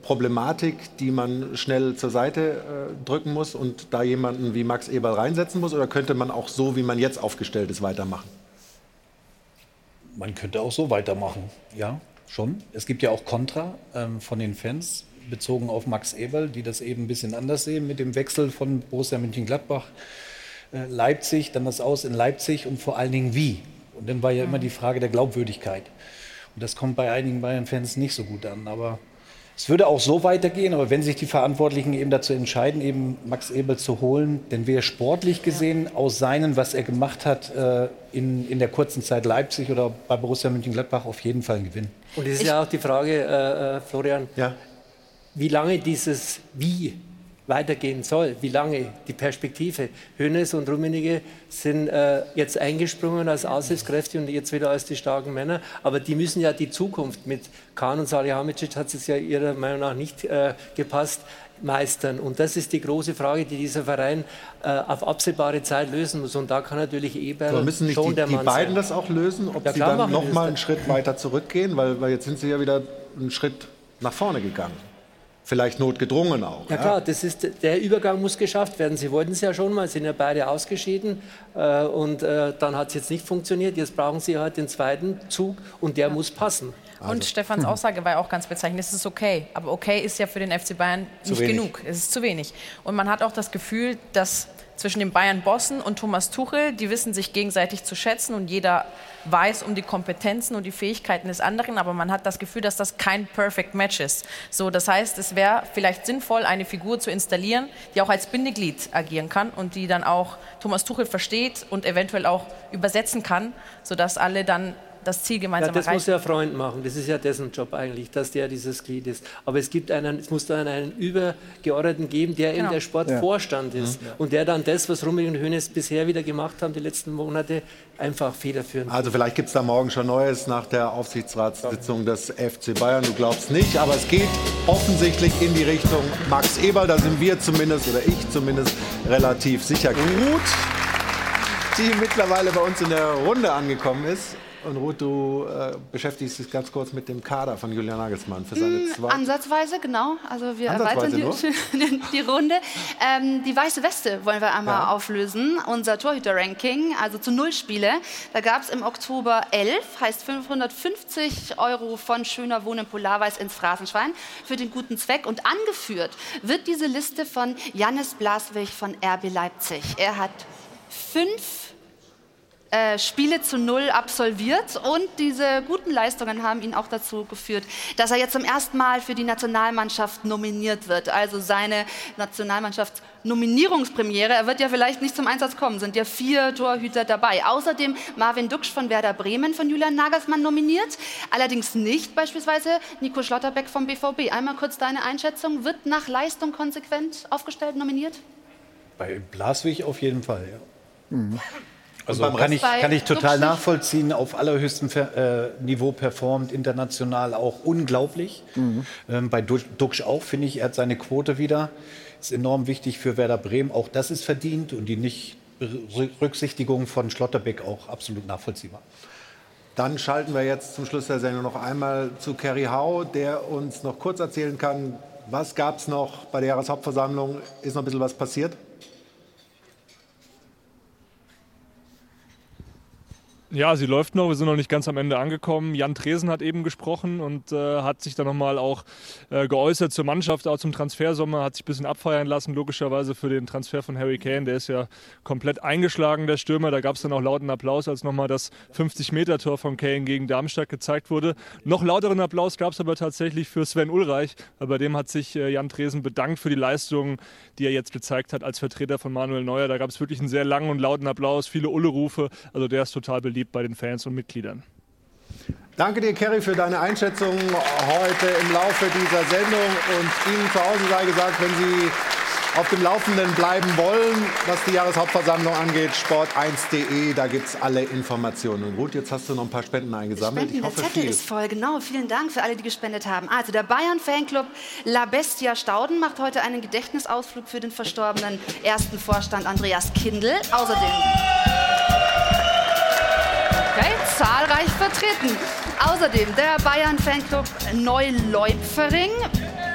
Problematik, die man schnell zur Seite äh, drücken muss und da jemanden wie Max Eberl reinsetzen muss? Oder könnte man auch so, wie man jetzt aufgestellt ist, weitermachen? Man könnte auch so weitermachen, ja, schon. Es gibt ja auch Kontra ähm, von den Fans bezogen auf Max Eberl, die das eben ein bisschen anders sehen mit dem Wechsel von Borussia Mönchengladbach äh, Leipzig, dann das Aus in Leipzig und vor allen Dingen wie. Und dann war ja immer die Frage der Glaubwürdigkeit. Und das kommt bei einigen Bayern-Fans nicht so gut an. Aber es würde auch so weitergehen, aber wenn sich die Verantwortlichen eben dazu entscheiden, eben Max Ebel zu holen, dann wäre sportlich gesehen aus seinen, was er gemacht hat äh, in, in der kurzen Zeit Leipzig oder bei Borussia Mönchengladbach auf jeden Fall ein Gewinn. Und es ist ja auch die Frage, äh, äh, Florian, wie lange dieses Wie weitergehen soll, wie lange die Perspektive. Hönes und Rummenigge sind äh, jetzt eingesprungen als Aushilfskräfte und jetzt wieder als die starken Männer, aber die müssen ja die Zukunft mit Kahn und Salihamidzic hat es ja ihrer Meinung nach nicht äh, gepasst meistern. Und das ist die große Frage, die dieser Verein äh, auf absehbare Zeit lösen muss. Und da kann natürlich Eberl Aber müssen nicht die, die beiden sein. das auch lösen, ob Ja, sie dann machen noch die das mal dann. einen Schritt weiter zurückgehen, weil, weil jetzt sind sie ja wieder einen Schritt nach vorne gegangen. Vielleicht notgedrungen auch. Ja klar, das ist, der Übergang muss geschafft werden. Sie wollten es ja schon mal, sind ja beide ausgeschieden äh, und äh, dann hat es jetzt nicht funktioniert. Jetzt brauchen sie halt den zweiten Zug und der muss passen. Und Stefans Aussage war ja auch ganz bezeichnend, es ist okay. Aber okay ist ja für den FC Bayern Zu nicht wenig. genug. Es ist zu wenig. Und man hat auch das Gefühl, dass zwischen den Bayern-Bossen und Thomas Tuchel, die wissen sich gegenseitig zu schätzen und jeder weiß um die Kompetenzen und die Fähigkeiten des anderen, aber man hat das Gefühl, dass das kein Perfect Match ist. So, das heißt, es wäre vielleicht sinnvoll, eine Figur zu installieren, die auch als Bindeglied agieren kann und die dann auch Thomas Tuchel versteht und eventuell auch übersetzen kann, sodass alle dann das Ziel Ja, gemeinsam das erreichen. muss der Freund machen. Das ist ja dessen Job eigentlich, dass der dieses Glied ist. Aber es gibt einen, es muss dann einen Übergeordneten geben, der Genau. in der Sportvorstand ist Mhm. und der dann das, was Rummel und Hönes bisher wieder gemacht haben, die letzten Monate, einfach federführend. Also vielleicht gibt es da morgen schon Neues nach der Aufsichtsratssitzung des FC Bayern. Du glaubst nicht, aber es geht offensichtlich in die Richtung Max Eberl. Da sind wir zumindest, oder ich zumindest, relativ sicher. Ruth, die mittlerweile bei uns in der Runde angekommen ist. Und Ruth, du äh, beschäftigst dich ganz kurz mit dem Kader von Julian Nagelsmann für seine Mm, zweite. Ansatzweise, genau. Also wir erweitern die, die Runde. Ähm, die weiße Weste wollen wir einmal Ja. auflösen. Unser Torhüter-Ranking, also zu null Spiele. Da gab es im Oktober 11, heißt 550 Euro von Schöner Wohnen Polarweiß ins Phrasenschwein für den guten Zweck. Und angeführt wird diese Liste von Jannis Blaswig von RB Leipzig. Er hat fünf äh, Spiele zu null absolviert und diese guten Leistungen haben ihn auch dazu geführt, dass er jetzt zum ersten Mal für die Nationalmannschaft nominiert wird. Also seine Nationalmannschaftsnominierungspremiere. Er wird ja vielleicht nicht zum Einsatz kommen, sind ja vier Torhüter dabei. Außerdem Marvin Duksch von Werder Bremen von Julian Nagelsmann nominiert. Allerdings nicht beispielsweise Nico Schlotterbeck vom BVB. Einmal kurz deine Einschätzung. Wird nach Leistung konsequent aufgestellt nominiert? Bei Blaswig auf jeden Fall, ja. Also beim kann ich, kann ich total nachvollziehen, auf allerhöchstem äh, Niveau performt, international auch unglaublich. Ähm, bei Du- Duxch auch, finde ich, er hat seine Quote wieder. Ist enorm wichtig für Werder Bremen, auch das ist verdient und die Nicht-Rücksichtigung von Schlotterbeck auch absolut nachvollziehbar. Dann schalten wir jetzt zum Schluss der Sendung noch einmal zu Kerry Hau, der uns noch kurz erzählen kann, was gab es noch bei der Jahreshauptversammlung? Ist noch ein bisschen was passiert? Ja, sie läuft noch. Wir sind noch nicht ganz am Ende angekommen. Jan Tresen hat eben gesprochen und äh, hat sich dann nochmal auch äh, geäußert zur Mannschaft, auch zum Transfersommer, hat sich ein bisschen abfeiern lassen, logischerweise für den Transfer von Harry Kane. Der ist ja komplett eingeschlagen, der Stürmer. Da gab es dann auch lauten Applaus, als nochmal das 50-Meter-Tor von Kane gegen Darmstadt gezeigt wurde. Noch lauteren Applaus gab es aber tatsächlich für Sven Ulreich. Bei dem hat sich äh, Jan Tresen bedankt für die Leistungen, die er jetzt gezeigt hat als Vertreter von Manuel Neuer. Da gab es wirklich einen sehr langen und lauten Applaus, viele Ulle-Rufe. Also der ist total beliebt bei den Fans und Mitgliedern. Danke dir, Kerry, für deine Einschätzung heute im Laufe dieser Sendung. Und Ihnen zu Hause sei gesagt, wenn Sie auf dem Laufenden bleiben wollen, was die Jahreshauptversammlung angeht, sport1.de, da gibt es alle Informationen. Und Ruth, jetzt hast du noch ein paar Spenden eingesammelt. Spenden, ich hoffe der Zettel viel. ist voll, genau. Vielen Dank für alle, die gespendet haben. Also der Bayern-Fanclub La Bestia Stauden macht heute einen Gedächtnisausflug für den verstorbenen ersten Vorstand Andreas Kindl. Außerdem Okay, zahlreich vertreten. Außerdem der Bayern-Fanclub Neu-Leupfering,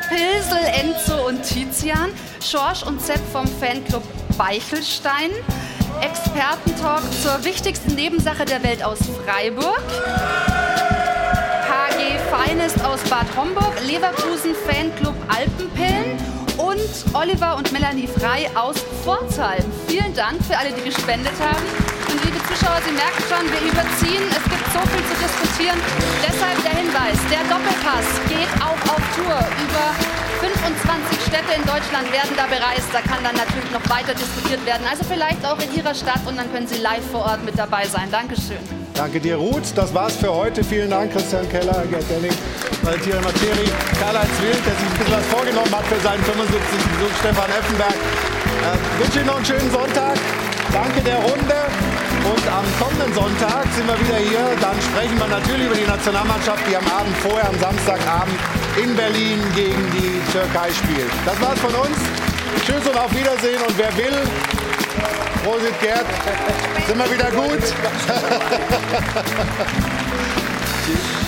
Pilsel, Enzo und Tizian, Schorsch und Zepp vom Fanclub Beichelstein, Expertentalk zur wichtigsten Nebensache der Welt aus Freiburg, HG Feinest aus Bad Homburg, Leverkusen Fanclub Alpenpillen und Oliver und Melanie Frei aus Pforzheim. Vielen Dank für alle, die gespendet haben. Und liebe Zuschauer, Sie merken schon, wir überziehen. Es gibt so viel zu diskutieren. Deshalb der Hinweis, der Doppelpass geht auch auf Tour. Über 25 Städte in Deutschland werden da bereist. Da kann dann natürlich noch weiter diskutiert werden. Also vielleicht auch in Ihrer Stadt und dann können Sie live vor Ort mit dabei sein. Dankeschön. Danke dir, Ruth. Das war's für heute. Vielen Dank, Christian Keller, Gerd Denning, Valentina Materi, Karl-Heinz Wild, der sich ein bisschen was vorgenommen hat für seinen 75. Besuch, Stefan Effenberg. Äh, wünsche Ihnen noch einen schönen Sonntag. Danke der Runde. Und am kommenden Sonntag sind wir wieder hier. Dann sprechen wir natürlich über die Nationalmannschaft, die am Abend vorher, am Samstagabend in Berlin gegen die Türkei spielt. Das war's von uns. Tschüss und auf Wiedersehen. Und wer will, Prosit Gerd, sind wir wieder gut.